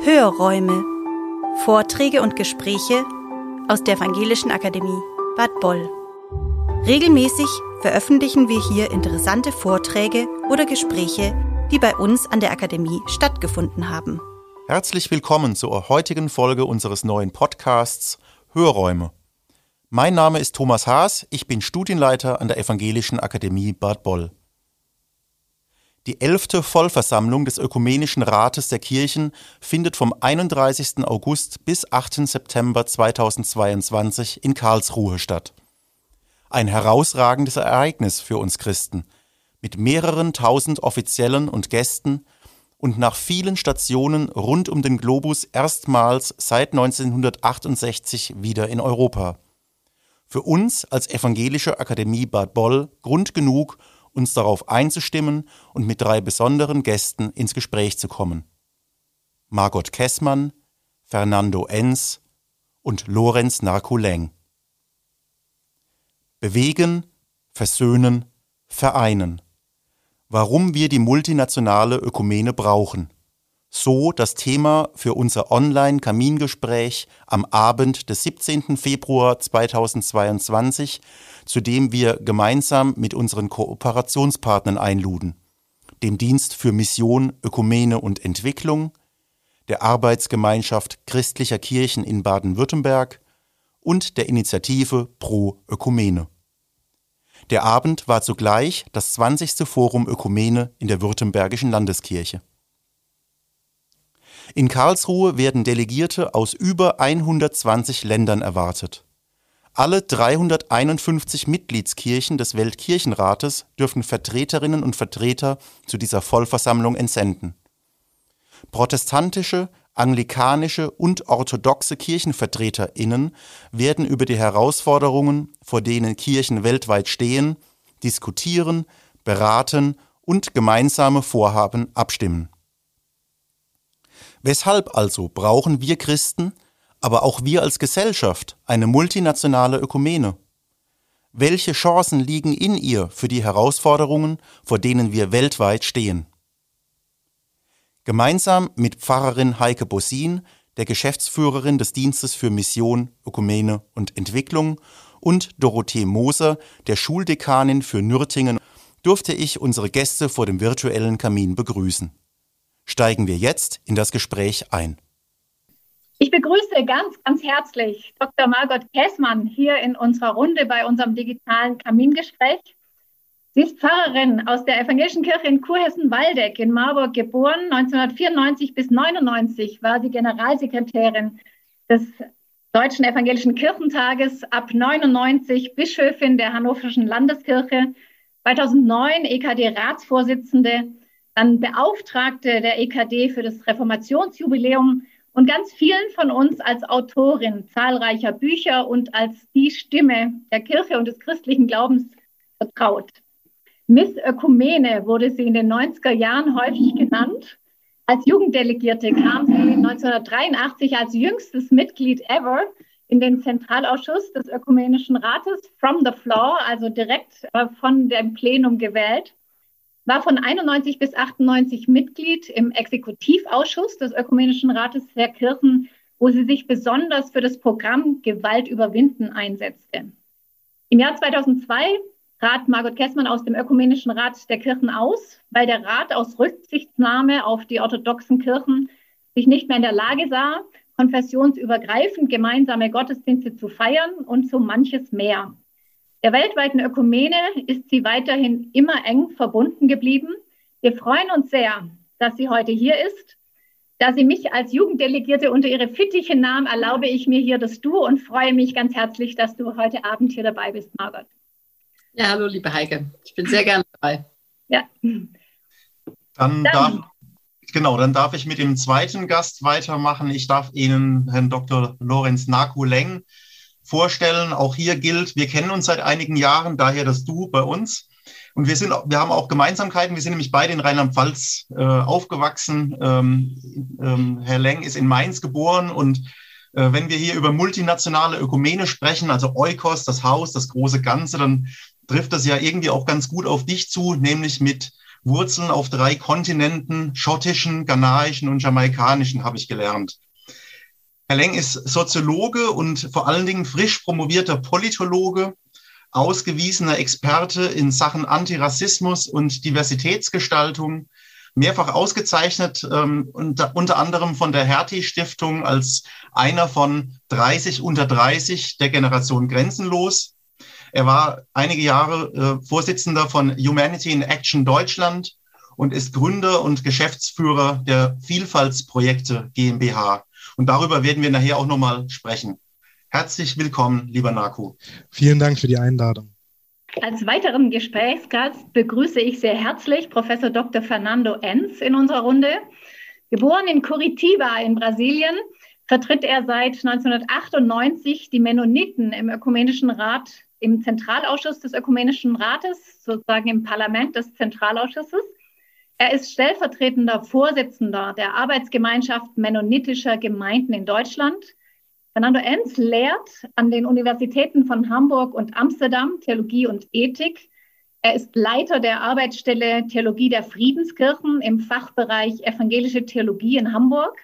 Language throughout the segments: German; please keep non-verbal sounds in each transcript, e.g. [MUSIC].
Hörräume. Vorträge und Gespräche aus der Evangelischen Akademie Bad Boll. Regelmäßig veröffentlichen wir hier interessante Vorträge oder Gespräche, die bei uns an der Akademie stattgefunden haben. Herzlich willkommen zur heutigen Folge unseres neuen Podcasts Hörräume. Mein Name ist Thomas Haas, ich bin Studienleiter an der Evangelischen Akademie Bad Boll. Die elfte Vollversammlung des Ökumenischen Rates der Kirchen findet vom 31. August bis 8. September 2022 in Karlsruhe statt. Ein herausragendes Ereignis für uns Christen, mit mehreren tausend Offiziellen und Gästen und nach vielen Stationen rund um den Globus erstmals seit 1968 wieder in Europa. Für uns als Evangelische Akademie Bad Boll Grund genug, uns darauf einzustimmen und mit drei besonderen Gästen ins Gespräch zu kommen. Margot Kessmann, Fernando Enz und Lorenz Narkuleng. Bewegen, versöhnen, vereinen. Warum wir die multinationale Ökumene brauchen so das Thema für unser Online-Kamingespräch am Abend des 17. Februar 2022, zu dem wir gemeinsam mit unseren Kooperationspartnern einluden, dem Dienst für Mission, Ökumene und Entwicklung, der Arbeitsgemeinschaft christlicher Kirchen in Baden-Württemberg und der Initiative Pro Ökumene. Der Abend war zugleich das 20. Forum Ökumene in der Württembergischen Landeskirche. In Karlsruhe werden Delegierte aus über 120 Ländern erwartet. Alle 351 Mitgliedskirchen des Weltkirchenrates dürfen Vertreterinnen und Vertreter zu dieser Vollversammlung entsenden. Protestantische, anglikanische und orthodoxe Kirchenvertreterinnen werden über die Herausforderungen, vor denen Kirchen weltweit stehen, diskutieren, beraten und gemeinsame Vorhaben abstimmen. Weshalb also brauchen wir Christen, aber auch wir als Gesellschaft eine multinationale Ökumene? Welche Chancen liegen in ihr für die Herausforderungen, vor denen wir weltweit stehen? Gemeinsam mit Pfarrerin Heike Bossin, der Geschäftsführerin des Dienstes für Mission, Ökumene und Entwicklung, und Dorothee Moser, der Schuldekanin für Nürtingen, durfte ich unsere Gäste vor dem virtuellen Kamin begrüßen steigen wir jetzt in das Gespräch ein. Ich begrüße ganz, ganz herzlich Dr. Margot Käßmann hier in unserer Runde bei unserem digitalen Kamingespräch. Sie ist Pfarrerin aus der Evangelischen Kirche in Kurhessen-Waldeck in Marburg geboren. 1994 bis 1999 war sie Generalsekretärin des Deutschen Evangelischen Kirchentages, ab 99 Bischöfin der Hannoverschen Landeskirche, 2009 EKD-Ratsvorsitzende dann Beauftragte der EKD für das Reformationsjubiläum und ganz vielen von uns als Autorin zahlreicher Bücher und als die Stimme der Kirche und des christlichen Glaubens vertraut. Miss Ökumene wurde sie in den 90er Jahren häufig genannt. Als Jugenddelegierte kam sie 1983 als jüngstes Mitglied ever in den Zentralausschuss des Ökumenischen Rates from the floor, also direkt äh, von dem Plenum gewählt war von 91 bis 98 Mitglied im Exekutivausschuss des Ökumenischen Rates der Kirchen, wo sie sich besonders für das Programm Gewalt überwinden einsetzte. Im Jahr 2002 trat Margot Kessmann aus dem Ökumenischen Rat der Kirchen aus, weil der Rat aus Rücksichtnahme auf die orthodoxen Kirchen sich nicht mehr in der Lage sah, konfessionsübergreifend gemeinsame Gottesdienste zu feiern und so manches mehr. Der weltweiten Ökumene ist sie weiterhin immer eng verbunden geblieben. Wir freuen uns sehr, dass sie heute hier ist. Da sie mich als Jugenddelegierte unter ihre Fittiche nahm, erlaube ich mir hier das Du und freue mich ganz herzlich, dass du heute Abend hier dabei bist, Margot. Ja, hallo, liebe Heike. Ich bin sehr gerne dabei. Ja. Dann, dann. Darf, genau, dann darf ich mit dem zweiten Gast weitermachen. Ich darf Ihnen Herrn Dr. Lorenz Nakuleng vorstellen. Auch hier gilt, wir kennen uns seit einigen Jahren, daher das Du bei uns. Und wir, sind, wir haben auch Gemeinsamkeiten. Wir sind nämlich beide in Rheinland-Pfalz äh, aufgewachsen. Ähm, ähm, Herr Leng ist in Mainz geboren. Und äh, wenn wir hier über multinationale Ökumene sprechen, also Eukos, das Haus, das große Ganze, dann trifft das ja irgendwie auch ganz gut auf dich zu, nämlich mit Wurzeln auf drei Kontinenten, schottischen, ghanaischen und jamaikanischen, habe ich gelernt. Herr Leng ist Soziologe und vor allen Dingen frisch promovierter Politologe, ausgewiesener Experte in Sachen Antirassismus und Diversitätsgestaltung, mehrfach ausgezeichnet, ähm, unter, unter anderem von der Hertie Stiftung als einer von 30 unter 30 der Generation Grenzenlos. Er war einige Jahre äh, Vorsitzender von Humanity in Action Deutschland und ist Gründer und Geschäftsführer der Vielfaltsprojekte GmbH. Und darüber werden wir nachher auch nochmal sprechen. Herzlich willkommen, lieber Naku. Vielen Dank für die Einladung. Als weiteren Gesprächsgast begrüße ich sehr herzlich Professor Dr. Fernando Enz in unserer Runde. Geboren in Curitiba in Brasilien, vertritt er seit 1998 die Mennoniten im Ökumenischen Rat, im Zentralausschuss des Ökumenischen Rates, sozusagen im Parlament des Zentralausschusses. Er ist stellvertretender Vorsitzender der Arbeitsgemeinschaft mennonitischer Gemeinden in Deutschland. Fernando Enz lehrt an den Universitäten von Hamburg und Amsterdam Theologie und Ethik. Er ist Leiter der Arbeitsstelle Theologie der Friedenskirchen im Fachbereich Evangelische Theologie in Hamburg.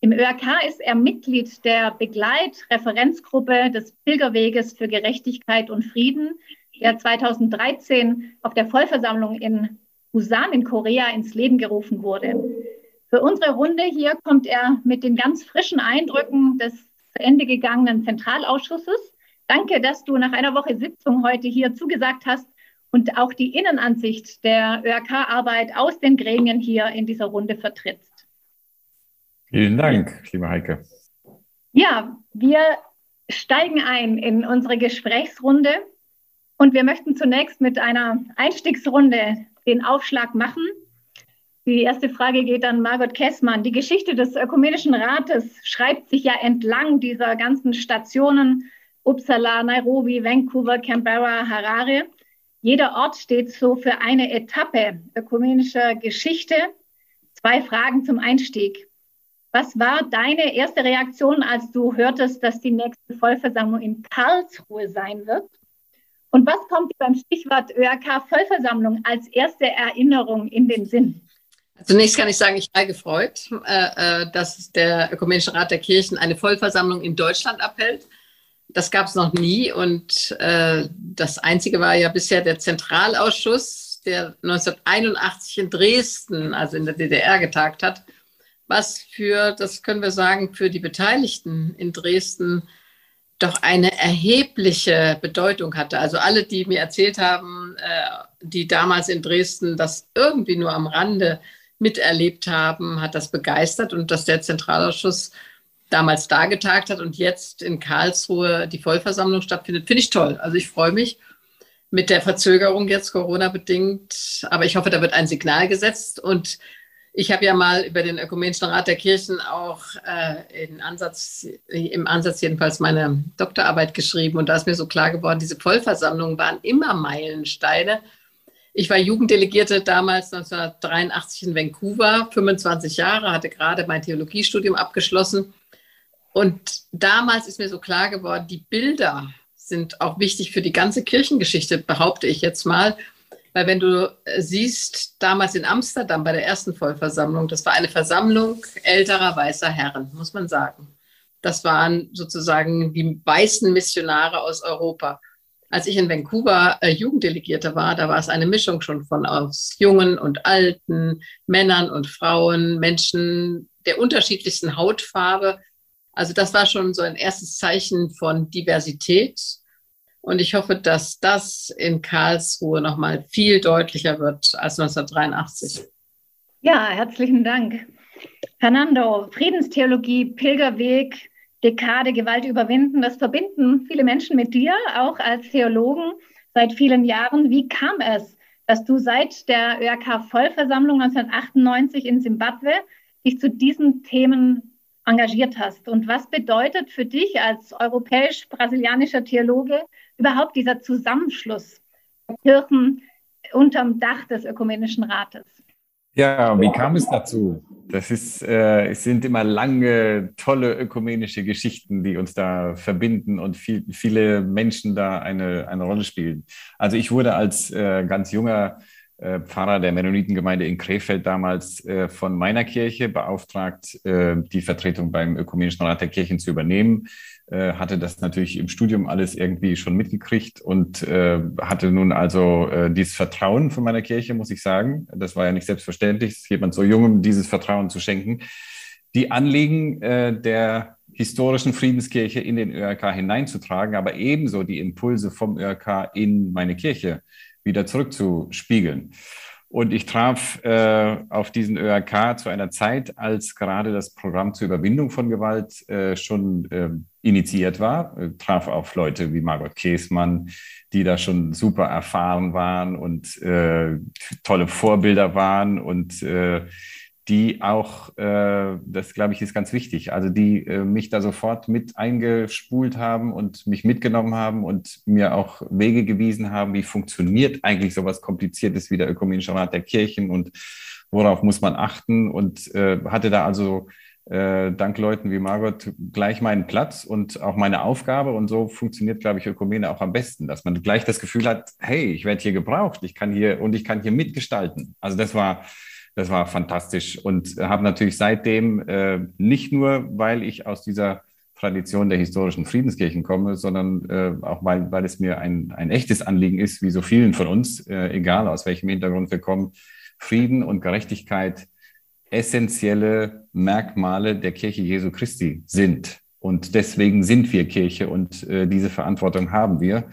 Im ÖRK ist er Mitglied der Begleitreferenzgruppe des Pilgerweges für Gerechtigkeit und Frieden, der 2013 auf der Vollversammlung in Busan in Korea ins Leben gerufen wurde. Für unsere Runde hier kommt er mit den ganz frischen Eindrücken des zu Ende gegangenen Zentralausschusses. Danke, dass du nach einer Woche Sitzung heute hier zugesagt hast und auch die Innenansicht der ÖRK-Arbeit aus den Gremien hier in dieser Runde vertrittst. Vielen Dank, liebe Heike. Ja, wir steigen ein in unsere Gesprächsrunde und wir möchten zunächst mit einer Einstiegsrunde den Aufschlag machen. Die erste Frage geht an Margot Kessmann. Die Geschichte des Ökumenischen Rates schreibt sich ja entlang dieser ganzen Stationen Uppsala, Nairobi, Vancouver, Canberra, Harare. Jeder Ort steht so für eine Etappe ökumenischer Geschichte. Zwei Fragen zum Einstieg. Was war deine erste Reaktion, als du hörtest, dass die nächste Vollversammlung in Karlsruhe sein wird? Und was kommt beim Stichwort ÖRK-Vollversammlung als erste Erinnerung in den Sinn? Zunächst kann ich sagen, ich war gefreut, äh, äh, dass der Ökumenische Rat der Kirchen eine Vollversammlung in Deutschland abhält. Das gab es noch nie und äh, das Einzige war ja bisher der Zentralausschuss, der 1981 in Dresden, also in der DDR, getagt hat, was für, das können wir sagen, für die Beteiligten in Dresden doch eine erhebliche Bedeutung hatte. Also alle, die mir erzählt haben, die damals in Dresden das irgendwie nur am Rande miterlebt haben, hat das begeistert und dass der Zentralausschuss damals da getagt hat und jetzt in Karlsruhe die Vollversammlung stattfindet, finde ich toll. Also ich freue mich mit der Verzögerung jetzt Corona-bedingt, aber ich hoffe, da wird ein Signal gesetzt und ich habe ja mal über den Ökumenischen Rat der Kirchen auch äh, Ansatz, im Ansatz jedenfalls meine Doktorarbeit geschrieben und da ist mir so klar geworden, diese Vollversammlungen waren immer Meilensteine ich war Jugenddelegierte damals 1983 in Vancouver, 25 Jahre, hatte gerade mein Theologiestudium abgeschlossen. Und damals ist mir so klar geworden, die Bilder sind auch wichtig für die ganze Kirchengeschichte, behaupte ich jetzt mal. Weil wenn du siehst, damals in Amsterdam bei der ersten Vollversammlung, das war eine Versammlung älterer weißer Herren, muss man sagen. Das waren sozusagen die weißen Missionare aus Europa als ich in Vancouver äh, Jugenddelegierte war, da war es eine Mischung schon von aus jungen und alten, Männern und Frauen, Menschen der unterschiedlichsten Hautfarbe. Also das war schon so ein erstes Zeichen von Diversität. Und ich hoffe, dass das in Karlsruhe nochmal viel deutlicher wird als 1983. Ja, herzlichen Dank. Fernando, Friedenstheologie, Pilgerweg, Dekade Gewalt überwinden. Das verbinden viele Menschen mit dir, auch als Theologen seit vielen Jahren. Wie kam es, dass du seit der ÖRK-Vollversammlung 1998 in Simbabwe dich zu diesen Themen engagiert hast? Und was bedeutet für dich als europäisch-brasilianischer Theologe überhaupt dieser Zusammenschluss der Kirchen unterm Dach des Ökumenischen Rates? Ja, wie kam es dazu? Das ist, äh, es sind immer lange, tolle ökumenische Geschichten, die uns da verbinden und viel, viele Menschen da eine, eine Rolle spielen. Also ich wurde als äh, ganz junger Pfarrer der Mennonitengemeinde in Krefeld damals äh, von meiner Kirche beauftragt, äh, die Vertretung beim Ökumenischen Rat der Kirchen zu übernehmen. Äh, hatte das natürlich im Studium alles irgendwie schon mitgekriegt und äh, hatte nun also äh, dieses Vertrauen von meiner Kirche, muss ich sagen. Das war ja nicht selbstverständlich, jemand so jungem dieses Vertrauen zu schenken. Die Anliegen der historischen Friedenskirche in den ÖRK hineinzutragen, aber ebenso die Impulse vom ÖRK in meine Kirche wieder zurückzuspiegeln. Und ich traf äh, auf diesen ÖRK zu einer Zeit, als gerade das Programm zur Überwindung von Gewalt äh, schon äh, initiiert war. Ich traf auf Leute wie Margot Käßmann, die da schon super erfahren waren und äh, tolle Vorbilder waren und äh, die auch, äh, das glaube ich ist ganz wichtig, also die äh, mich da sofort mit eingespult haben und mich mitgenommen haben und mir auch Wege gewiesen haben, wie funktioniert eigentlich sowas Kompliziertes wie der Ökumenische Rat der Kirchen und worauf muss man achten und äh, hatte da also äh, dank Leuten wie Margot gleich meinen Platz und auch meine Aufgabe. Und so funktioniert, glaube ich, Ökumene auch am besten, dass man gleich das Gefühl hat, hey, ich werde hier gebraucht, ich kann hier und ich kann hier mitgestalten. Also das war das war fantastisch und habe natürlich seitdem äh, nicht nur, weil ich aus dieser Tradition der historischen Friedenskirchen komme, sondern äh, auch weil, weil es mir ein, ein echtes Anliegen ist, wie so vielen von uns, äh, egal aus welchem Hintergrund wir kommen, Frieden und Gerechtigkeit essentielle Merkmale der Kirche Jesu Christi sind. Und deswegen sind wir Kirche und äh, diese Verantwortung haben wir.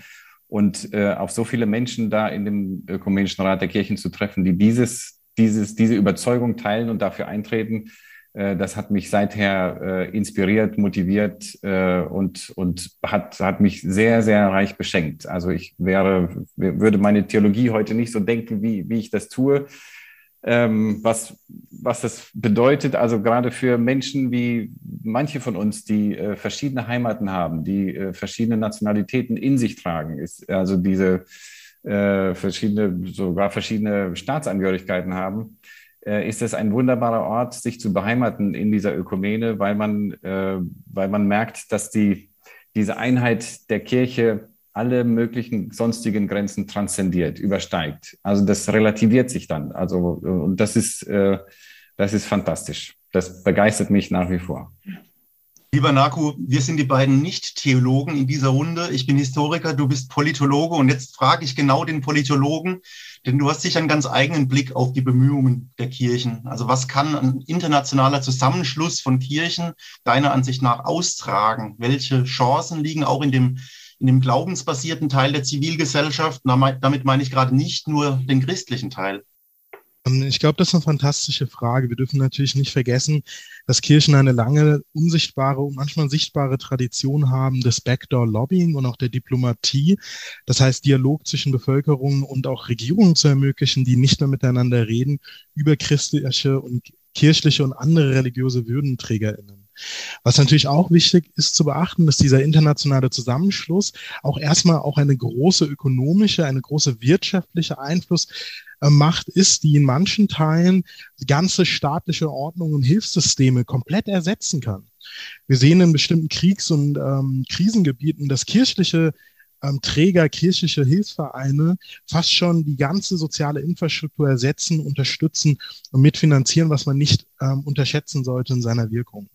Und äh, auf so viele Menschen da in dem Ökumenischen Rat der Kirchen zu treffen, die dieses dieses, diese Überzeugung teilen und dafür eintreten, äh, das hat mich seither äh, inspiriert, motiviert äh, und, und hat, hat mich sehr, sehr reich beschenkt. Also ich wäre, würde meine Theologie heute nicht so denken, wie, wie ich das tue. Ähm, was, was das bedeutet, also gerade für Menschen wie manche von uns, die verschiedene Heimaten haben, die verschiedene Nationalitäten in sich tragen, ist also diese äh, verschiedene, sogar verschiedene Staatsangehörigkeiten haben, äh, ist es ein wunderbarer Ort, sich zu beheimaten in dieser Ökumene, weil man, äh, weil man merkt, dass die, diese Einheit der Kirche alle möglichen sonstigen Grenzen transzendiert, übersteigt. Also das relativiert sich dann. Also, und das ist, äh, das ist fantastisch. Das begeistert mich nach wie vor. Lieber Naku, wir sind die beiden Nicht-Theologen in dieser Runde. Ich bin Historiker, du bist Politologe und jetzt frage ich genau den Politologen, denn du hast sicher einen ganz eigenen Blick auf die Bemühungen der Kirchen. Also was kann ein internationaler Zusammenschluss von Kirchen deiner Ansicht nach austragen? Welche Chancen liegen auch in dem, in dem glaubensbasierten Teil der Zivilgesellschaft? Damit meine ich gerade nicht nur den christlichen Teil. Ähm, ich glaube, das ist eine fantastische Frage. Wir dürfen natürlich nicht vergessen, dass Kirchen eine lange unsichtbare und manchmal sichtbare Tradition haben des Backdoor-Lobbying und auch der Diplomatie. Das heißt, Dialog zwischen Bevölkerung und auch Regierungen zu ermöglichen, die nicht mehr miteinander reden über christliche und kirchliche und andere religiöse WürdenträgerInnen. Was natürlich auch wichtig ist zu beachten, dass dieser internationale Zusammenschluss auch erstmal auch eine große ökonomische, eine große wirtschaftliche Einfluss äh, Macht ist, die in manchen Teilen ganze staatliche Ordnungen und Hilfssysteme komplett ersetzen kann. Wir sehen in bestimmten Kriegs- und ähm, Krisengebieten, dass kirchliche ähm, Träger, kirchliche Hilfsvereine fast schon die ganze soziale Infrastruktur ersetzen, unterstützen und mitfinanzieren, was man nicht ähm, unterschätzen sollte in seiner Wirkung.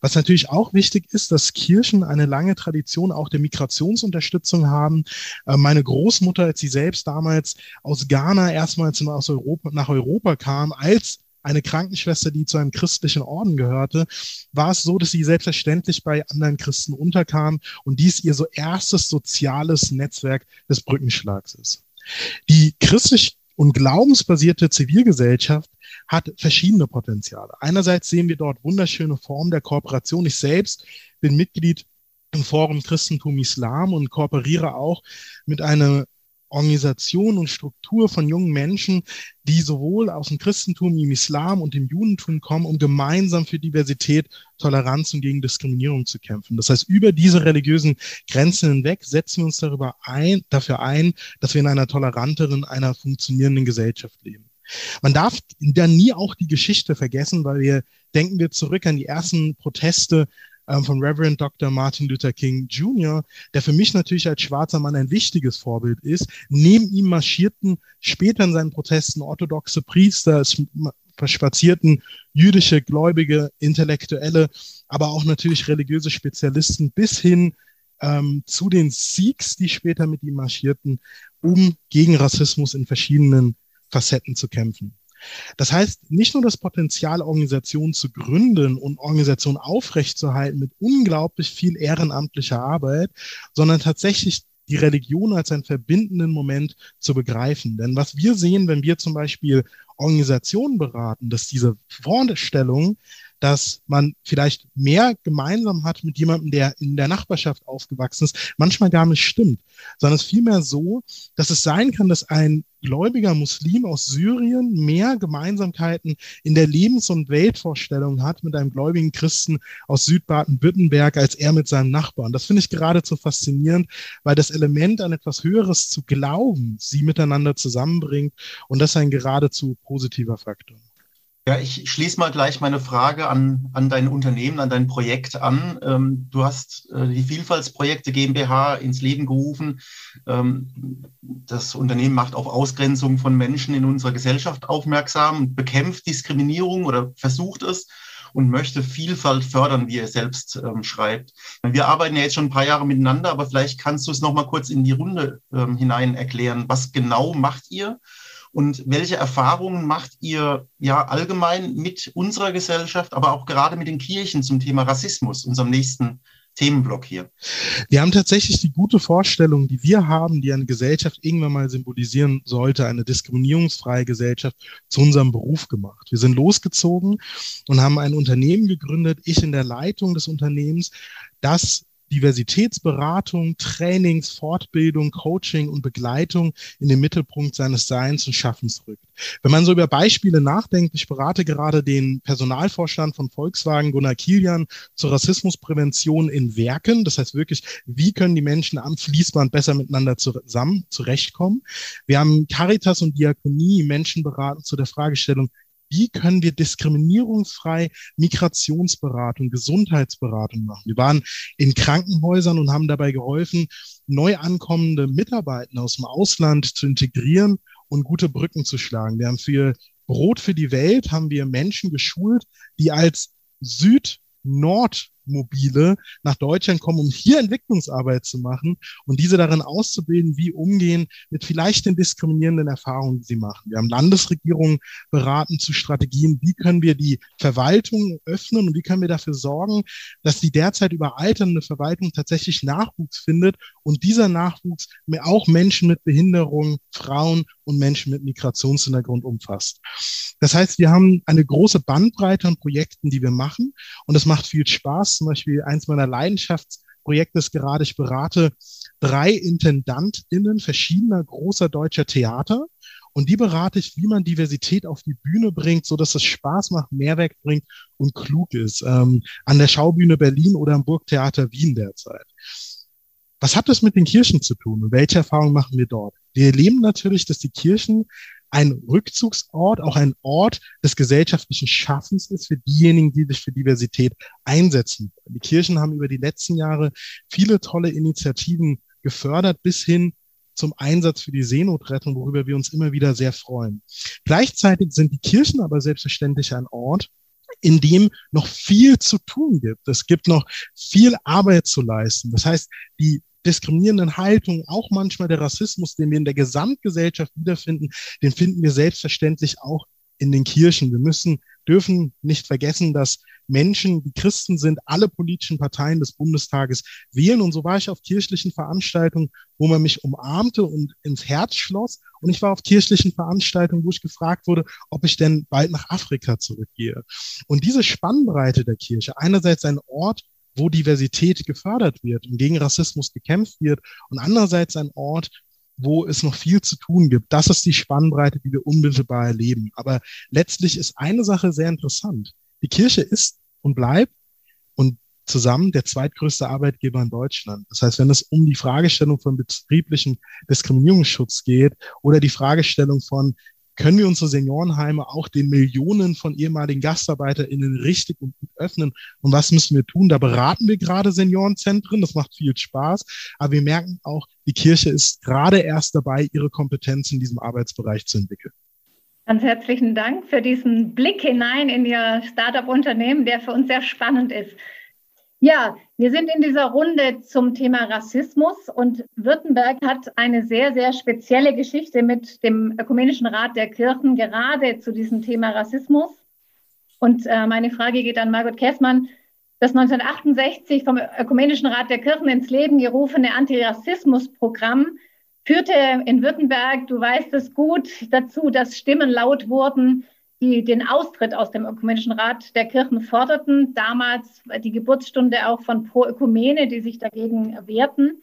Was natürlich auch wichtig ist, dass Kirchen eine lange Tradition auch der Migrationsunterstützung haben. Äh, meine Großmutter, als sie selbst damals aus Ghana erstmals aus Europa, nach Europa kam, als eine Krankenschwester, die zu einem christlichen Orden gehörte, war es so, dass sie selbstverständlich bei anderen Christen unterkam und dies ihr so erstes soziales Netzwerk des Brückenschlags ist. Die christlich und glaubensbasierte Zivilgesellschaft hat verschiedene Potenziale. Einerseits sehen wir dort wunderschöne Formen der Kooperation. Ich selbst bin Mitglied im Forum Christentum Islam und kooperiere auch mit einer Organisation und Struktur von jungen Menschen, die sowohl aus dem Christentum, im Islam und dem Judentum kommen, um gemeinsam für Diversität, Toleranz und gegen Diskriminierung zu kämpfen. Das heißt, über diese religiösen Grenzen hinweg setzen wir uns darüber ein, dafür ein, dass wir in einer toleranteren, einer funktionierenden Gesellschaft leben. Man darf dann nie auch die Geschichte vergessen, weil wir denken wir zurück an die ersten Proteste ähm, von Reverend Dr. Martin Luther King Jr., der für mich natürlich als schwarzer Mann ein wichtiges Vorbild ist. Neben ihm marschierten später in seinen Protesten orthodoxe Priester, spazierten jüdische, gläubige, Intellektuelle, aber auch natürlich religiöse Spezialisten bis hin ähm, zu den Sikhs, die später mit ihm marschierten, um gegen Rassismus in verschiedenen Facetten zu kämpfen. Das heißt, nicht nur das Potenzial, Organisationen zu gründen und Organisationen aufrechtzuerhalten mit unglaublich viel ehrenamtlicher Arbeit, sondern tatsächlich die Religion als einen verbindenden Moment zu begreifen. Denn was wir sehen, wenn wir zum Beispiel Organisationen beraten, dass diese Vorstellung dass man vielleicht mehr gemeinsam hat mit jemandem, der in der Nachbarschaft aufgewachsen ist, manchmal gar nicht stimmt, sondern es ist vielmehr so, dass es sein kann, dass ein gläubiger Muslim aus Syrien mehr Gemeinsamkeiten in der Lebens- und Weltvorstellung hat mit einem gläubigen Christen aus Südbaden-Württemberg als er mit seinem Nachbarn. Das finde ich geradezu faszinierend, weil das Element an etwas Höheres zu glauben sie miteinander zusammenbringt und das ein geradezu positiver Faktor. Ja, ich schließe mal gleich meine Frage an, an dein Unternehmen, an dein Projekt an. Ähm, du hast äh, die Vielfaltsprojekte GmbH ins Leben gerufen. Ähm, das Unternehmen macht auf Ausgrenzung von Menschen in unserer Gesellschaft aufmerksam, bekämpft Diskriminierung oder versucht es und möchte Vielfalt fördern, wie er selbst ähm, schreibt. Wir arbeiten ja jetzt schon ein paar Jahre miteinander, aber vielleicht kannst du es noch mal kurz in die Runde ähm, hinein erklären. Was genau macht ihr? Und welche Erfahrungen macht ihr ja allgemein mit unserer Gesellschaft, aber auch gerade mit den Kirchen zum Thema Rassismus, unserem nächsten Themenblock hier? Wir haben tatsächlich die gute Vorstellung, die wir haben, die eine Gesellschaft irgendwann mal symbolisieren sollte, eine diskriminierungsfreie Gesellschaft, zu unserem Beruf gemacht. Wir sind losgezogen und haben ein Unternehmen gegründet, ich in der Leitung des Unternehmens, das Diversitätsberatung, Trainings, Fortbildung, Coaching und Begleitung in den Mittelpunkt seines Seins und Schaffens rückt. Wenn man so über Beispiele nachdenkt, ich berate gerade den Personalvorstand von Volkswagen, Gunnar Kilian, zur Rassismusprävention in Werken. Das heißt wirklich, wie können die Menschen am Fließband besser miteinander zusammen zurechtkommen? Wir haben Caritas und Diakonie Menschen beraten zu der Fragestellung, wie können wir diskriminierungsfrei Migrationsberatung, Gesundheitsberatung machen. Wir waren in Krankenhäusern und haben dabei geholfen, neu ankommende Mitarbeiter aus dem Ausland zu integrieren und gute Brücken zu schlagen. Wir haben für Brot für die Welt haben wir Menschen geschult, die als Süd Nordmobile nach Deutschland kommen, um hier Entwicklungsarbeit zu machen und diese darin auszubilden, wie umgehen mit vielleicht den diskriminierenden Erfahrungen, die sie machen. Wir haben Landesregierungen beraten zu Strategien, wie können wir die Verwaltung öffnen und wie können wir dafür sorgen, dass die derzeit überalternde Verwaltung tatsächlich Nachwuchs findet und dieser Nachwuchs auch Menschen mit Behinderung, Frauen und Menschen mit Migrationshintergrund umfasst. Das heißt, wir haben eine große Bandbreite an Projekten, die wir machen und es macht viel Spaß. Zum Beispiel eins meiner Leidenschaftsprojekte ist gerade, ich berate drei IntendantInnen verschiedener großer deutscher Theater und die berate ich, wie man Diversität auf die Bühne bringt, so dass es Spaß macht, Mehrwert bringt und klug ist. Ähm, an der Schaubühne Berlin oder am Burgtheater Wien derzeit. Was hat das mit den Kirchen zu tun und welche Erfahrungen machen wir dort? Wir erleben natürlich, dass die Kirchen ein Rückzugsort, auch ein Ort des gesellschaftlichen Schaffens ist für diejenigen, die sich für Diversität einsetzen. Die Kirchen haben über die letzten Jahre viele tolle Initiativen gefördert, bis hin zum Einsatz für die Seenotrettung, worüber wir uns immer wieder sehr freuen. Gleichzeitig sind die Kirchen aber selbstverständlich ein Ort, in dem noch viel zu tun gibt. Es gibt noch viel Arbeit zu leisten. Das heißt, die diskriminierenden Haltungen, auch manchmal der Rassismus, den wir in der Gesamtgesellschaft wiederfinden, den finden wir selbstverständlich auch in den Kirchen. Wir müssen, dürfen nicht vergessen, dass Menschen, die Christen sind, alle politischen Parteien des Bundestages wählen. Und so war ich auf kirchlichen Veranstaltungen, wo man mich umarmte und ins Herz schloss. Und ich war auf kirchlichen Veranstaltungen, wo ich gefragt wurde, ob ich denn bald nach Afrika zurückgehe. Und diese Spannbreite der Kirche, einerseits ein Ort, wo Diversität gefördert wird und gegen Rassismus gekämpft wird und andererseits ein Ort, wo es noch viel zu tun gibt. Das ist die Spannbreite, die wir unmittelbar erleben. Aber letztlich ist eine Sache sehr interessant. Die Kirche ist und bleibt und zusammen der zweitgrößte Arbeitgeber in Deutschland. Das heißt, wenn es um die Fragestellung von betrieblichem Diskriminierungsschutz geht oder die Fragestellung von können wir unsere Seniorenheime auch den Millionen von ehemaligen GastarbeiterInnen richtig und gut öffnen? Und was müssen wir tun? Da beraten wir gerade Seniorenzentren. Das macht viel Spaß. Aber wir merken auch, die Kirche ist gerade erst dabei, ihre Kompetenz in diesem Arbeitsbereich zu entwickeln. Ganz herzlichen Dank für diesen Blick hinein in Ihr Startup-Unternehmen, der für uns sehr spannend ist. Ja, wir sind in dieser Runde zum Thema Rassismus und Württemberg hat eine sehr, sehr spezielle Geschichte mit dem Ökumenischen Rat der Kirchen gerade zu diesem Thema Rassismus. Und äh, meine Frage geht an Margot Kessmann. Das 1968 vom Ökumenischen Rat der Kirchen ins Leben gerufene Antirassismusprogramm führte in Württemberg, du weißt es gut, dazu, dass Stimmen laut wurden, die den Austritt aus dem Ökumenischen Rat der Kirchen forderten. Damals die Geburtsstunde auch von Pro Ökumene, die sich dagegen wehrten.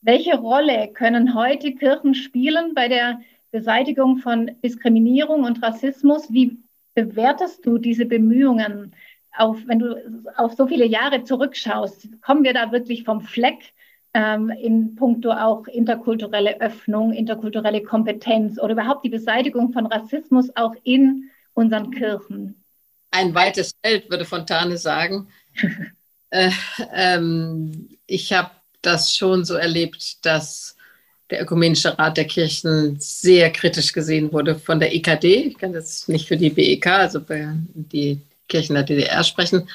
Welche Rolle können heute Kirchen spielen bei der Beseitigung von Diskriminierung und Rassismus? Wie bewertest du diese Bemühungen? Auf, wenn du auf so viele Jahre zurückschaust, kommen wir da wirklich vom Fleck ähm, in puncto auch interkulturelle Öffnung, interkulturelle Kompetenz oder überhaupt die Beseitigung von Rassismus auch in unseren Kirchen. Ein weites Feld, würde Fontane sagen. [LAUGHS] äh, ähm, ich habe das schon so erlebt, dass der Ökumenische Rat der Kirchen sehr kritisch gesehen wurde von der EKD. Ich kann jetzt nicht für die BEK, also die Kirchen der DDR sprechen.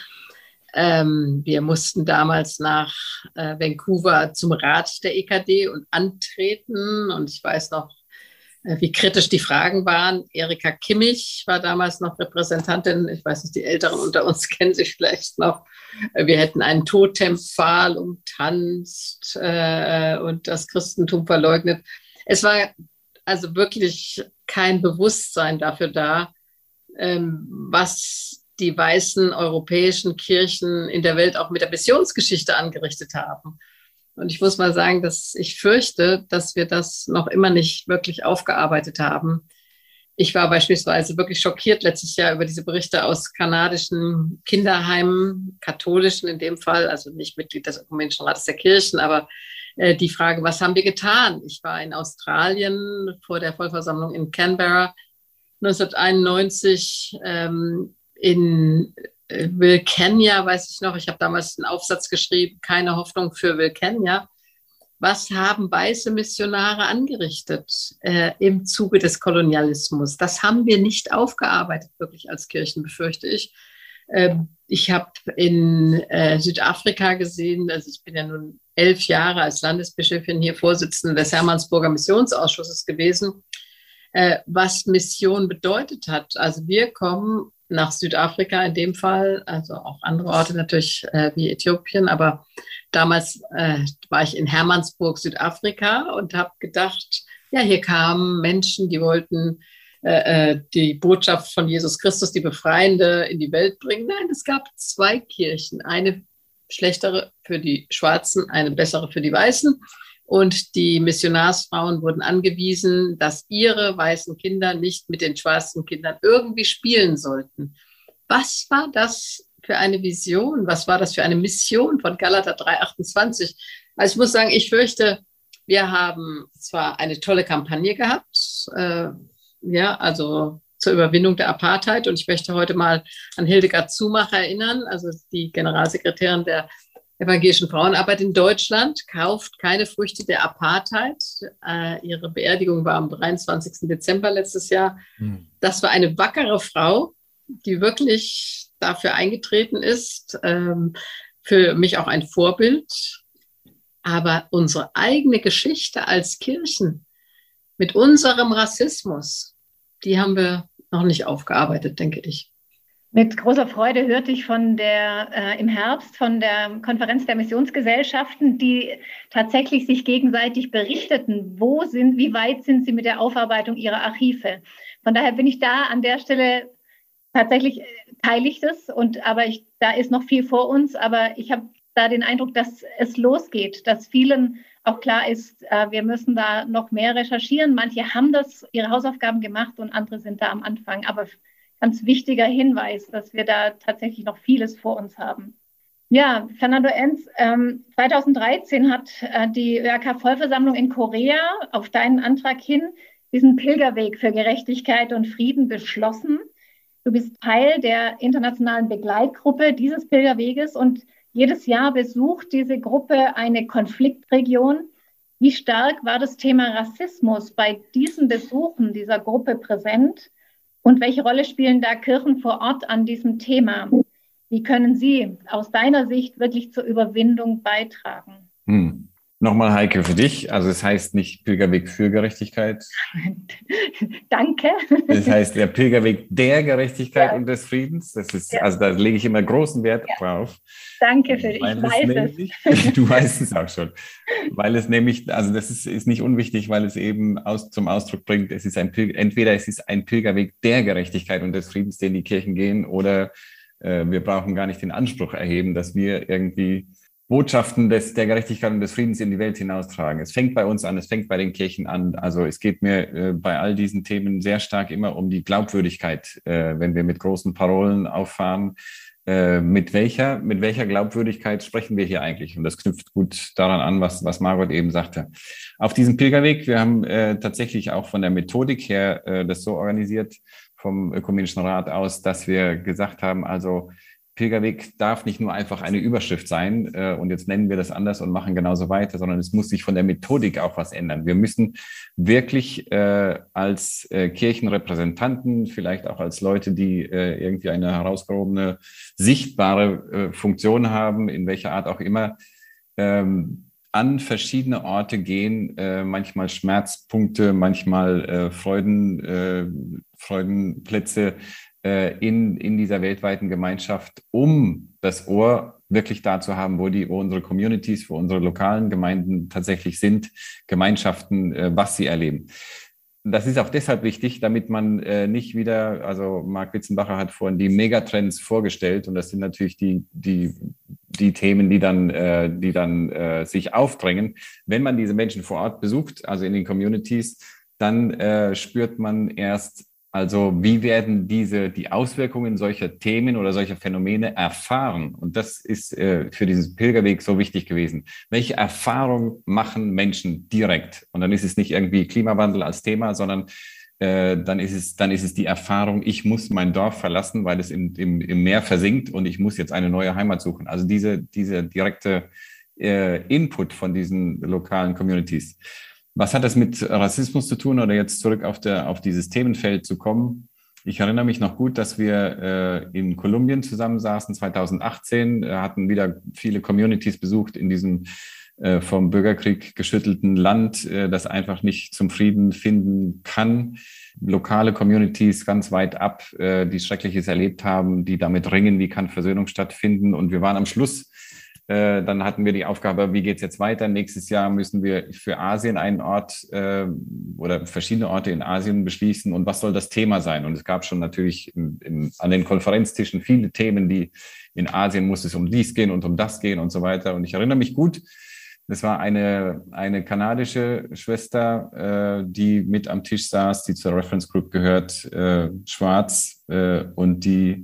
Ähm, wir mussten damals nach äh, Vancouver zum Rat der EKD und antreten. Und ich weiß noch, wie kritisch die Fragen waren. Erika Kimmich war damals noch Repräsentantin. Ich weiß nicht, die Älteren unter uns [LAUGHS] kennen sich vielleicht noch. Äh, wir hätten einen Totempfahl umtanzt äh, und das Christentum verleugnet. Es war also wirklich kein Bewusstsein dafür da, ähm, was die weißen europäischen Kirchen in der Welt auch mit der Missionsgeschichte angerichtet haben. Und ich muss mal sagen, dass ich fürchte, dass wir das noch immer nicht wirklich aufgearbeitet haben. Ich war beispielsweise wirklich schockiert letztes Jahr über diese Berichte aus kanadischen Kinderheimen, katholischen in dem Fall, also nicht Mitglied des Ökumenischen Rates der Kirchen, aber äh, die Frage, was haben wir getan? Ich war in Australien vor der Vollversammlung in Canberra 1991 ähm, in Will Kenya, weiß ich noch, ich habe damals einen Aufsatz geschrieben, keine Hoffnung für Will Kenya. Was haben weiße Missionare angerichtet äh, im Zuge des Kolonialismus? Das haben wir nicht aufgearbeitet, wirklich als Kirchen, befürchte ich. Ähm, ich habe in äh, Südafrika gesehen, also ich bin ja nun elf Jahre als Landesbischöfin hier Vorsitzende des Hermannsburger Missionsausschusses gewesen, äh, was Mission bedeutet hat. Also wir kommen nach Südafrika in dem Fall, also auch andere Orte natürlich äh, wie Äthiopien, aber damals äh, war ich in Hermannsburg, Südafrika und habe gedacht, ja, hier kamen Menschen, die wollten äh, äh, die Botschaft von Jesus Christus, die Befreiende, in die Welt bringen. Nein, es gab zwei Kirchen, eine schlechtere für die Schwarzen, eine bessere für die Weißen. Und die Missionarsfrauen wurden angewiesen, dass ihre weißen Kinder nicht mit den schwarzen Kindern irgendwie spielen sollten. Was war das für eine Vision? Was war das für eine Mission von Galater 3,28? Also ich muss sagen, ich fürchte, wir haben zwar eine tolle Kampagne gehabt, äh, ja, also zur Überwindung der Apartheid. Und ich möchte heute mal an Hildegard Zumacher erinnern, also die Generalsekretärin der evangelischen Frauenarbeit in Deutschland kauft keine Früchte der Apartheid. Äh, ihre Beerdigung war am 23. Dezember letztes Jahr. Hm. Das war eine wackere Frau, die wirklich dafür eingetreten ist. Ähm, für mich auch ein Vorbild. Aber unsere eigene Geschichte als Kirchen mit unserem Rassismus, die haben wir noch nicht aufgearbeitet, denke ich. Mit großer Freude hörte ich von der äh, im Herbst von der Konferenz der Missionsgesellschaften, die tatsächlich sich gegenseitig berichteten, wo sind, wie weit sind sie mit der Aufarbeitung ihrer Archive. Von daher bin ich da an der Stelle tatsächlich äh, teile ich das und aber ich, da ist noch viel vor uns, aber ich habe da den Eindruck, dass es losgeht, dass vielen auch klar ist, äh, wir müssen da noch mehr recherchieren. Manche haben das ihre Hausaufgaben gemacht und andere sind da am Anfang, aber ganz wichtiger Hinweis, dass wir da tatsächlich noch vieles vor uns haben. Ja, Fernando Enz, ähm, 2013 hat äh, die ÖRK-Vollversammlung in Korea auf deinen Antrag hin diesen Pilgerweg für Gerechtigkeit und Frieden beschlossen. Du bist Teil der internationalen Begleitgruppe dieses Pilgerweges und jedes Jahr besucht diese Gruppe eine Konfliktregion. Wie stark war das Thema Rassismus bei diesen Besuchen dieser Gruppe präsent? Und welche Rolle spielen da Kirchen vor Ort an diesem Thema? Wie können sie aus deiner Sicht wirklich zur Überwindung beitragen? Hm. Nochmal, Heike, für dich. Also es heißt nicht Pilgerweg für Gerechtigkeit. [LAUGHS] Danke. Es heißt der Pilgerweg der Gerechtigkeit ja. und des Friedens. Das ist, ja. also da lege ich immer großen Wert ja. drauf. Danke für dich. Ich weiß nämlich, es. [LAUGHS] du weißt es auch schon. Weil es nämlich, also das ist, ist nicht unwichtig, weil es eben aus, zum Ausdruck bringt, es ist ein Pilger, entweder es ist ein Pilgerweg der Gerechtigkeit und des Friedens, den die Kirchen gehen, oder äh, wir brauchen gar nicht den Anspruch erheben, dass wir irgendwie Botschaften des, der Gerechtigkeit und des Friedens in die Welt hinaustragen. Es fängt bei uns an, es fängt bei den Kirchen an. Also es geht mir äh, bei all diesen Themen sehr stark immer um die Glaubwürdigkeit, äh, wenn wir mit großen Parolen auffahren. Äh, mit welcher, mit welcher Glaubwürdigkeit sprechen wir hier eigentlich? Und das knüpft gut daran an, was, was Margot eben sagte. Auf diesem Pilgerweg, wir haben äh, tatsächlich auch von der Methodik her äh, das so organisiert, vom Ökumenischen Rat aus, dass wir gesagt haben, also Pilgerweg darf nicht nur einfach eine Überschrift sein äh, und jetzt nennen wir das anders und machen genauso weiter, sondern es muss sich von der Methodik auch was ändern. Wir müssen wirklich äh, als äh, Kirchenrepräsentanten, vielleicht auch als Leute, die äh, irgendwie eine herausgehobene, sichtbare äh, Funktion haben, in welcher Art auch immer, ähm, an verschiedene Orte gehen, äh, manchmal Schmerzpunkte, manchmal Freuden, Freudenplätze in, in dieser weltweiten Gemeinschaft, um das Ohr wirklich da zu haben, wo die, wo unsere Communities, wo unsere lokalen Gemeinden tatsächlich sind, Gemeinschaften, äh, was sie erleben. Das ist auch deshalb wichtig, damit man äh, nicht wieder, also Marc Witzenbacher hat vorhin die Megatrends vorgestellt und das sind natürlich die, die, die Themen, die dann, äh, die dann äh, sich aufdrängen. Wenn man diese Menschen vor Ort besucht, also in den Communities, dann äh, spürt man erst, also wie werden diese, die Auswirkungen solcher Themen oder solcher Phänomene erfahren? Und das ist äh, für diesen Pilgerweg so wichtig gewesen. Welche Erfahrung machen Menschen direkt? Und dann ist es nicht irgendwie Klimawandel als Thema, sondern äh, dann ist es, dann ist es die Erfahrung, ich muss mein Dorf verlassen, weil es im, im, im Meer versinkt und ich muss jetzt eine neue Heimat suchen. Also diese, diese direkte äh, Input von diesen lokalen Communities. Was hat das mit Rassismus zu tun oder jetzt zurück auf, der, auf dieses Themenfeld zu kommen? Ich erinnere mich noch gut, dass wir äh, in Kolumbien zusammensaßen 2018, äh, hatten wieder viele Communities besucht in diesem äh, vom Bürgerkrieg geschüttelten Land, äh, das einfach nicht zum Frieden finden kann. Lokale Communities ganz weit ab, äh, die Schreckliches erlebt haben, die damit ringen, wie kann Versöhnung stattfinden. Und wir waren am Schluss äh, dann hatten wir die Aufgabe, wie geht's jetzt weiter? Nächstes Jahr müssen wir für Asien einen Ort äh, oder verschiedene Orte in Asien beschließen. Und was soll das Thema sein? Und es gab schon natürlich im, im, an den Konferenztischen viele Themen, die in Asien muss es um dies gehen und um das gehen und so weiter. Und ich erinnere mich gut, das war eine, eine kanadische Schwester, äh, die mit am Tisch saß, die zur Reference Group gehört, äh, schwarz, äh, und die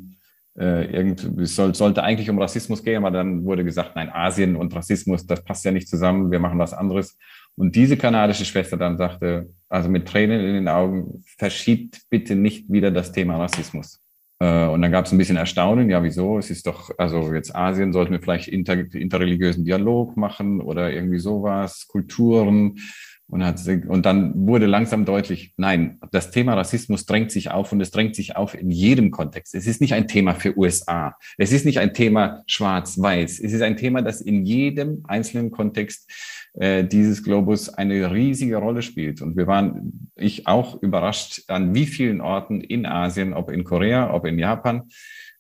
äh, irgend, es soll, sollte eigentlich um Rassismus gehen, aber dann wurde gesagt, nein, Asien und Rassismus, das passt ja nicht zusammen, wir machen was anderes. Und diese kanadische Schwester dann sagte, also mit Tränen in den Augen, verschiebt bitte nicht wieder das Thema Rassismus. Äh, und dann gab es ein bisschen Erstaunen, ja, wieso? Es ist doch, also jetzt Asien sollten wir vielleicht inter, interreligiösen Dialog machen oder irgendwie sowas, Kulturen. Und, hat, und dann wurde langsam deutlich, nein, das Thema Rassismus drängt sich auf und es drängt sich auf in jedem Kontext. Es ist nicht ein Thema für USA. Es ist nicht ein Thema schwarz-weiß. Es ist ein Thema, das in jedem einzelnen Kontext äh, dieses Globus eine riesige Rolle spielt. Und wir waren, ich auch überrascht, an wie vielen Orten in Asien, ob in Korea, ob in Japan,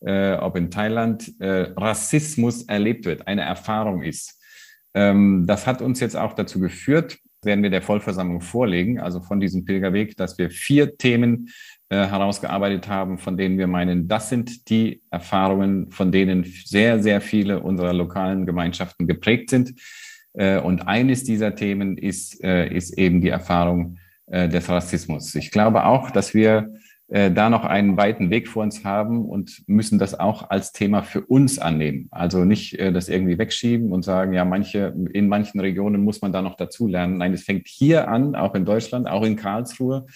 äh, ob in Thailand, äh, Rassismus erlebt wird, eine Erfahrung ist. Ähm, das hat uns jetzt auch dazu geführt, werden wir der Vollversammlung vorlegen, also von diesem Pilgerweg, dass wir vier Themen äh, herausgearbeitet haben, von denen wir meinen, das sind die Erfahrungen, von denen sehr, sehr viele unserer lokalen Gemeinschaften geprägt sind. Äh, und eines dieser Themen ist, äh, ist eben die Erfahrung äh, des Rassismus. Ich glaube auch, dass wir äh, da noch einen weiten Weg vor uns haben und müssen das auch als Thema für uns annehmen. Also nicht äh, das irgendwie wegschieben und sagen, ja, manche, in manchen Regionen muss man da noch dazulernen. Nein, es fängt hier an, auch in Deutschland, auch in Karlsruhe.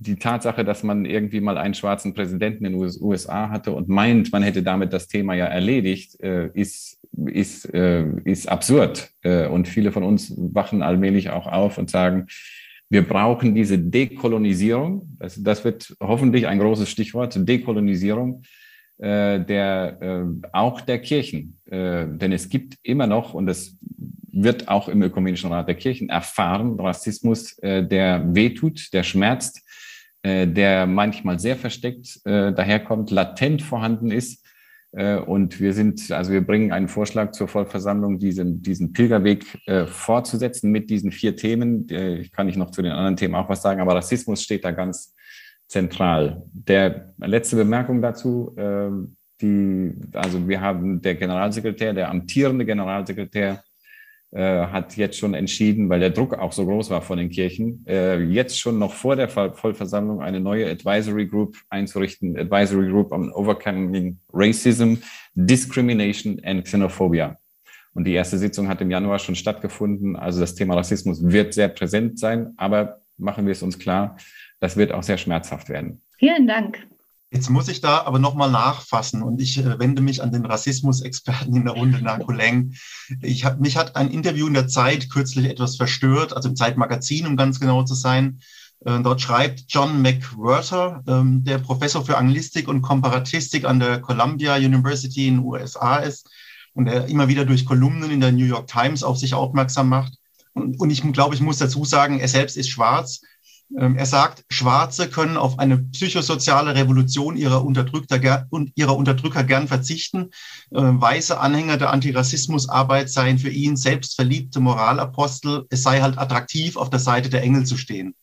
Die Tatsache, dass man irgendwie mal einen schwarzen Präsidenten in den USA hatte und meint, man hätte damit das Thema ja erledigt, äh, ist, ist, äh, ist absurd. Äh, und viele von uns wachen allmählich auch auf und sagen, wir brauchen diese Dekolonisierung. Das, das wird hoffentlich ein großes Stichwort, Dekolonisierung äh, der, äh, auch der Kirchen. Äh, denn es gibt immer noch, und das wird auch im Ökumenischen Rat der Kirchen erfahren, Rassismus, äh, der wehtut, der schmerzt, äh, der manchmal sehr versteckt äh, daherkommt, latent vorhanden ist und wir sind, also wir bringen einen Vorschlag zur Vollversammlung, diesen, diesen Pilgerweg äh, fortzusetzen mit diesen vier Themen. Äh, ich kann nicht noch zu den anderen Themen auch was sagen, aber Rassismus steht da ganz zentral. Der letzte Bemerkung dazu, äh, die, also wir haben der Generalsekretär, der amtierende Generalsekretär äh, hat jetzt schon entschieden, weil der Druck auch so groß war von den Kirchen, äh, jetzt schon noch vor der Vollversammlung eine neue Advisory Group einzurichten, Advisory Group on Overcoming Racism, Discrimination and Xenophobia. Und die erste Sitzung hat im Januar schon stattgefunden. Also das Thema Rassismus wird sehr präsent sein, aber machen wir es uns klar, das wird auch sehr schmerzhaft werden. Vielen Dank. Jetzt muss ich da aber nochmal nachfassen und ich äh, wende mich an den Rassismusexperten in der Runde nach Koleng. Ich hab, mich hat ein Interview in der Zeit kürzlich etwas verstört, also im Zeitmagazin, um ganz genau zu sein. Äh, dort schreibt John McWhirter, ähm, der Professor für Anglistik und Komparatistik an der Columbia University in den USA ist und der immer wieder durch Kolumnen in der New York Times auf sich aufmerksam macht. Und, ich glaube, ich muss dazu sagen, er selbst ist schwarz er sagt, Schwarze können auf eine psychosoziale Revolution ihrer Unterdrücker, ihrer Unterdrücker gern verzichten. Ähm, weiße Anhänger der Antirassismusarbeit seien für ihn selbstverliebte Moralapostel. Es sei halt attraktiv, auf der Seite der Engel zu stehen.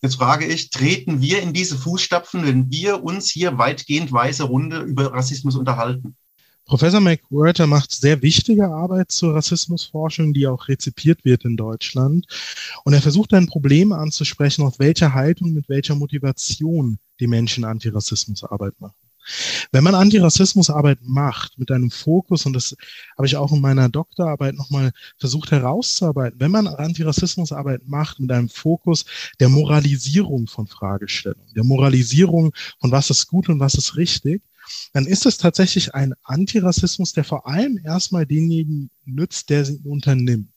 Jetzt frage ich, treten wir in diese Fußstapfen, wenn wir uns hier weitgehend weiße Runde über Rassismus unterhalten? Professor McWhirter macht sehr wichtige Arbeit zur Rassismusforschung, die auch rezipiert wird in Deutschland. Und er versucht ein Problem anzusprechen, auf welcher Haltung, mit welcher Motivation die Menschen Antirassismusarbeit machen. Wenn man Antirassismusarbeit macht mit einem Fokus, und das habe ich auch in meiner Doktorarbeit nochmal versucht herauszuarbeiten, wenn man Antirassismusarbeit macht mit einem Fokus der Moralisierung von Fragestellungen, der Moralisierung von was ist gut und was ist richtig, dann ist es tatsächlich ein Antirassismus, der vor allem erstmal denjenigen nützt, der sie unternimmt.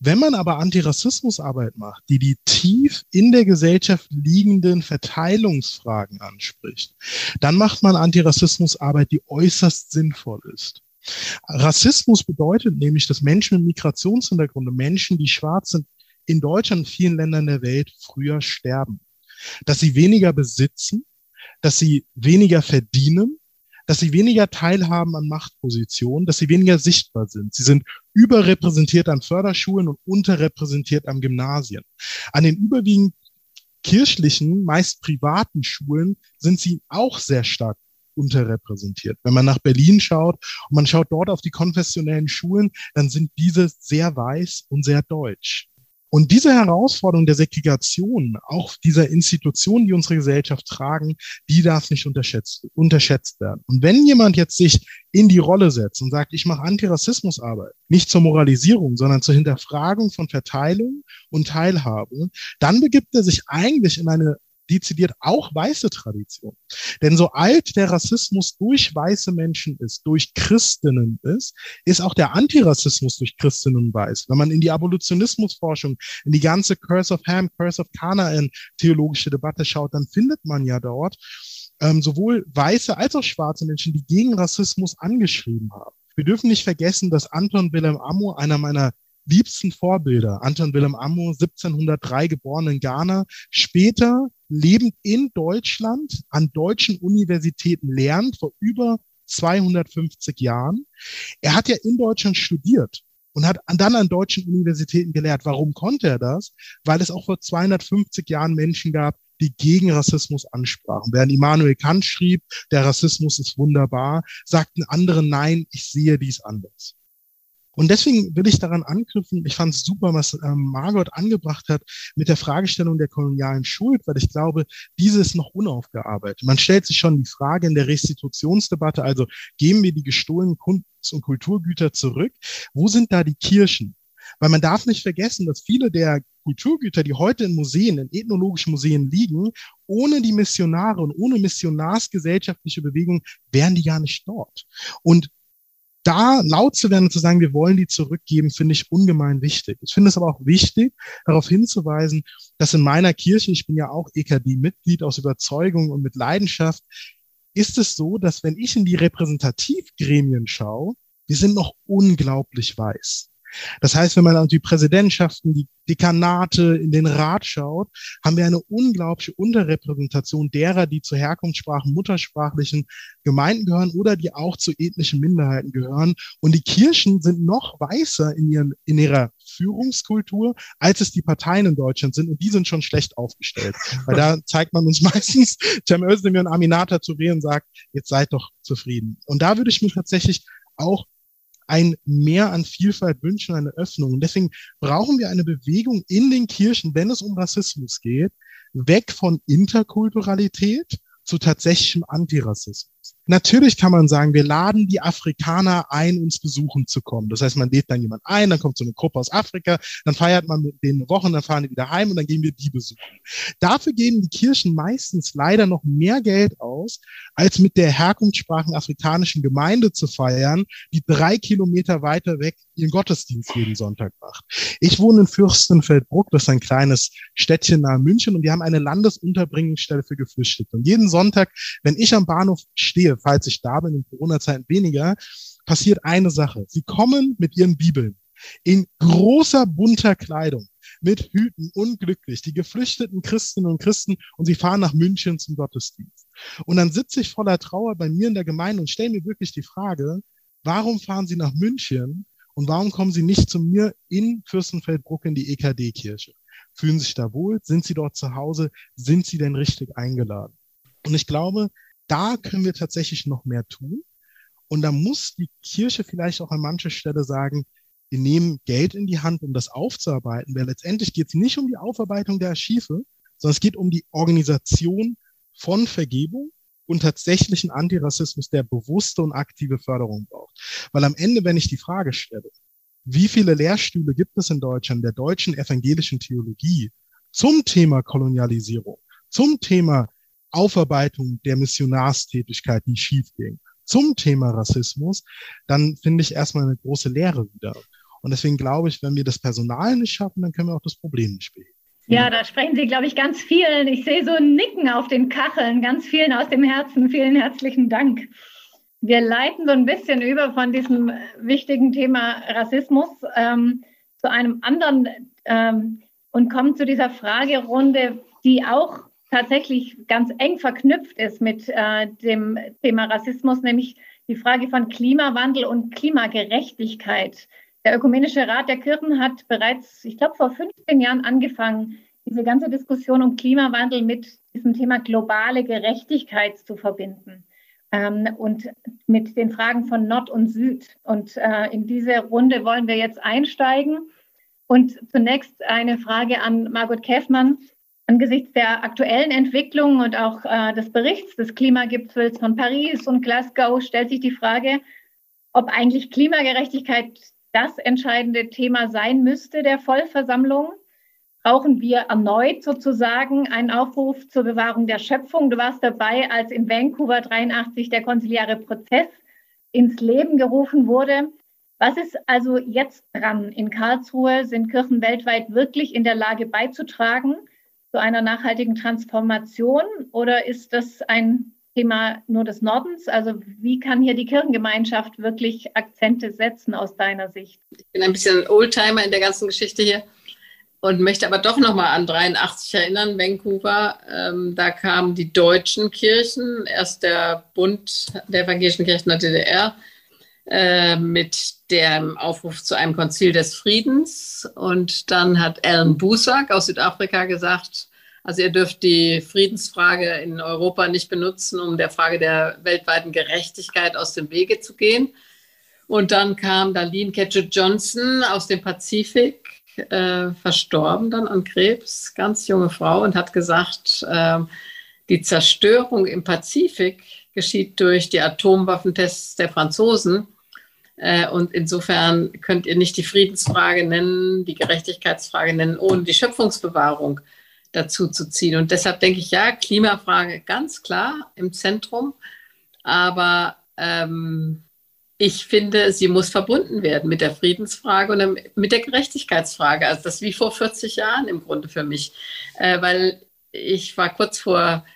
Wenn man aber Antirassismusarbeit macht, die die tief in der Gesellschaft liegenden Verteilungsfragen anspricht, dann macht man Antirassismusarbeit, die äußerst sinnvoll ist. Rassismus bedeutet nämlich, dass Menschen mit Migrationshintergrund, Menschen, die schwarz sind, in Deutschland und vielen Ländern der Welt früher sterben. Dass sie weniger besitzen, dass sie weniger verdienen, dass sie weniger teilhaben an Machtpositionen, dass sie weniger sichtbar sind. Sie sind überrepräsentiert an Förderschulen und unterrepräsentiert an Gymnasien. An den überwiegend kirchlichen, meist privaten Schulen sind sie auch sehr stark unterrepräsentiert. Wenn man nach Berlin schaut und man schaut dort auf die konfessionellen Schulen, dann sind diese sehr weiß und sehr deutsch. Und diese Herausforderung der Segregation, auch dieser Institutionen, die unsere Gesellschaft tragen, die darf nicht unterschätzt, unterschätzt werden. Und wenn jemand jetzt sich in die Rolle setzt und sagt, ich mache Antirassismusarbeit, nicht zur Moralisierung, sondern zur Hinterfragung von Verteilung und Teilhabe, dann begibt er sich eigentlich in eine dezidiert auch weiße Tradition. Denn so alt der Rassismus durch weiße Menschen ist, durch Christinnen ist, ist auch der Antirassismus durch Christinnen weiß. Wenn man in die Abolitionismusforschung, in die ganze Curse of Ham, Curse of Canaan theologische Debatte schaut, dann findet man ja dort ähm, sowohl weiße als auch schwarze Menschen, die gegen Rassismus angeschrieben haben. Wir dürfen nicht vergessen, dass Anton Wilhelm Amo, einer meiner liebsten Vorbilder, Anton Willem Amo, 1703 geboren in Ghana, später lebend in Deutschland an deutschen Universitäten lernt, vor über 250 Jahren. Er hat ja in Deutschland studiert und hat dann an deutschen Universitäten gelehrt. Warum konnte er das? Weil es auch vor 250 Jahren Menschen gab, die gegen Rassismus ansprachen. Während Immanuel Kant schrieb, der Rassismus ist wunderbar, sagten andere, nein, ich sehe dies anders. Und deswegen will ich daran anknüpfen, ich fand es super, was ähm, Margot angebracht hat mit der Fragestellung der kolonialen Schuld, weil ich glaube, diese ist noch unaufgearbeitet. Man stellt sich schon die Frage in der Restitutionsdebatte, also geben wir die gestohlenen Kunst- und Kulturgüter zurück? Wo sind da die Kirchen? Weil man darf nicht vergessen, dass viele der Kulturgüter, die heute in Museen, in ethnologischen Museen liegen, ohne die Missionare und ohne missionarsgesellschaftliche Bewegung wären die gar nicht dort. Und da laut zu werden und zu sagen, wir wollen die zurückgeben, finde ich ungemein wichtig. Ich finde es aber auch wichtig, darauf hinzuweisen, dass in meiner Kirche, ich bin ja auch EKD-Mitglied aus Überzeugung und mit Leidenschaft, ist es so, dass wenn ich in die Repräsentativgremien schaue, wir sind noch unglaublich weiß. Das heißt, wenn man auf die Präsidentschaften, die Dekanate in den Rat schaut, haben wir eine unglaubliche Unterrepräsentation derer, die zu Herkunftssprachen, muttersprachlichen Gemeinden gehören oder die auch zu ethnischen Minderheiten gehören. Und die Kirchen sind noch weißer in, ihren, in ihrer Führungskultur, als es die Parteien in Deutschland sind. Und die sind schon schlecht aufgestellt. Weil da zeigt man uns [LAUGHS] meistens Cem Özdemir und Aminata Touré und sagt, jetzt seid doch zufrieden. Und da würde ich mir tatsächlich auch ein Mehr an Vielfalt wünschen, eine Öffnung. Und deswegen brauchen wir eine Bewegung in den Kirchen, wenn es um Rassismus geht, weg von Interkulturalität zu tatsächlichem Antirassismus. Natürlich kann man sagen, wir laden die Afrikaner ein, uns besuchen zu kommen. Das heißt, man lädt dann jemand ein, dann kommt so eine Gruppe aus Afrika, dann feiert man mit denen eine Woche, dann fahren die wieder heim und dann gehen wir die besuchen. Dafür geben die Kirchen meistens leider noch mehr Geld aus, als mit der Herkunftssprachen afrikanischen Gemeinde zu feiern, die drei Kilometer weiter weg ihren Gottesdienst jeden Sonntag macht. Ich wohne in Fürstenfeldbruck, das ist ein kleines Städtchen nahe München und wir haben eine Landesunterbringungsstelle für Geflüchtete. Und jeden Sonntag, wenn ich am Bahnhof stehe, falls ich da bin, in Corona-Zeiten weniger, passiert eine Sache. Sie kommen mit ihren Bibeln in großer bunter Kleidung mit Hüten unglücklich, die geflüchteten Christinnen und Christen und sie fahren nach München zum Gottesdienst. Und dann sitze ich voller Trauer bei mir in der Gemeinde und stelle mir wirklich die Frage, warum fahren sie nach München und warum kommen sie nicht zu mir in Fürstenfeldbruck in die EKD-Kirche? Fühlen sich da wohl? Sind sie dort zu Hause? Sind sie denn richtig eingeladen? Und ich glaube, da können wir tatsächlich noch mehr tun. Und da muss die Kirche vielleicht auch an mancher Stelle sagen, wir nehmen Geld in die Hand, um das aufzuarbeiten, weil letztendlich geht es nicht um die Aufarbeitung der Archive, sondern es geht um die Organisation von Vergebung und tatsächlichen Antirassismus, der bewusste und aktive Förderung braucht. Weil am Ende, wenn ich die Frage stelle, wie viele Lehrstühle gibt es in Deutschland der deutschen evangelischen Theologie zum Thema Kolonialisierung, zum Thema Aufarbeitung der Missionarstätigkeit, die schiefging, zum Thema Rassismus, dann finde ich erstmal eine große Lehre wieder. Und deswegen glaube ich, wenn wir das Personal nicht schaffen, dann können wir auch das Problem nicht beheben. Ja, da sprechen Sie, glaube ich, ganz vielen. Ich sehe so ein Nicken auf den Kacheln, ganz vielen aus dem Herzen. Vielen herzlichen Dank. Wir leiten so ein bisschen über von diesem wichtigen Thema Rassismus ähm, zu einem anderen ähm, und kommen zu dieser Fragerunde, die auch tatsächlich ganz eng verknüpft ist mit äh, dem Thema Rassismus, nämlich die Frage von Klimawandel und Klimagerechtigkeit. Der Ökumenische Rat der Kirchen hat bereits, ich glaube, vor 15 Jahren angefangen, diese ganze Diskussion um Klimawandel mit diesem Thema globale Gerechtigkeit zu verbinden ähm, und mit den Fragen von Nord und Süd. Und äh, in diese Runde wollen wir jetzt einsteigen. Und zunächst eine Frage an Margot Käfmann. Angesichts der aktuellen Entwicklungen und auch äh, des Berichts des Klimagipfels von Paris und Glasgow stellt sich die Frage, ob eigentlich Klimagerechtigkeit das entscheidende Thema sein müsste der Vollversammlung. Brauchen wir erneut sozusagen einen Aufruf zur Bewahrung der Schöpfung? Du warst dabei, als in Vancouver 83 der konziliare Prozess ins Leben gerufen wurde. Was ist also jetzt dran? In Karlsruhe sind Kirchen weltweit wirklich in der Lage beizutragen zu einer nachhaltigen Transformation oder ist das ein Thema nur des Nordens? Also wie kann hier die Kirchengemeinschaft wirklich Akzente setzen aus deiner Sicht? Ich bin ein bisschen Oldtimer in der ganzen Geschichte hier und möchte aber doch nochmal an 83 erinnern, Vancouver. Ähm, da kamen die deutschen Kirchen, erst der Bund der evangelischen Kirchen der DDR äh, mit dem Aufruf zu einem Konzil des Friedens und dann hat Alan Busak aus Südafrika gesagt, also ihr dürft die Friedensfrage in Europa nicht benutzen, um der Frage der weltweiten Gerechtigkeit aus dem Wege zu gehen. Und dann kam Darlene Ketchett Johnson aus dem Pazifik, äh, verstorben dann an Krebs, ganz junge Frau, und hat gesagt, äh, die Zerstörung im Pazifik geschieht durch die Atomwaffentests der Franzosen. Äh, und insofern könnt ihr nicht die Friedensfrage nennen, die Gerechtigkeitsfrage nennen, ohne die Schöpfungsbewahrung dazu zu ziehen. Und deshalb denke ich, ja, Klimafrage ganz klar im Zentrum. Aber ähm, ich finde, sie muss verbunden werden mit der Friedensfrage und mit der Gerechtigkeitsfrage. Also das wie vor 40 Jahren im Grunde für mich. Äh, weil ich war kurz vor,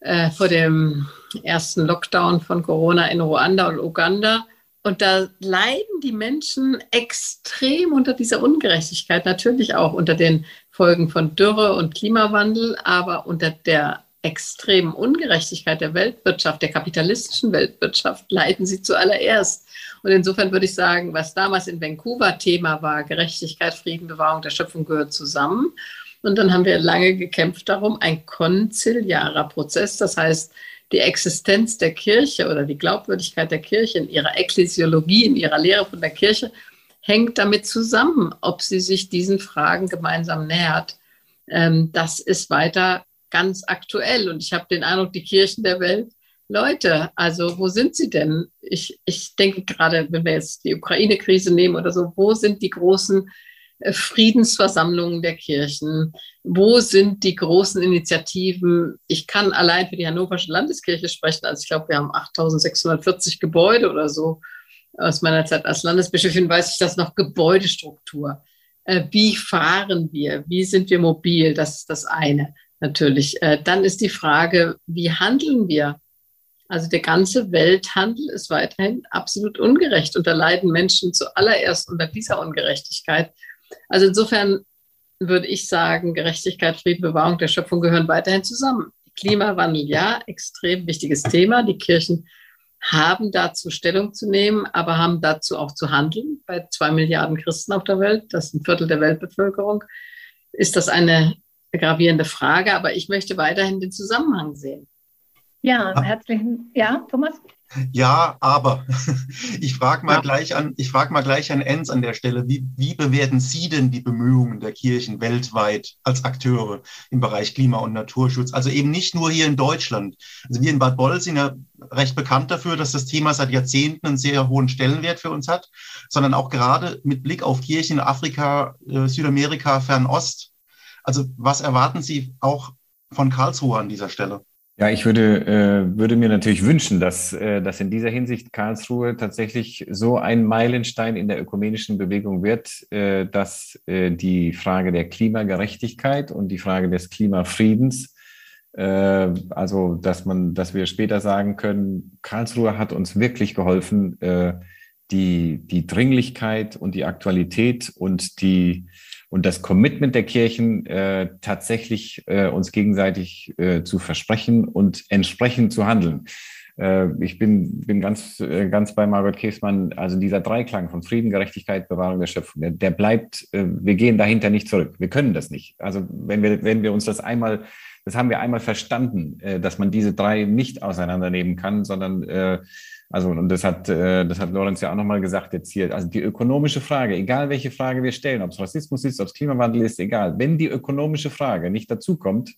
äh, vor dem ersten Lockdown von Corona in Ruanda und Uganda. Und da leiden die Menschen extrem unter dieser Ungerechtigkeit, natürlich auch unter den Folgen von Dürre und Klimawandel, aber unter der extremen Ungerechtigkeit der Weltwirtschaft, der kapitalistischen Weltwirtschaft, leiden sie zuallererst. Und insofern würde ich sagen, was damals in Vancouver Thema war, Gerechtigkeit, Frieden, Bewahrung der Schöpfung gehört zusammen. Und dann haben wir lange gekämpft darum, ein konziliarer Prozess, das heißt, die Existenz der Kirche oder die Glaubwürdigkeit der Kirche in ihrer Ekklesiologie, in ihrer Lehre von der Kirche, hängt damit zusammen, ob sie sich diesen Fragen gemeinsam nähert. Ähm, das ist weiter ganz aktuell. Und ich habe den Eindruck, die Kirchen der Welt, Leute, also wo sind sie denn? Ich, ich denke gerade, wenn wir jetzt die Ukraine-Krise nehmen oder so, wo sind die großen Friedensversammlungen der Kirchen? Wo sind die großen Initiativen? Ich kann allein für die Hannoversche Landeskirche sprechen. Also ich glaube, wir haben 8640 Gebäude oder so. Aus meiner Zeit als Landesbischöfin weiß ich das noch Gebäudestruktur. Äh, wie fahren wir? Wie sind wir mobil? Das ist das eine natürlich. Äh, dann ist die Frage, wie handeln wir? Also der ganze Welthandel ist weiterhin absolut ungerecht und da leiden Menschen zuallererst unter dieser Ungerechtigkeit. Also insofern würde ich sagen, Gerechtigkeit, Frieden, Bewahrung der Schöpfung gehören weiterhin zusammen. Klimawandel, ja, extrem wichtiges Thema. Die Kirchen haben dazu Stellung zu nehmen, aber haben dazu auch zu handeln. Bei zwei Milliarden Christen auf der Welt, das ist ein Viertel der Weltbevölkerung, ist das eine gravierende Frage, aber ich möchte weiterhin den Zusammenhang sehen. Ja, herzlichen, ja, Thomas? Ja, aber [LAUGHS] ich frage mal, ja. Gleich an, frag mal gleich an Enz an der Stelle, wie, wie bewerten Sie denn die Bemühungen der Kirchen weltweit als Akteure im Bereich Klima- und Naturschutz? Also eben nicht nur hier in Deutschland. Also wir in Bad Boll sind ja recht bekannt dafür, dass das Thema seit Jahrzehnten einen sehr hohen Stellenwert für uns hat, sondern auch gerade mit Blick auf Kirchen in Afrika, äh, Südamerika, Fernost. Also was erwarten Sie auch von Karlsruhe an dieser Stelle? Ja, ich würde, äh, würde mir natürlich wünschen, dass, äh, dass in dieser Hinsicht Karlsruhe tatsächlich so ein Meilenstein in der ökumenischen Bewegung wird, äh, dass äh, die Frage der Klimagerechtigkeit und die Frage des Klimafriedens, äh, also dass man, dass wir später sagen können, Karlsruhe hat uns wirklich geholfen, äh, die, die Dringlichkeit und die Aktualität und die und das Commitment der Kirchen äh, tatsächlich äh, uns gegenseitig äh, zu versprechen und entsprechend zu handeln. Äh, ich bin, bin ganz, äh, ganz bei Margaret Käßmann. Also dieser Dreiklang von Frieden, Gerechtigkeit, Bewahrung der Schöpfung, der, der bleibt, äh, wir gehen dahinter nicht zurück. Wir können das nicht. Also wenn wir, wenn wir uns das einmal, das haben wir einmal verstanden, dass man diese drei nicht auseinandernehmen kann, sondern also, und das hat, äh, das hat Lorenz ja auch nochmal gesagt jetzt hier. Also die ökonomische Frage, egal welche Frage wir stellen, ob es Rassismus ist, ob es Klimawandel ist, egal. Wenn die ökonomische Frage nicht dazukommt,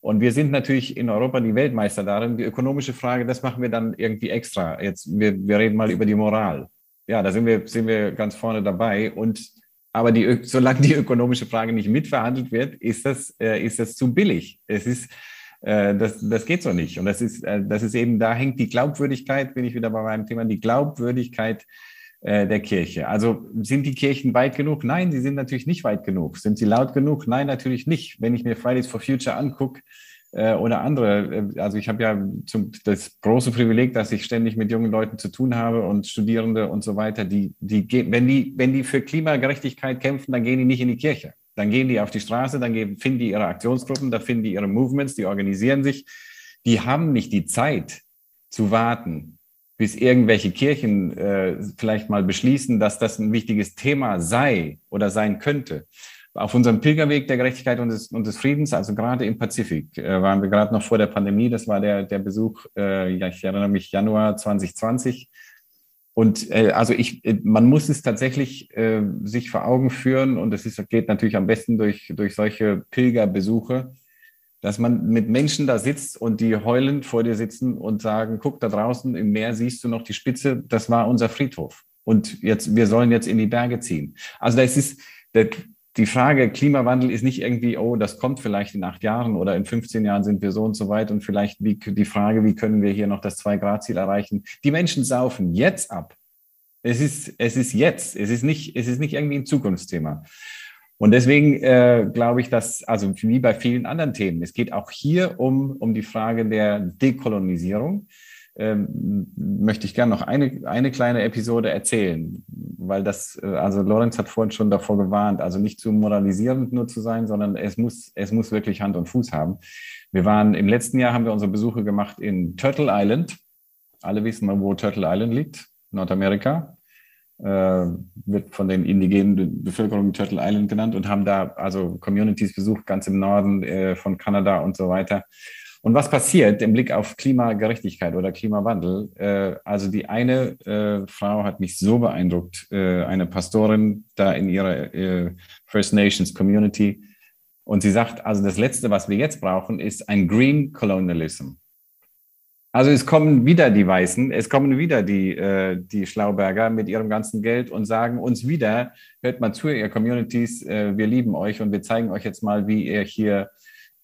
und wir sind natürlich in Europa die Weltmeister darin, die ökonomische Frage, das machen wir dann irgendwie extra. Jetzt, wir, wir reden mal über die Moral. Ja, da sind wir, sind wir ganz vorne dabei. Und aber die, solange die ökonomische Frage nicht mitverhandelt wird, ist das, äh, ist das zu billig. Es ist, äh, das, das geht so nicht. Und das ist, äh, das ist eben, da hängt die Glaubwürdigkeit, bin ich wieder bei meinem Thema, die Glaubwürdigkeit äh, der Kirche. Also sind die Kirchen weit genug? Nein, sie sind natürlich nicht weit genug. Sind sie laut genug? Nein, natürlich nicht. Wenn ich mir Fridays for Future angucke, oder andere. Also ich habe ja zum, das große Privileg, dass ich ständig mit jungen Leuten zu tun habe und Studierende und so weiter. Die, die, wenn die, wenn die für Klimagerechtigkeit kämpfen, dann gehen die nicht in die Kirche. Dann gehen die auf die Straße, dann gehen, finden die ihre Aktionsgruppen, da finden die ihre Movements, die organisieren sich. Die haben nicht die Zeit zu warten, bis irgendwelche Kirchen äh, vielleicht mal beschließen, dass das ein wichtiges Thema sei oder sein könnte. Auf unserem Pilgerweg der Gerechtigkeit und des, und des Friedens, also gerade im Pazifik, äh, waren wir gerade noch vor der Pandemie. Das war der, der Besuch, äh, ja, ich erinnere mich, Januar 2020. Und äh, also ich, äh, man muss es tatsächlich äh, sich vor Augen führen und es ist, geht natürlich am besten durch, durch solche Pilgerbesuche, dass man mit Menschen da sitzt und die heulend vor dir sitzen und sagen, guck, da draußen im Meer siehst du noch die Spitze, das war unser Friedhof. Und jetzt, wir sollen jetzt in die Berge ziehen. Also das ist, der, die Frage Klimawandel ist nicht irgendwie, oh, das kommt vielleicht in acht Jahren oder in 15 Jahren sind wir so und so weit und vielleicht wie, die Frage, wie können wir hier noch das Zwei-Grad-Ziel erreichen. Die Menschen saufen jetzt ab. Es ist, es ist jetzt. Es ist nicht, es ist nicht irgendwie ein Zukunftsthema. Und deswegen äh, glaube ich, dass, also wie bei vielen anderen Themen, es geht auch hier um, um die Frage der Dekolonisierung ähm, möchte ich gerne noch eine, eine kleine Episode erzählen, weil das, äh, also Lorenz hat vorhin schon davor gewarnt, also nicht zu moralisierend nur zu sein, sondern es muss, es muss wirklich Hand und Fuß haben. Wir waren im letzten Jahr haben wir unsere Besuche gemacht in Turtle Island. Alle wissen mal, wo Turtle Island liegt, Nordamerika. Äh, wird von den indigenen Bevölkerungen Turtle Island genannt und haben da also Communities besucht, ganz im Norden äh, von Kanada und so weiter. Und was passiert im Blick auf Klimagerechtigkeit oder Klimawandel? Äh, also die eine äh, Frau hat mich so beeindruckt, äh, eine Pastorin da in ihrer äh, First Nations Community. Und sie sagt, also das Letzte, was wir jetzt brauchen, ist ein Green Colonialism. Also es kommen wieder die Weißen, es kommen wieder die, äh, die Schlauberger mit ihrem ganzen Geld und sagen uns wieder, hört mal zu, ihr Communities, äh, wir lieben euch und wir zeigen euch jetzt mal, wie ihr hier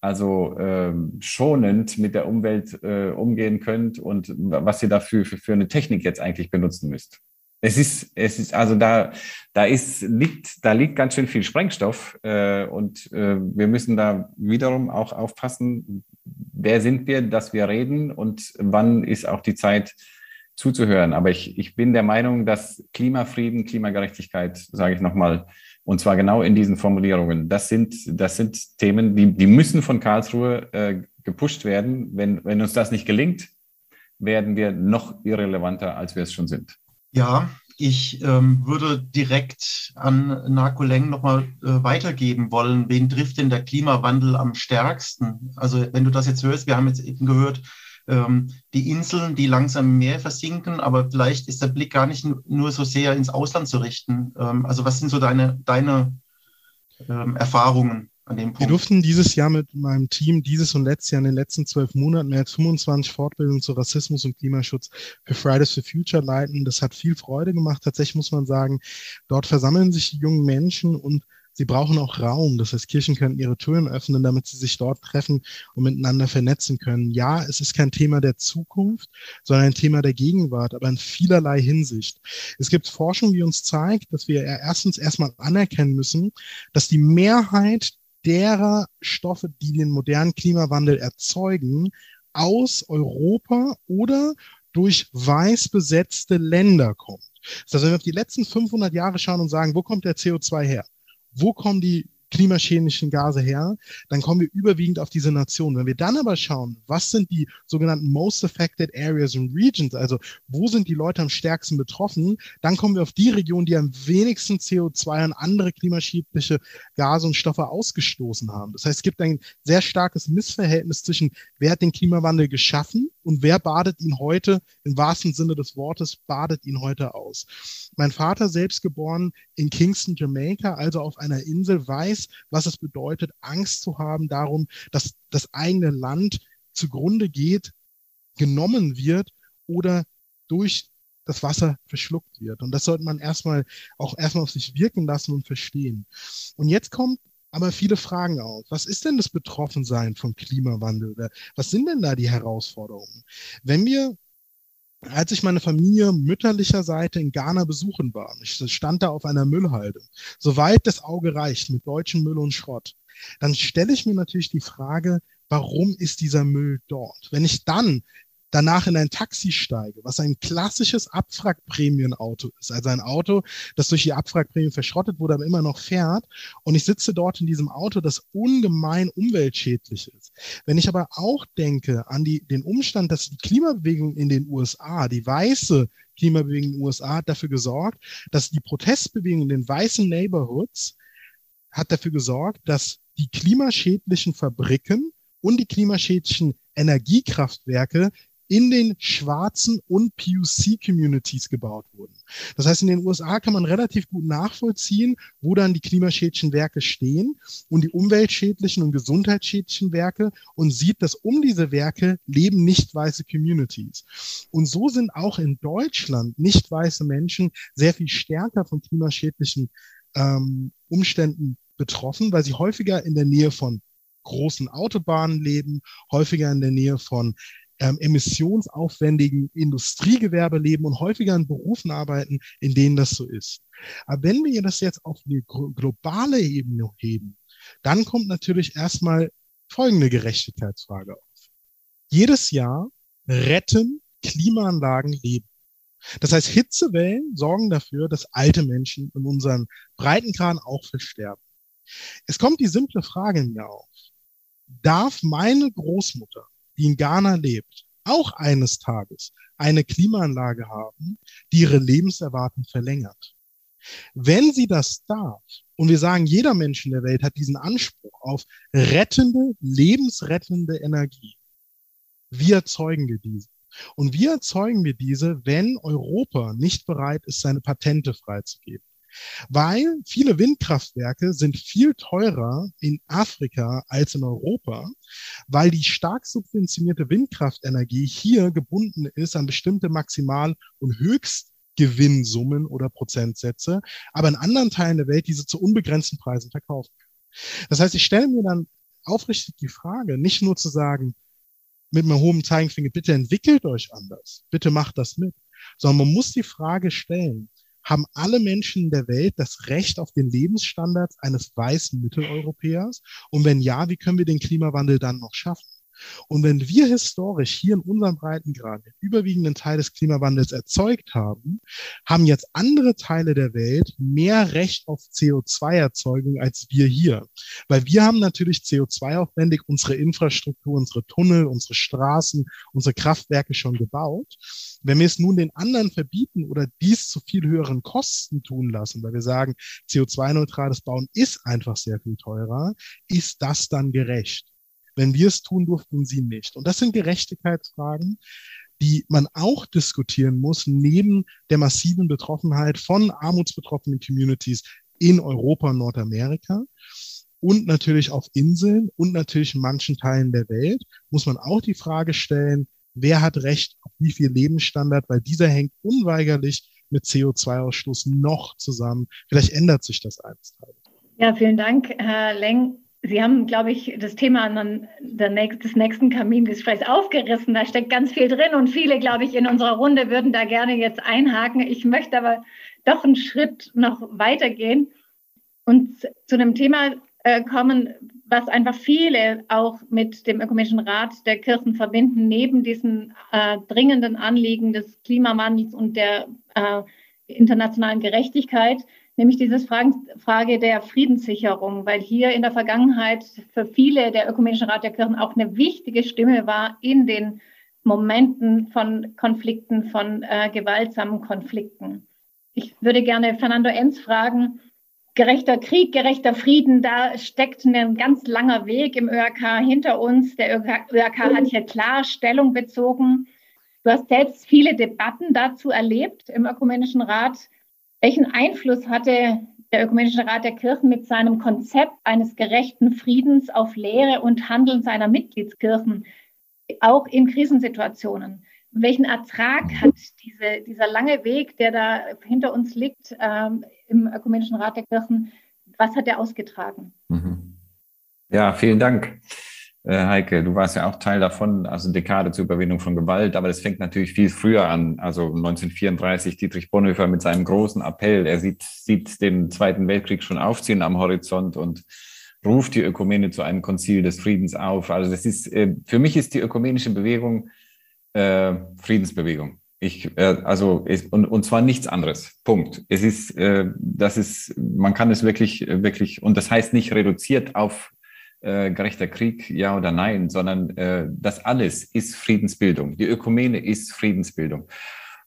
also ähm, schonend mit der Umwelt äh, umgehen könnt und was ihr dafür für, für eine Technik jetzt eigentlich benutzen müsst. Es ist, es ist, also da, da ist, liegt, da liegt ganz schön viel Sprengstoff äh, und äh, wir müssen da wiederum auch aufpassen, wer sind wir, dass wir reden und wann ist auch die Zeit zuzuhören. Aber ich, ich bin der Meinung, dass Klimafrieden, Klimagerechtigkeit, sage ich nochmal, und zwar genau in diesen Formulierungen. Das sind, das sind Themen, die, die müssen von Karlsruhe äh, gepusht werden. Wenn, wenn uns das nicht gelingt, werden wir noch irrelevanter, als wir es schon sind. Ja, ich ähm, würde direkt an Narko Leng nochmal äh, weitergeben wollen. Wen trifft denn der Klimawandel am stärksten? Also wenn du das jetzt hörst, wir haben jetzt eben gehört, ähm, die Inseln, die langsam im Meer versinken, aber vielleicht ist der Blick gar nicht nur so sehr ins Ausland zu richten. Ähm, also was sind so deine, deine ähm, Erfahrungen? An dem Punkt. Wir durften dieses Jahr mit meinem Team, dieses und letztes Jahr in den letzten zwölf Monaten mehr als 25 Fortbildungen zu Rassismus und Klimaschutz für Fridays for Future leiten. Das hat viel Freude gemacht. Tatsächlich muss man sagen, dort versammeln sich die jungen Menschen und Sie brauchen auch Raum. Das heißt, Kirchen können ihre Türen öffnen, damit sie sich dort treffen und miteinander vernetzen können. Ja, es ist kein Thema der Zukunft, sondern ein Thema der Gegenwart, aber in vielerlei Hinsicht. Es gibt Forschung, die uns zeigt, dass wir erstens erstmal anerkennen müssen, dass die Mehrheit derer Stoffe, die den modernen Klimawandel erzeugen, aus Europa oder durch weiß besetzte Länder kommt. Das heißt, wenn wir auf die letzten 500 Jahre schauen und sagen, wo kommt der CO2 her? Wo kommen die klimaschädlichen Gase her, dann kommen wir überwiegend auf diese Nationen. Wenn wir dann aber schauen, was sind die sogenannten Most Affected Areas and Regions, also wo sind die Leute am stärksten betroffen, dann kommen wir auf die Regionen, die am wenigsten CO2 und andere klimaschädliche Gase und Stoffe ausgestoßen haben. Das heißt, es gibt ein sehr starkes Missverhältnis zwischen, wer hat den Klimawandel geschaffen und wer badet ihn heute, im wahrsten Sinne des Wortes, badet ihn heute aus. Mein Vater, selbst geboren in Kingston, Jamaica, also auf einer Insel, weiß, was es bedeutet, Angst zu haben darum, dass das eigene Land zugrunde geht, genommen wird oder durch das Wasser verschluckt wird. Und das sollte man erstmal auch erstmal auf sich wirken lassen und verstehen. Und jetzt kommt aber viele Fragen auf. Was ist denn das Betroffensein vom Klimawandel? Oder was sind denn da die Herausforderungen? Wenn wir als ich meine Familie mütterlicher Seite in Ghana besuchen war, ich stand da auf einer Müllhalde, soweit das Auge reicht mit deutschem Müll und Schrott, dann stelle ich mir natürlich die Frage, warum ist dieser Müll dort? Wenn ich dann danach in ein Taxi steige, was ein klassisches Abwrackprämienauto ist, also ein Auto, das durch die Abwrackprämien verschrottet wurde, aber immer noch fährt, und ich sitze dort in diesem Auto, das ungemein umweltschädlich ist. Wenn ich aber auch denke an die, den Umstand, dass die Klimabewegung in den USA, die weiße Klimabewegung in den USA hat dafür gesorgt, dass die Protestbewegung in den weißen Neighborhoods hat dafür gesorgt, dass die klimaschädlichen Fabriken und die klimaschädlichen Energiekraftwerke in den schwarzen und PUC-Communities gebaut wurden. Das heißt, in den USA kann man relativ gut nachvollziehen, wo dann die klimaschädlichen Werke stehen und die umweltschädlichen und gesundheitsschädlichen Werke und sieht, dass um diese Werke leben nicht weiße Communities. Und so sind auch in Deutschland nicht weiße Menschen sehr viel stärker von klimaschädlichen ähm, Umständen betroffen, weil sie häufiger in der Nähe von großen Autobahnen leben, häufiger in der Nähe von ähm, emissionsaufwendigen Industriegewerbe leben und häufiger in Berufen arbeiten, in denen das so ist. Aber wenn wir das jetzt auf eine globale Ebene heben, dann kommt natürlich erstmal folgende Gerechtigkeitsfrage auf. Jedes Jahr retten Klimaanlagen Leben. Das heißt, Hitzewellen sorgen dafür, dass alte Menschen in unseren Breitengraden auch versterben. Es kommt die simple Frage mir auf. Darf meine Großmutter die in Ghana lebt, auch eines Tages eine Klimaanlage haben, die ihre Lebenserwartung verlängert. Wenn sie das darf, und wir sagen, jeder Mensch in der Welt hat diesen Anspruch auf rettende, lebensrettende Energie, wie erzeugen wir diese? Und wie erzeugen wir diese, wenn Europa nicht bereit ist, seine Patente freizugeben? Weil viele Windkraftwerke sind viel teurer in Afrika als in Europa, weil die stark subventionierte Windkraftenergie hier gebunden ist an bestimmte Maximal- und Höchstgewinnsummen oder Prozentsätze, aber in anderen Teilen der Welt diese zu unbegrenzten Preisen verkaufen Das heißt, ich stelle mir dann aufrichtig die Frage, nicht nur zu sagen, mit meinem hohen Zeigefinger, bitte entwickelt euch anders, bitte macht das mit, sondern man muss die Frage stellen, haben alle Menschen der Welt das Recht auf den Lebensstandard eines weißen Mitteleuropäers? Und wenn ja, wie können wir den Klimawandel dann noch schaffen? Und wenn wir historisch hier in unserem Breitengrad den überwiegenden Teil des Klimawandels erzeugt haben, haben jetzt andere Teile der Welt mehr Recht auf CO2-Erzeugung als wir hier. Weil wir haben natürlich CO2-aufwendig unsere Infrastruktur, unsere Tunnel, unsere Straßen, unsere Kraftwerke schon gebaut. Wenn wir es nun den anderen verbieten oder dies zu viel höheren Kosten tun lassen, weil wir sagen, CO2-neutrales Bauen ist einfach sehr viel teurer, ist das dann gerecht? Wenn wir es tun, durften sie nicht. Und das sind Gerechtigkeitsfragen, die man auch diskutieren muss, neben der massiven Betroffenheit von armutsbetroffenen Communities in Europa und Nordamerika und natürlich auf Inseln und natürlich in manchen Teilen der Welt, muss man auch die Frage stellen, wer hat Recht auf wie viel Lebensstandard, weil dieser hängt unweigerlich mit CO2-Ausstoß noch zusammen. Vielleicht ändert sich das eines Tages. Ja, vielen Dank, Herr Leng. Sie haben, glaube ich, das Thema des nächsten Kamingesprächs aufgerissen. Da steckt ganz viel drin und viele, glaube ich, in unserer Runde würden da gerne jetzt einhaken. Ich möchte aber doch einen Schritt noch weitergehen und zu einem Thema äh, kommen, was einfach viele auch mit dem Ökumenischen Rat der Kirchen verbinden, neben diesen äh, dringenden Anliegen des Klimawandels und der äh, internationalen Gerechtigkeit nämlich diese Frage der Friedenssicherung, weil hier in der Vergangenheit für viele der Ökumenische Rat der Kirchen auch eine wichtige Stimme war in den Momenten von Konflikten, von äh, gewaltsamen Konflikten. Ich würde gerne Fernando Enz fragen, gerechter Krieg, gerechter Frieden, da steckt ein ganz langer Weg im ÖRK hinter uns. Der ÖRK hat hier klar Stellung bezogen. Du hast selbst viele Debatten dazu erlebt im Ökumenischen Rat. Welchen Einfluss hatte der Ökumenische Rat der Kirchen mit seinem Konzept eines gerechten Friedens auf Lehre und Handeln seiner Mitgliedskirchen, auch in Krisensituationen? Welchen Ertrag hat diese, dieser lange Weg, der da hinter uns liegt ähm, im Ökumenischen Rat der Kirchen, was hat er ausgetragen? Mhm. Ja, vielen Dank. Äh, Heike, du warst ja auch Teil davon, also Dekade zur Überwindung von Gewalt, aber das fängt natürlich viel früher an. Also 1934 Dietrich Bonhoeffer mit seinem großen Appell. Er sieht, sieht den Zweiten Weltkrieg schon aufziehen am Horizont und ruft die Ökumene zu einem Konzil des Friedens auf. Also das ist, äh, für mich ist die ökumenische Bewegung äh, Friedensbewegung. Ich, äh, also ist, und, und zwar nichts anderes. Punkt. Es ist, äh, das ist, man kann es wirklich, wirklich, und das heißt nicht reduziert auf äh, gerechter Krieg, ja oder nein, sondern äh, das alles ist Friedensbildung. Die Ökumene ist Friedensbildung.